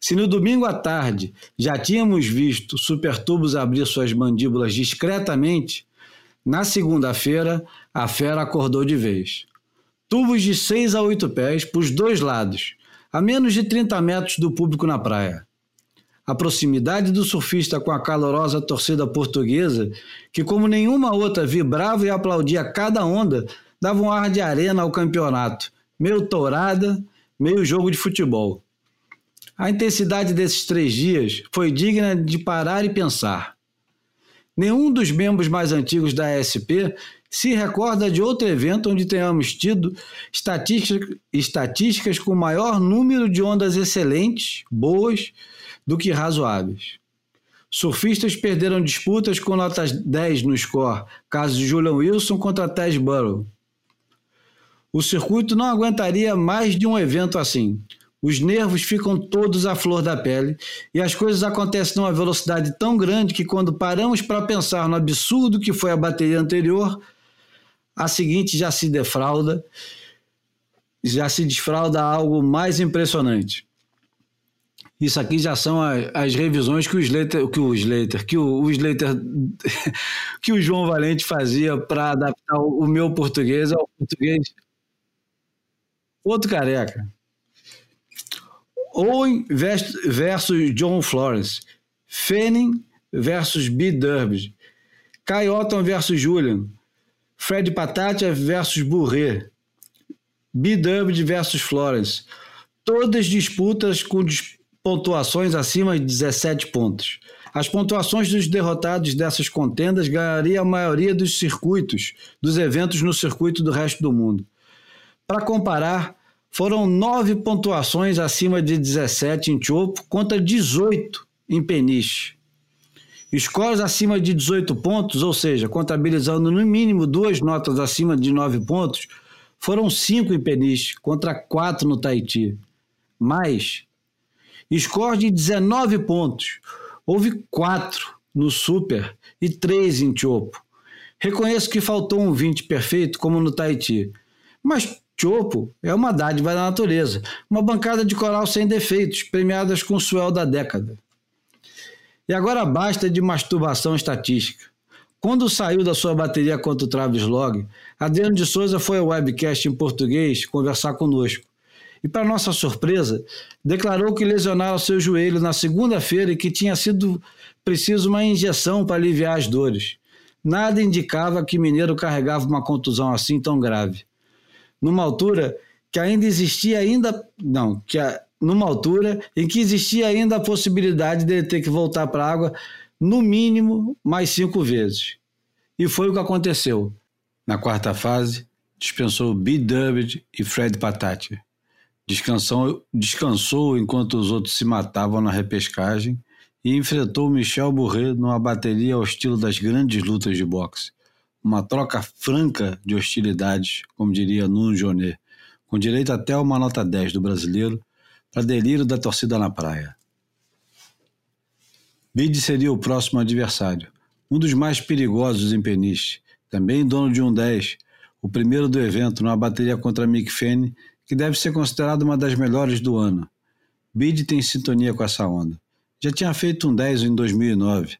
Se no domingo à tarde já tínhamos visto Supertubos abrir suas mandíbulas discretamente, na segunda-feira, a fera acordou de vez. Tubos de 6 a 8 pés para os dois lados, a menos de 30 metros do público na praia. A proximidade do surfista com a calorosa torcida portuguesa, que como nenhuma outra vibrava e aplaudia cada onda, dava um ar de arena ao campeonato, meio tourada, meio jogo de futebol. A intensidade desses três dias foi digna de parar e pensar. Nenhum dos membros mais antigos da ASP se recorda de outro evento onde tenhamos tido estatísticas, estatísticas com maior número de ondas excelentes, boas, do que razoáveis. Surfistas perderam disputas com notas 10 no score, caso de Julian Wilson contra Tess Burrow. O circuito não aguentaria mais de um evento assim. Os nervos ficam todos à flor da pele e as coisas acontecem numa velocidade tão grande que, quando paramos para pensar no absurdo que foi a bateria anterior, a seguinte já se defrauda, já se desfrauda algo mais impressionante. Isso aqui já são as, as revisões que o Slater, que o Slater, que o, o Slater, *laughs* que o João Valente fazia para adaptar o, meu português ao português. Outro careca. Owen versus John Florence. Fanning versus B. Durbridge. Kai Otton versus Julian. Fred Patatia versus Bourret. B. Durbridge versus Florence. Todas disputas com pontuações acima de 17 pontos. As pontuações dos derrotados dessas contendas ganhariam a maioria dos circuitos, dos eventos no circuito do resto do mundo. Para comparar, foram nove pontuações acima de 17 em Chopo contra 18 em Peniche. Scores acima de 18 pontos, ou seja, contabilizando no mínimo duas notas acima de 9 pontos, foram cinco em Peniche contra quatro no Tahiti. Mais, score de 19 pontos, houve quatro no Super e três em Chopo. Reconheço que faltou um 20 perfeito, como no Tahiti, mas Chopo é uma dádiva da natureza, uma bancada de coral sem defeitos, premiadas com o suel da década. E agora basta de masturbação estatística. Quando saiu da sua bateria contra o Travis Log, Adriano de Souza foi ao webcast em português conversar conosco. E, para nossa surpresa, declarou que lesionara seu joelho na segunda-feira e que tinha sido preciso uma injeção para aliviar as dores. Nada indicava que Mineiro carregava uma contusão assim tão grave numa altura que ainda existia ainda não que a, numa altura em que existia ainda a possibilidade de ele ter que voltar para a água no mínimo mais cinco vezes. E foi o que aconteceu. Na quarta fase dispensou B. Durbid e Fred Patati. Descansou descansou enquanto os outros se matavam na repescagem e enfrentou Michel Bourret numa bateria ao estilo das grandes lutas de boxe. Uma troca franca de hostilidades, como diria Nuno Jonet, com direito até uma nota 10 do brasileiro, para delírio da torcida na praia. Bide seria o próximo adversário, um dos mais perigosos em Peniche, também dono de um 10, o primeiro do evento numa bateria contra Mick Fanning, que deve ser considerado uma das melhores do ano. Bide tem sintonia com essa onda. Já tinha feito um 10 em 2009,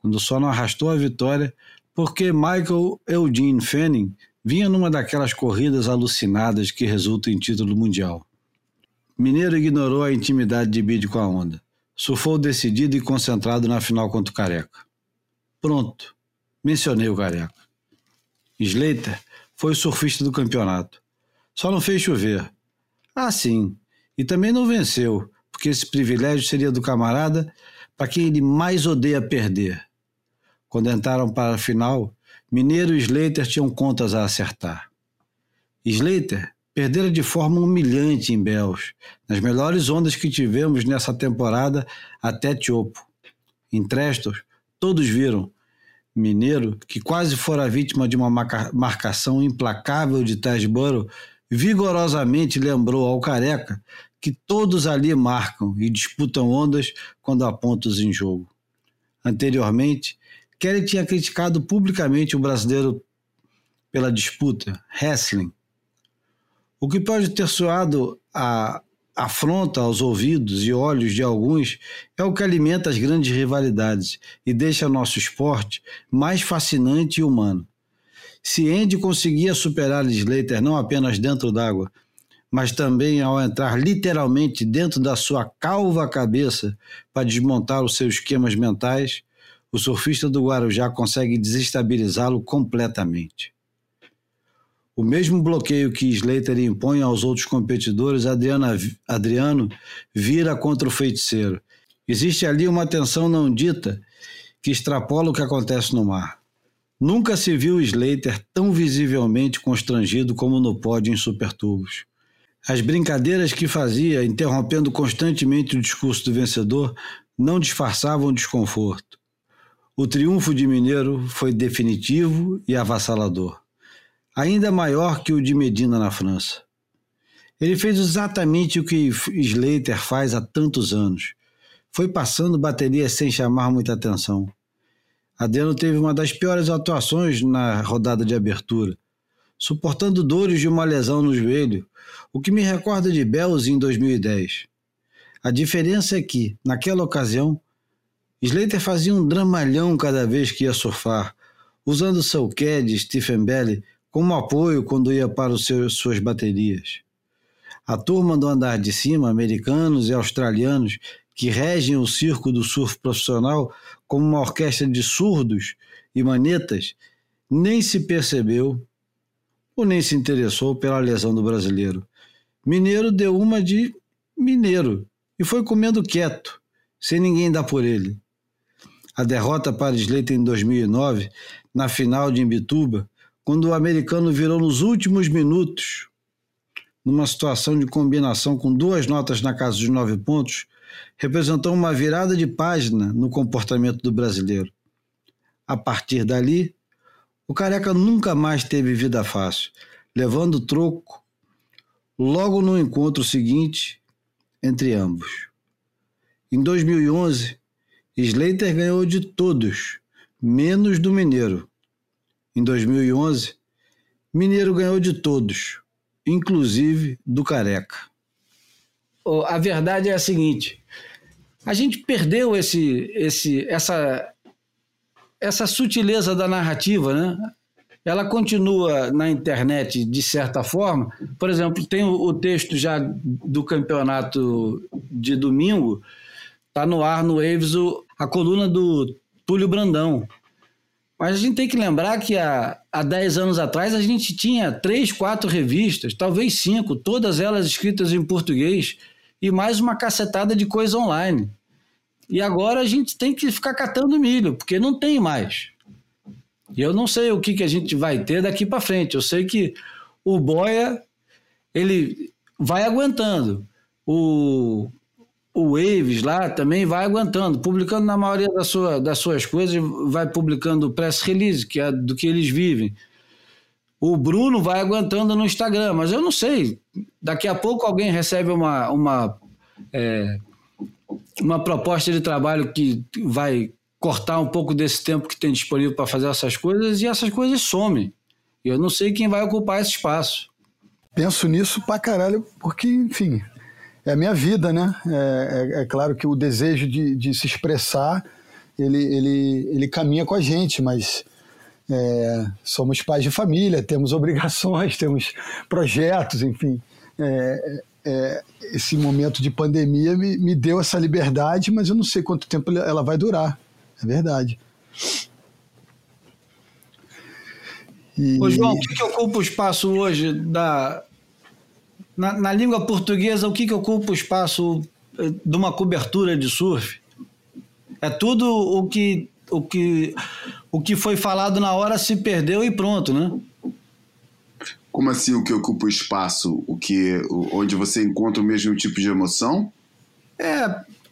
quando só não arrastou a vitória porque Michael Eugene Fanning vinha numa daquelas corridas alucinadas que resultam em título mundial. Mineiro ignorou a intimidade de Bid com a onda. Surfou decidido e concentrado na final contra o Careca. Pronto, mencionei o Careca. Slater foi o surfista do campeonato. Só não fez chover. Ah, sim. E também não venceu, porque esse privilégio seria do camarada para quem ele mais odeia perder quando entraram para a final, Mineiro e Slater tinham contas a acertar. Slater perdera de forma humilhante em Bells, nas melhores ondas que tivemos nessa temporada até Tiopo. Em Trestos, todos viram. Mineiro, que quase fora vítima de uma marcação implacável de Tasboro, vigorosamente lembrou ao Careca que todos ali marcam e disputam ondas quando há pontos em jogo. Anteriormente, Kelly tinha criticado publicamente o brasileiro pela disputa, wrestling, o que pode ter soado a afronta aos ouvidos e olhos de alguns é o que alimenta as grandes rivalidades e deixa nosso esporte mais fascinante e humano. Se Andy conseguia superar Slater não apenas dentro d'água, mas também ao entrar literalmente dentro da sua calva cabeça para desmontar os seus esquemas mentais, o surfista do Guarujá consegue desestabilizá-lo completamente. O mesmo bloqueio que Slater impõe aos outros competidores, Adriana, Adriano vira contra o feiticeiro. Existe ali uma tensão não dita que extrapola o que acontece no mar. Nunca se viu Slater tão visivelmente constrangido como no pódio em Supertubos. As brincadeiras que fazia, interrompendo constantemente o discurso do vencedor, não disfarçavam desconforto. O triunfo de Mineiro foi definitivo e avassalador, ainda maior que o de Medina na França. Ele fez exatamente o que Slater faz há tantos anos. Foi passando bateria sem chamar muita atenção. Adeno teve uma das piores atuações na rodada de abertura, suportando dores de uma lesão no joelho, o que me recorda de Bells em 2010. A diferença é que, naquela ocasião, Slater fazia um dramalhão cada vez que ia surfar, usando seu CAD Stephen Belly como apoio quando ia para os seus, suas baterias. A turma do andar de cima, americanos e australianos, que regem o circo do surf profissional como uma orquestra de surdos e manetas, nem se percebeu ou nem se interessou pela lesão do brasileiro. Mineiro deu uma de mineiro e foi comendo quieto, sem ninguém dar por ele. A derrota para Slater em 2009, na final de Imbituba, quando o americano virou nos últimos minutos, numa situação de combinação com duas notas na casa dos nove pontos, representou uma virada de página no comportamento do brasileiro. A partir dali, o careca nunca mais teve vida fácil, levando troco logo no encontro seguinte entre ambos. Em 2011, Slater ganhou de todos, menos do Mineiro. Em 2011, Mineiro ganhou de todos, inclusive do Careca. A verdade é a seguinte: a gente perdeu esse, esse, essa, essa sutileza da narrativa, né? Ela continua na internet de certa forma. Por exemplo, tem o, texto já do campeonato de domingo, está no ar no Waves a coluna do Túlio Brandão. Mas a gente tem que lembrar que há, há 10 anos atrás a gente tinha três, quatro revistas, talvez cinco, todas elas escritas em português e mais uma cacetada de coisa online. E agora a gente tem que ficar catando milho, porque não tem mais. E eu não sei o que, que a gente vai ter daqui para frente. Eu sei que o Boia ele vai aguentando. O, o Waves lá também vai aguentando, publicando na maioria da sua, das suas coisas, vai publicando press release, que é do que eles vivem. O Bruno vai aguentando no Instagram, mas eu não sei. Daqui a pouco alguém recebe uma, uma, é, uma proposta de trabalho que vai cortar um pouco desse tempo que tem disponível para fazer essas coisas e essas coisas somem. Eu não sei quem vai ocupar esse espaço. Penso nisso pra caralho, porque, enfim, é a minha vida, né? É, é, é claro que o desejo de, de se expressar, ele, ele, ele caminha com a gente, mas é, somos pais de família, temos obrigações, *laughs* temos projetos, enfim. É, é, esse momento de pandemia me, me deu essa liberdade, mas eu não sei quanto tempo ela vai durar. É verdade. E... Ô, João, o que, que ocupa o espaço hoje da. Na, na língua portuguesa, o que, que ocupa o espaço eh, de uma cobertura de surf? É tudo o que, o que o que foi falado na hora se perdeu e pronto, né? Como assim o que ocupa o espaço? O que, onde você encontra o mesmo tipo de emoção? É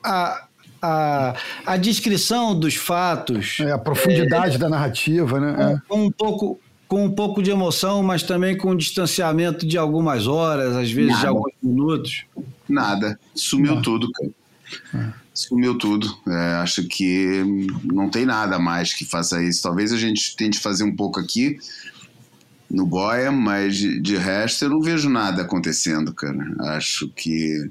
a, a, a descrição dos fatos. É, a profundidade é, da narrativa, né? É. com, um pouco, com um pouco de emoção, mas também com um distanciamento de algumas horas, às vezes Nada. de alguns minutos. Nada. Sumiu Não. tudo, cara. É sumiu tudo. É, acho que não tem nada mais que faça isso. Talvez a gente tente fazer um pouco aqui no Boia, mas de, de resto eu não vejo nada acontecendo, cara. Acho que.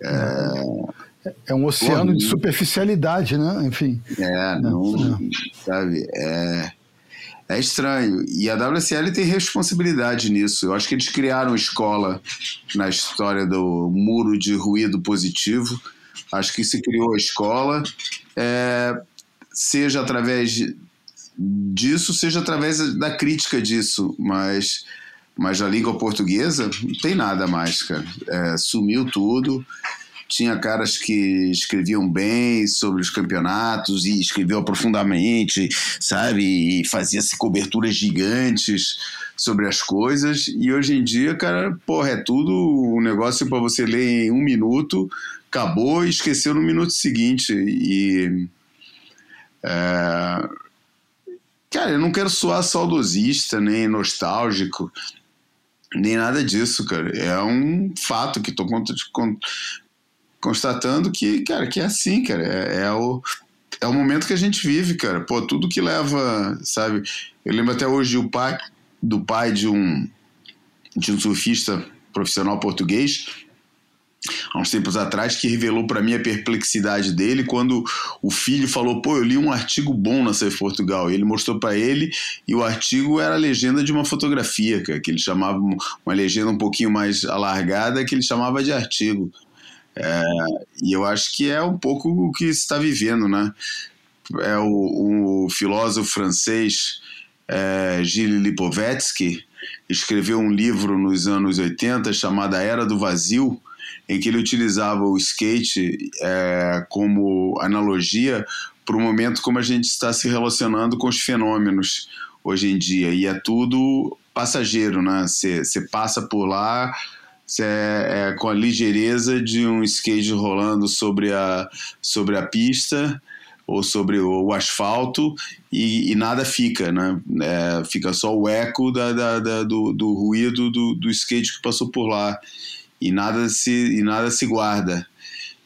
É, é um oceano Pô, de superficialidade, né? Enfim. É, não. É. Sabe? É. É estranho. E a WSL tem responsabilidade nisso. Eu acho que eles criaram escola na história do muro de ruído positivo Acho que se criou a escola, é, seja através disso, seja através da crítica disso, mas, mas a língua portuguesa não tem nada mais, cara. É, sumiu tudo. Tinha caras que escreviam bem sobre os campeonatos e escreviam profundamente, sabe? E fazia-se coberturas gigantes sobre as coisas. E hoje em dia, cara, porra, é tudo um negócio para você ler em um minuto, acabou e esqueceu no minuto seguinte. E. É, cara, eu não quero soar saudosista nem nostálgico nem nada disso, cara. É um fato que estou constatando que, cara, que é assim, cara. É, é, o, é o momento que a gente vive, cara. Pô, tudo que leva, sabe? Eu lembro até hoje o pai do pai de um de um surfista profissional português há uns tempos atrás que revelou para mim a perplexidade dele quando o filho falou: "Pô, eu li um artigo bom na Surf Portugal". E ele mostrou para ele e o artigo era a legenda de uma fotografia, que ele chamava uma legenda um pouquinho mais alargada que ele chamava de artigo. É, e eu acho que é um pouco o que está vivendo, né? É o, o filósofo francês é, Gilles Lipovetsky escreveu um livro nos anos 80 chamado A Era do Vazio, em que ele utilizava o skate é, como analogia para o momento como a gente está se relacionando com os fenômenos hoje em dia. E é tudo passageiro, né? Você passa por lá é, é, com a ligeireza de um skate rolando sobre a, sobre a pista ou sobre o, o asfalto e, e, nada fica, né? É, fica só o eco da, da, da do, do, ruído do, do skate que passou por lá e nada se, e nada se guarda.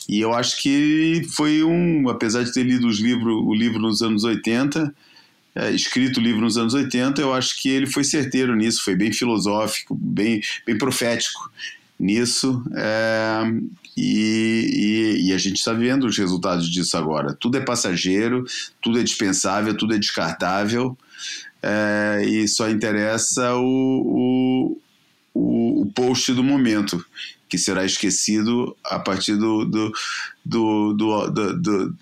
E eu acho que foi um, apesar de ter lido os livros, o livro nos anos 80, é, escrito o livro nos anos 80, eu acho que ele foi certeiro nisso, foi bem filosófico, bem, bem profético nisso. É, e, e, e, a gente está vendo os resultados disso agora. Tudo é passageiro, tudo é dispensável, tudo é descartável, é, e só interessa o, o, o, post do momento, que será esquecido a partir do, do, do, do, do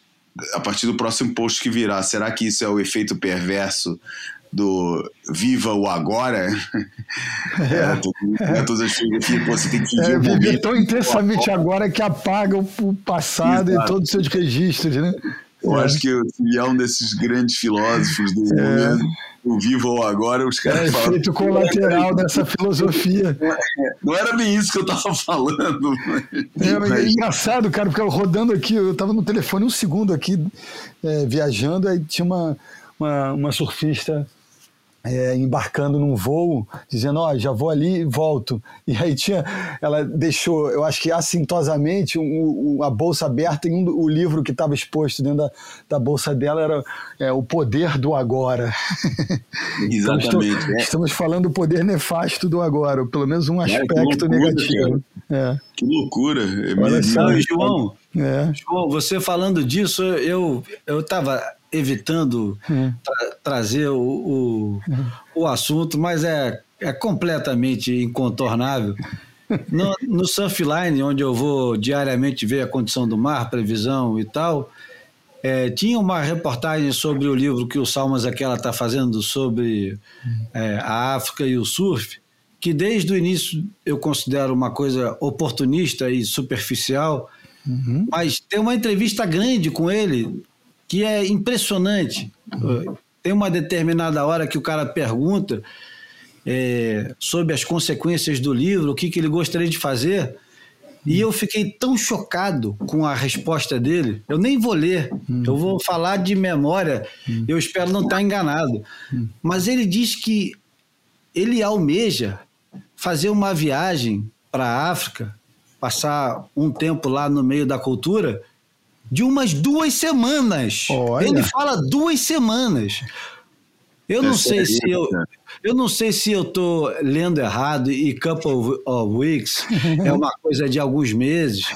a partir do próximo post que virá. Será que isso é o efeito perverso do Viva o Agora. *laughs* É, é, todas as filosofias você tem que viver é, viver tão intensamente agora que apaga o passado Exato. e todos os seus registros, né? Eu é. acho que se é um desses grandes filósofos do é. momento, o Viva ou Agora, os caras é, falam... efeito colateral dessa filosofia. Não era bem isso que eu estava falando. É, mas... É engraçado, cara, porque eu rodando aqui, eu estava no telefone um segundo aqui, é, viajando, aí tinha uma, uma, uma surfista é, embarcando num voo, dizendo, ó, oh, já vou ali e volto. E aí tinha, ela deixou, eu acho que assintosamente, um, um, a bolsa aberta e um, o livro que estava exposto dentro da, da bolsa dela era é, O Poder do Agora. Exatamente. *laughs* então, estou, é. Estamos falando do poder nefasto do agora, ou pelo menos um aspecto loucura, negativo. É. Que loucura. É Olha só, João, é. João, você falando disso, eu estava evitando hum. tra trazer o, o, o, assunto, mas é, é completamente incontornável. No, no Surfline, onde eu vou diariamente ver a condição do mar, previsão e tal, é, tinha uma reportagem sobre o livro que o Salmas aquela está fazendo sobre é, a África e o surf, que desde o início eu considero uma coisa oportunista e superficial, uhum. mas tem uma entrevista grande com ele que é impressionante. Tem uma determinada hora que o cara pergunta é, sobre as consequências do livro, o que, que ele gostaria de fazer. E eu fiquei tão chocado com a resposta dele. Eu nem vou ler, eu vou falar de memória. Eu espero não estar enganado. Hum. Mas ele diz que ele almeja fazer uma viagem para a África, passar um tempo lá no meio da cultura de umas duas semanas. Olha. Ele fala duas semanas. Eu não é sei se eu, eu não sei se eu tô lendo errado e couple of weeks é uma *laughs* coisa de alguns meses,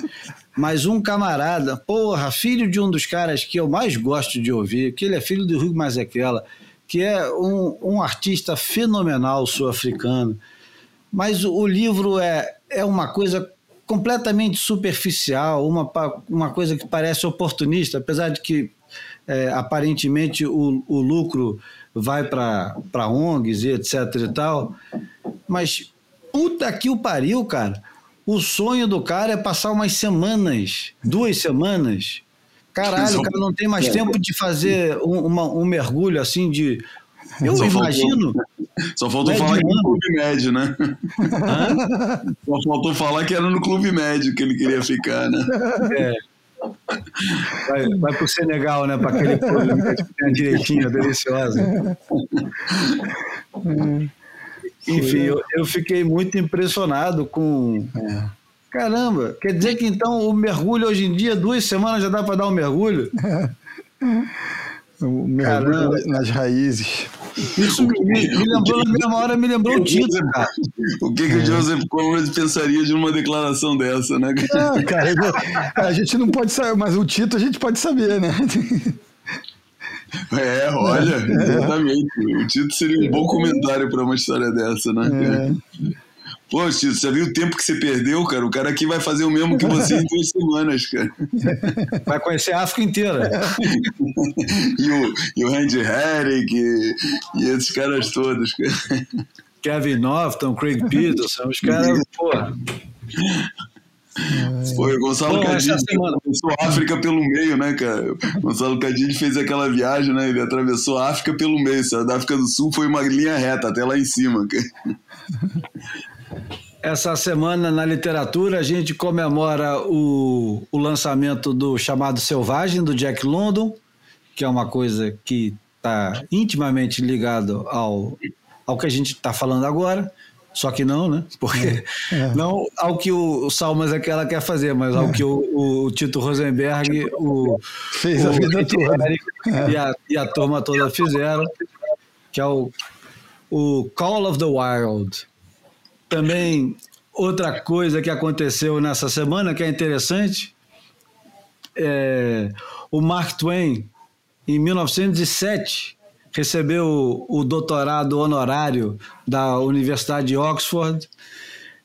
mas um camarada, porra, filho de um dos caras que eu mais gosto de ouvir, que ele é filho do Hugo Mazequela, que é um, um artista fenomenal sul-africano. Mas o livro é, é uma coisa completamente superficial, uma, uma coisa que parece oportunista, apesar de que é, aparentemente o, o lucro vai para ONGs e etc e tal. Mas puta que o pariu, cara. O sonho do cara é passar umas semanas, duas semanas. Caralho, o cara não tem mais tempo de fazer um, uma, um mergulho assim de. Eu imagino. Só faltou falar que era no. Clube Médio, né? Só faltou falar que era no Clube Médio que ele queria ficar, né? É. Vai, vai pro Senegal, né? Para aquele clube que tem a direitinha deliciosa. Enfim, eu, eu fiquei muito impressionado com. Caramba, quer dizer que então o mergulho hoje em dia, duas semanas já dá para dar um mergulho? *laughs* O mergulho Caramba. nas raízes. Isso me, me- me lembrou, na mesma hora, me lembrou o Tito, cara. O que, que o Joseph Conrad pensaria de uma declaração dessa, né? Ah, cara, a gente não pode saber, mas o Tito a gente pode saber, né? É, olha, exatamente. O Tito seria um bom comentário para uma história dessa, né? É. Pô, Tito, você viu o tempo que você perdeu, cara? O cara aqui vai fazer o mesmo que você em duas semanas, cara. Vai conhecer a África inteira. *laughs* E o, e o Randy Herrick e, e esses caras todos, cara. Kevin Norton, Craig Peterson, os caras, porra. Pô, o Gonçalo essa Cadide atravessou a África pelo meio, né, cara? O Gonçalo Cadide fez aquela viagem, né? Ele atravessou a África pelo meio. Da África do Sul foi uma linha reta até lá em cima, cara. Essa semana na literatura a gente comemora o, o lançamento do chamado Selvagem, do Jack London, que é uma coisa que está intimamente ligado ao, ao que a gente está falando agora. Só que não, né? Porque não ao que o, o Salmas é que ela quer fazer, mas ao que o, o Tito Rosenberg, o, Fez a o vida Randy toda. Herrick E a, e a turma toda fizeram, que é o, o Call of the Wild. Também outra coisa que aconteceu nessa semana que é interessante é o Mark Twain em 1907 recebeu o doutorado honorário da Universidade de Oxford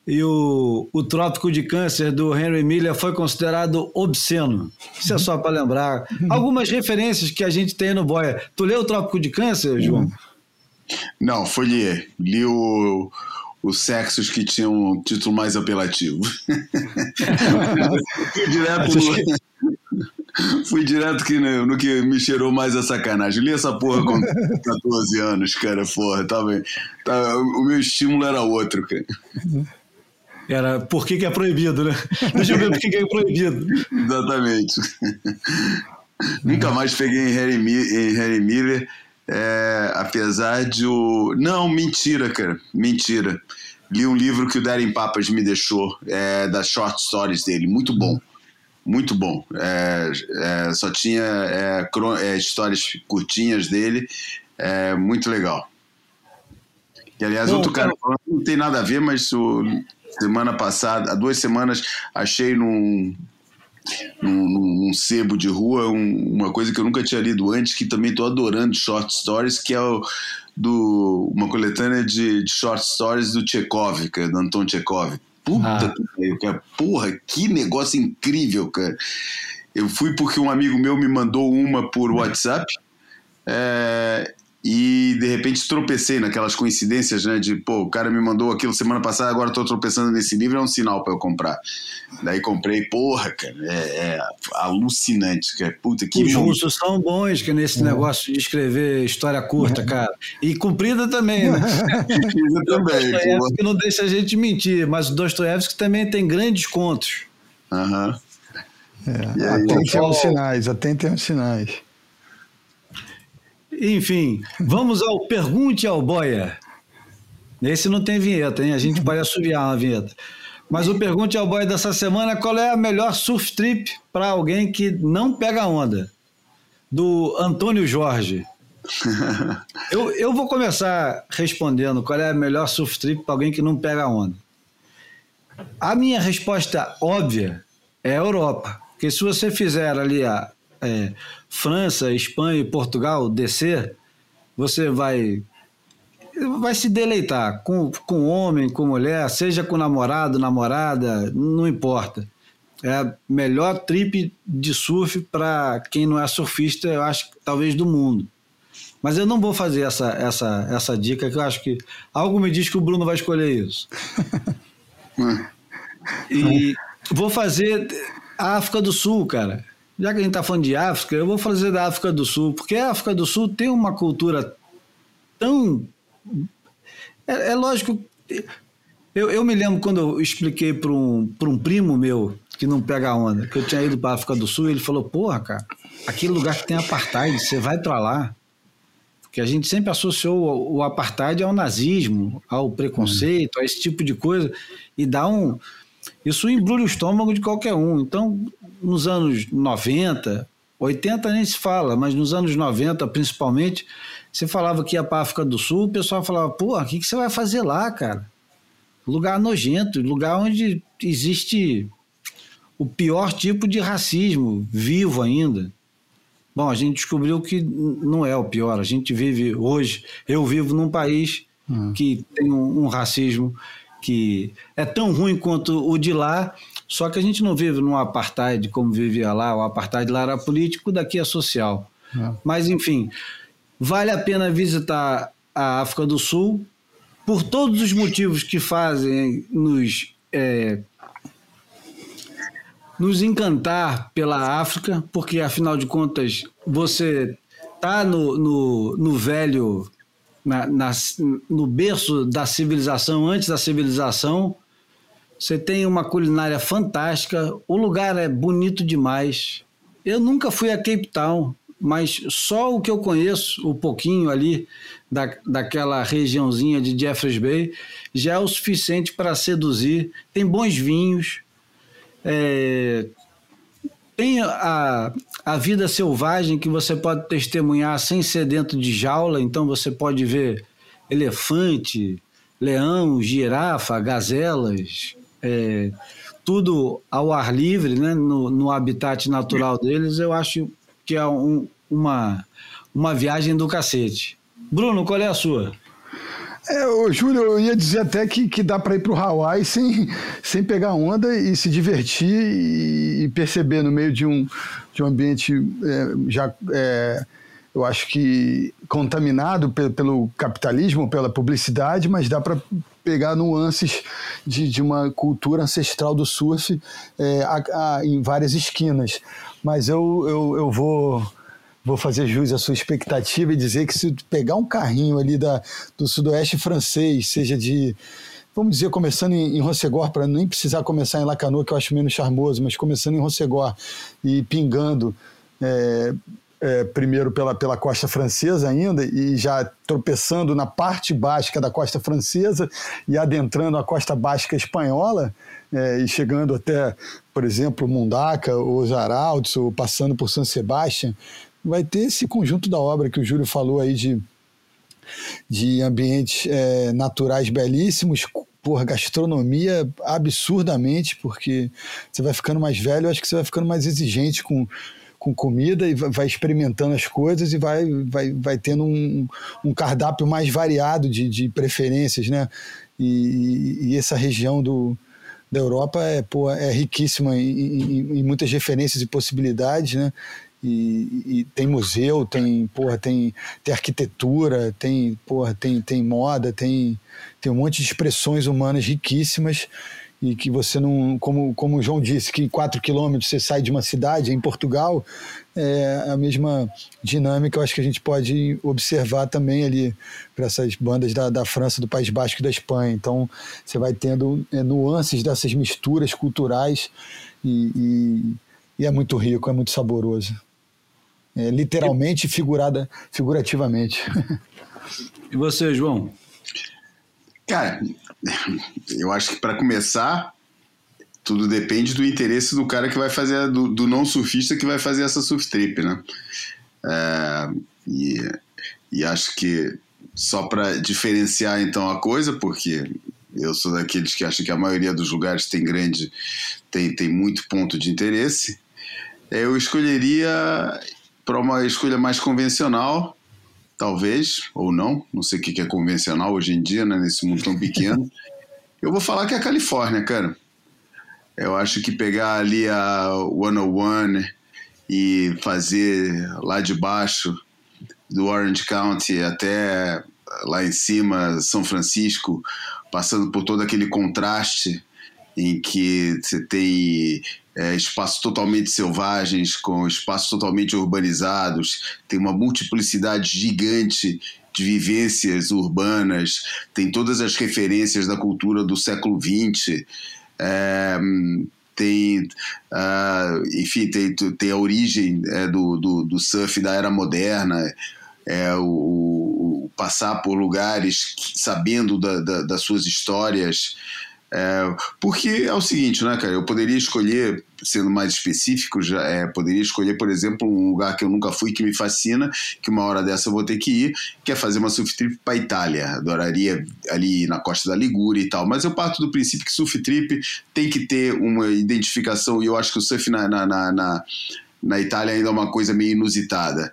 e o, o Trópico de Câncer do Henry Miller foi considerado obsceno. Isso é só para lembrar. Algumas referências que a gente tem no Boia. Tu leu o Trópico de Câncer, João? Não, foi ler. Li o, os sexos que tinham um título mais apelativo. *laughs* fui direto no, fui direto que no, no que me cheirou mais a sacanagem. Li essa porra com 14 anos, cara. Porra, tava, tava, o meu estímulo era outro, cara. Era por que, que é proibido, né? Deixa eu ver por que, que é proibido. Exatamente. Nunca mais peguei em Harry, em Harry Miller, é, apesar de o. Não, mentira, cara. Mentira. Li um livro que o Darren Papas me deixou, é, das short stories dele. Muito bom. Muito bom. É, é, só tinha é, é, histórias curtinhas dele. Muito legal. E, aliás, Bom, outro cara cara- falando, não tem nada a ver, mas o, semana passada, há duas semanas, achei num, num, num, sebo de rua um- uma coisa que eu nunca tinha lido antes, que também estou adorando short stories, que é o, do, uma coletânea de, de short stories do Chekhov, que é do Anton Chekhov. Puta Ah. que cara. Porra, que negócio incrível, cara. Eu fui porque um amigo meu me mandou uma por WhatsApp. é, e de repente tropecei naquelas coincidências, né? De, pô, o cara me mandou aquilo semana passada, agora tô tropeçando nesse livro, é um sinal para eu comprar. Daí comprei, porra, cara, é, é alucinante, cara. Puta, que Os momento. russos são bons que nesse negócio de escrever história curta, cara. E comprida também, né? *laughs* Eu também, pô. Dostoiévski não deixa a gente mentir, mas o Dostoiévski também tem grandes contos. Aham. É, E aí, atentem aos sinais, atentem aos sinais. Enfim, vamos ao Pergunte ao Boia. Esse não tem vinheta, hein? A gente pode assoviar uma vinheta. Mas o Pergunte ao Boia dessa semana, qual é a melhor surf trip para alguém que não pega onda? Do Antônio Jorge. *laughs* Eu, eu vou começar respondendo qual é a melhor surf trip para alguém que não pega onda. A minha resposta óbvia é a Europa. Porque se você fizer ali a é, França, Espanha e Portugal descer, você vai vai se deleitar com, com homem, com mulher, seja com namorado, namorada, não importa. É a melhor trip de surf para quem não é surfista, eu acho que talvez do mundo. Mas eu não vou fazer essa, essa, essa dica, que eu acho que algo me diz que o Bruno vai escolher isso. *laughs* E vou fazer a África do Sul, cara. Já que a gente está falando de África, eu vou fazer da África do Sul, porque a África do Sul tem uma cultura tão. É, é lógico. Eu, eu me lembro quando eu expliquei para um, um primo meu, que não pega onda, que eu tinha ido para a África do Sul, ele falou: Porra, cara, aquele lugar que tem apartheid, você vai para lá. Porque a gente sempre associou o apartheid ao nazismo, ao preconceito, a esse tipo de coisa, e dá um. Isso embrulha o estômago de qualquer um. Então, nos anos 90, 80 nem se fala, mas nos anos 90 principalmente, você falava que ia para a África do Sul, o pessoal falava, pô, o que, que você vai fazer lá, cara? Lugar nojento, lugar onde existe o pior tipo de racismo vivo ainda. Bom, a gente descobriu que não é o pior. A gente vive hoje, eu vivo num país uhum. que tem um, um racismo que é tão ruim quanto o de lá, só que a gente não vive num apartheid como vivia lá, o apartheid lá era político, daqui é social. É. Mas, enfim, vale a pena visitar a África do Sul por todos os motivos que fazem nos, é, nos encantar pela África, porque, afinal de contas, você está no, no, no velho na, na, no berço da civilização, antes da civilização. Você tem uma culinária fantástica, o lugar é bonito demais. Eu nunca fui a Cape Town, mas só o que eu conheço, o pouquinho ali da, daquela regiãozinha de Jeffreys Bay, já é o suficiente para seduzir. Tem bons vinhos, é, tem a, a vida selvagem que você pode testemunhar sem ser dentro de jaula, então você pode ver elefante, leão, girafa, gazelas, é, tudo ao ar livre, né, no, no habitat natural deles, eu acho que é um, uma, uma viagem do cacete. Bruno, qual é a sua? É, ô, Júlio, eu ia dizer até que, que dá para ir para o Hawaii sem, sem pegar onda e se divertir e, perceber no meio de um, de um ambiente é, já, é, eu acho que contaminado pelo, pelo capitalismo, pela publicidade, mas dá para pegar nuances de, de uma cultura ancestral do surf é, a, a, em várias esquinas. Mas eu, eu, eu vou vou fazer jus à sua expectativa e dizer que se pegar um carrinho ali da, do sudoeste francês, seja de, vamos dizer, começando em, em Rossegor, para nem precisar começar em Lacanau, que eu acho menos charmoso, mas começando em Rossegor e pingando é, é, primeiro pela, pela costa francesa ainda e já tropeçando na parte básica da costa francesa e adentrando a costa básica espanhola é, e chegando até, por exemplo, Mundaca ou Zaraldes ou passando por São Sebastião, vai ter esse conjunto da obra que o Júlio falou aí de, de ambientes é, naturais belíssimos, por gastronomia absurdamente, porque você vai ficando mais velho, acho que você vai ficando mais exigente com, com comida e vai experimentando as coisas e vai, vai, vai tendo um, um cardápio mais variado de, de preferências, né? E, e essa região do, da Europa é, pô, é riquíssima em, em, em, muitas referências e possibilidades, né? E, e, tem museu, tem, porra, tem, tem arquitetura, tem, porra, tem, tem moda, tem, tem um monte de expressões humanas riquíssimas e que você não, como, como o João disse, que 4 quilômetros você sai de uma cidade, em Portugal, é a mesma dinâmica eu acho que a gente pode observar também ali para essas bandas da, da França, do País Basco e da Espanha. Então você vai tendo é, nuances dessas misturas culturais e, e, e é muito rico, é muito saboroso é, literalmente figurada, figurativamente. *laughs* E você, João? Cara, eu acho que para começar, tudo depende do interesse do cara que vai fazer, do, do não surfista que vai fazer essa surf trip, né? É, e, e acho que só para diferenciar então a coisa, porque eu sou daqueles que acham que a maioria dos lugares tem grande, tem, tem muito ponto de interesse. Eu escolheria para uma escolha mais convencional, talvez, ou não, não sei o que é convencional hoje em dia, né, nesse mundo tão pequeno. *laughs* Eu vou falar que é a Califórnia, cara. Eu acho que pegar ali a 101 e fazer lá de baixo, do Orange County até lá em cima, São Francisco, passando por todo aquele contraste em que você tem é, espaços totalmente selvagens, com espaços totalmente urbanizados, tem uma multiplicidade gigante de vivências urbanas, tem todas as referências da cultura do século XX. É, tem, uh, enfim, tem, tem a origem é, do, do, do, surf da era moderna, é, o, o passar por lugares sabendo da, da, das suas histórias, é, porque é o seguinte, né, cara? Eu poderia escolher, sendo mais específico, já é, poderia escolher, por exemplo, um lugar que eu nunca fui que me fascina, que uma hora dessa eu vou ter que ir, que é fazer uma surf trip para Itália. Adoraria ali na costa da Ligúria e tal. Mas eu parto do princípio que surf trip tem que ter uma identificação, e eu acho que o surf na, na, na, na, na Itália ainda é uma coisa meio inusitada.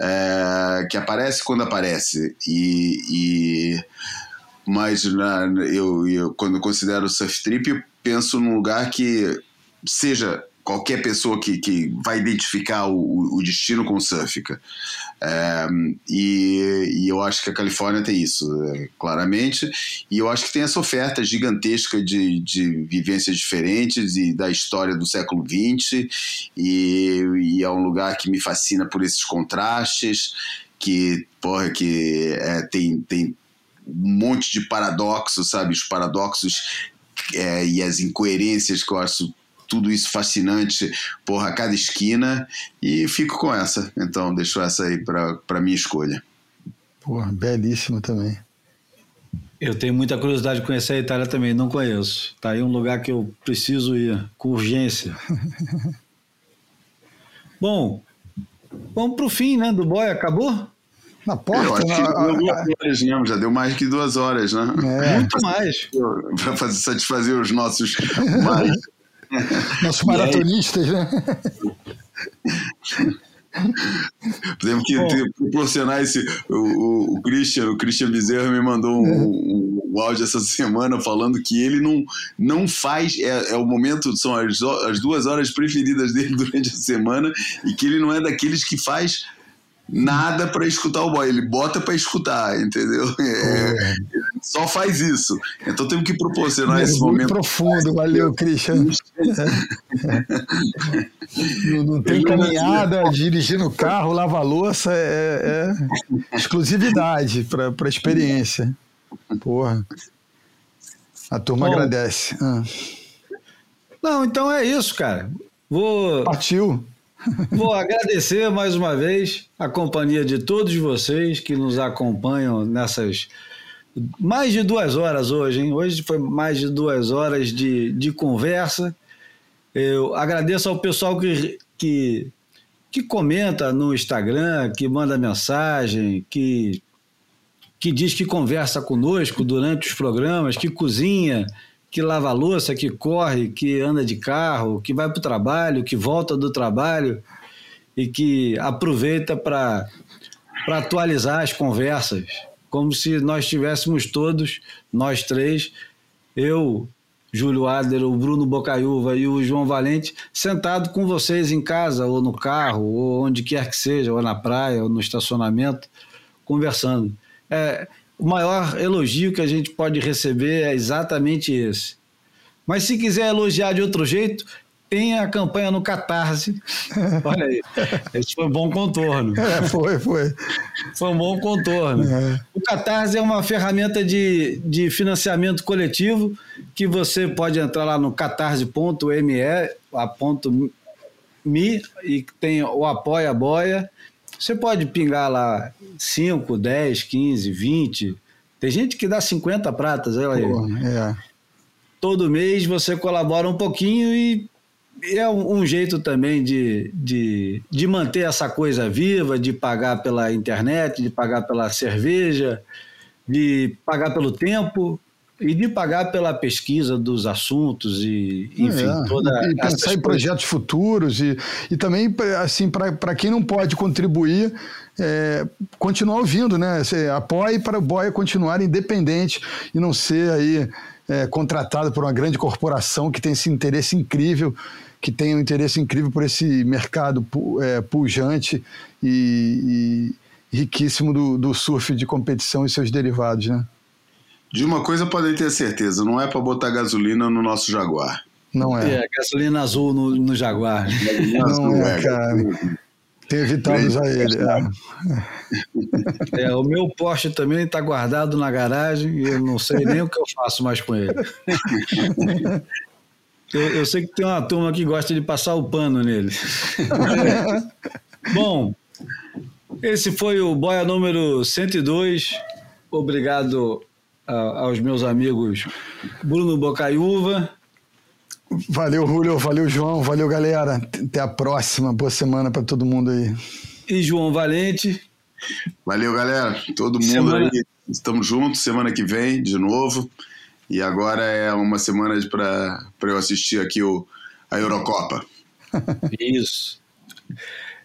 É, que aparece quando aparece. e, e mas na, eu, eu, quando eu considero surf trip, penso num lugar que seja qualquer pessoa que, que vai identificar o, o destino com surf. É, e, e, eu acho que a Califórnia tem isso, é, claramente. E eu acho que tem essa oferta gigantesca de, de vivências diferentes e da história do século XX. E, e é um lugar que me fascina por esses contrastes. Que, porra, que é, tem, tem um monte de paradoxos, sabe? Os paradoxos é, e as incoerências que eu acho tudo isso fascinante, porra, a cada esquina, e fico com essa. Então, deixo essa aí para minha escolha. Porra, belíssimo também. Eu tenho muita curiosidade de conhecer a Itália também, não conheço. Tá aí um lugar que eu preciso ir, com urgência. *laughs* Bom, vamos para o fim, né, do boy, acabou? Na porta? Eu acho na... que deu duas horas mesmo, já deu mais que duas horas, né? É. Muito mais. *laughs* Para satisfazer os nossos *laughs* mais... nossos maratonistas, né? Temos que ter, proporcionar esse. O, o, o, Christian, o Christian Bezerra me mandou um, um, um, áudio essa semana falando que ele não, não faz. É, é o momento, são as, as duas horas preferidas dele *laughs* durante a semana, e que ele não é daqueles que faz nada para escutar o boy, ele bota para escutar, entendeu? *laughs* É, só faz isso. Então temos que proporcionar esse momento. profundo, valeu, Christian. *laughs* não, não, tem caminhada, dirigir no carro, lavar louça, é, é *laughs* exclusividade para a experiência. Porra. A turma Bom, agradece. Ah. Não, então é isso, cara. Vou. Partiu. Vou agradecer mais uma vez a companhia de todos vocês que nos acompanham nessas mais de duas horas hoje, hein? Hoje foi mais de duas horas de, de conversa. Eu agradeço ao pessoal que, que, que comenta no Instagram, que manda mensagem, que, que diz que conversa conosco durante os programas, que cozinha que lava louça, que corre, que anda de carro, que vai para o trabalho, que volta do trabalho e que aproveita para atualizar as conversas, como se nós tivéssemos todos, nós três, eu, Júlio Adler, o Bruno Bocaiúva e o João Valente, sentado com vocês em casa, ou no carro, ou onde quer que seja, ou na praia, ou no estacionamento, conversando. É, o maior elogio que a gente pode receber é exatamente esse. Mas se quiser elogiar de outro jeito, tem a campanha no Catarse. *laughs* Olha aí, esse foi um bom contorno. É, foi, foi. Foi um bom contorno. É. O Catarse é uma ferramenta de, de financiamento coletivo que você pode entrar lá no catarse.me, a ponto me, e tem o Apoia Boia você pode pingar lá 5, 10, 15, 20. Tem gente que dá 50 pratas, olha aí. É. Todo mês você colabora um pouquinho e é um, um, jeito também de, de, de manter essa coisa viva, de pagar pela internet, de pagar pela cerveja, de pagar pelo tempo e de pagar pela pesquisa dos assuntos e, enfim, é, toda e pensar em projetos futuros e, e também, assim, para quem não pode contribuir, é, continuar ouvindo, né? Você apoie para o Boia continuar independente e não ser aí é, contratado por uma grande corporação que tem esse interesse incrível, que tem um interesse incrível por esse mercado é, pujante e, e riquíssimo do, do surf de competição e seus derivados, né? De uma coisa podem ter certeza, não é para botar gasolina no nosso Jaguar. Não é. É, gasolina azul no, no Jaguar. Não é, cara. Tem evitado usar ele. É. É, o meu Porsche também está guardado na garagem e eu não sei nem o que eu faço mais com ele. Eu, eu sei que tem uma turma que gosta de passar o pano nele. *laughs* Bom, esse foi o Boia número 102. Obrigado aos meus amigos Bruno Bocaiúva. Valeu, Julio. Valeu, João. Valeu, galera. Até a próxima. Boa semana para todo mundo aí. e João Valente. Valeu, galera. Todo mundo Semana- aí. Estamos juntos semana que vem, de novo. E agora é uma semana para eu assistir aqui o, a Eurocopa. *laughs* Isso.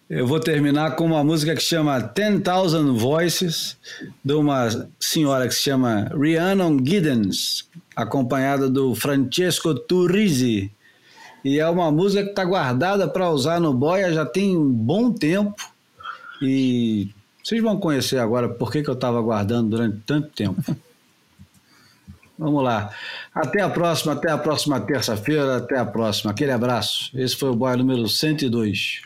Eu vou terminar com uma música que chama 10,000 Voices, de uma senhora que se chama Rhiannon Giddens, acompanhada do Francesco Turrisi. E é uma música que está guardada para usar no Boia já tem um bom tempo. E vocês vão conhecer agora por que, que eu estava guardando durante tanto tempo. *laughs* Vamos lá. Até a próxima, até a próxima terça-feira, até a próxima. Aquele abraço. Esse foi o Boia número 102.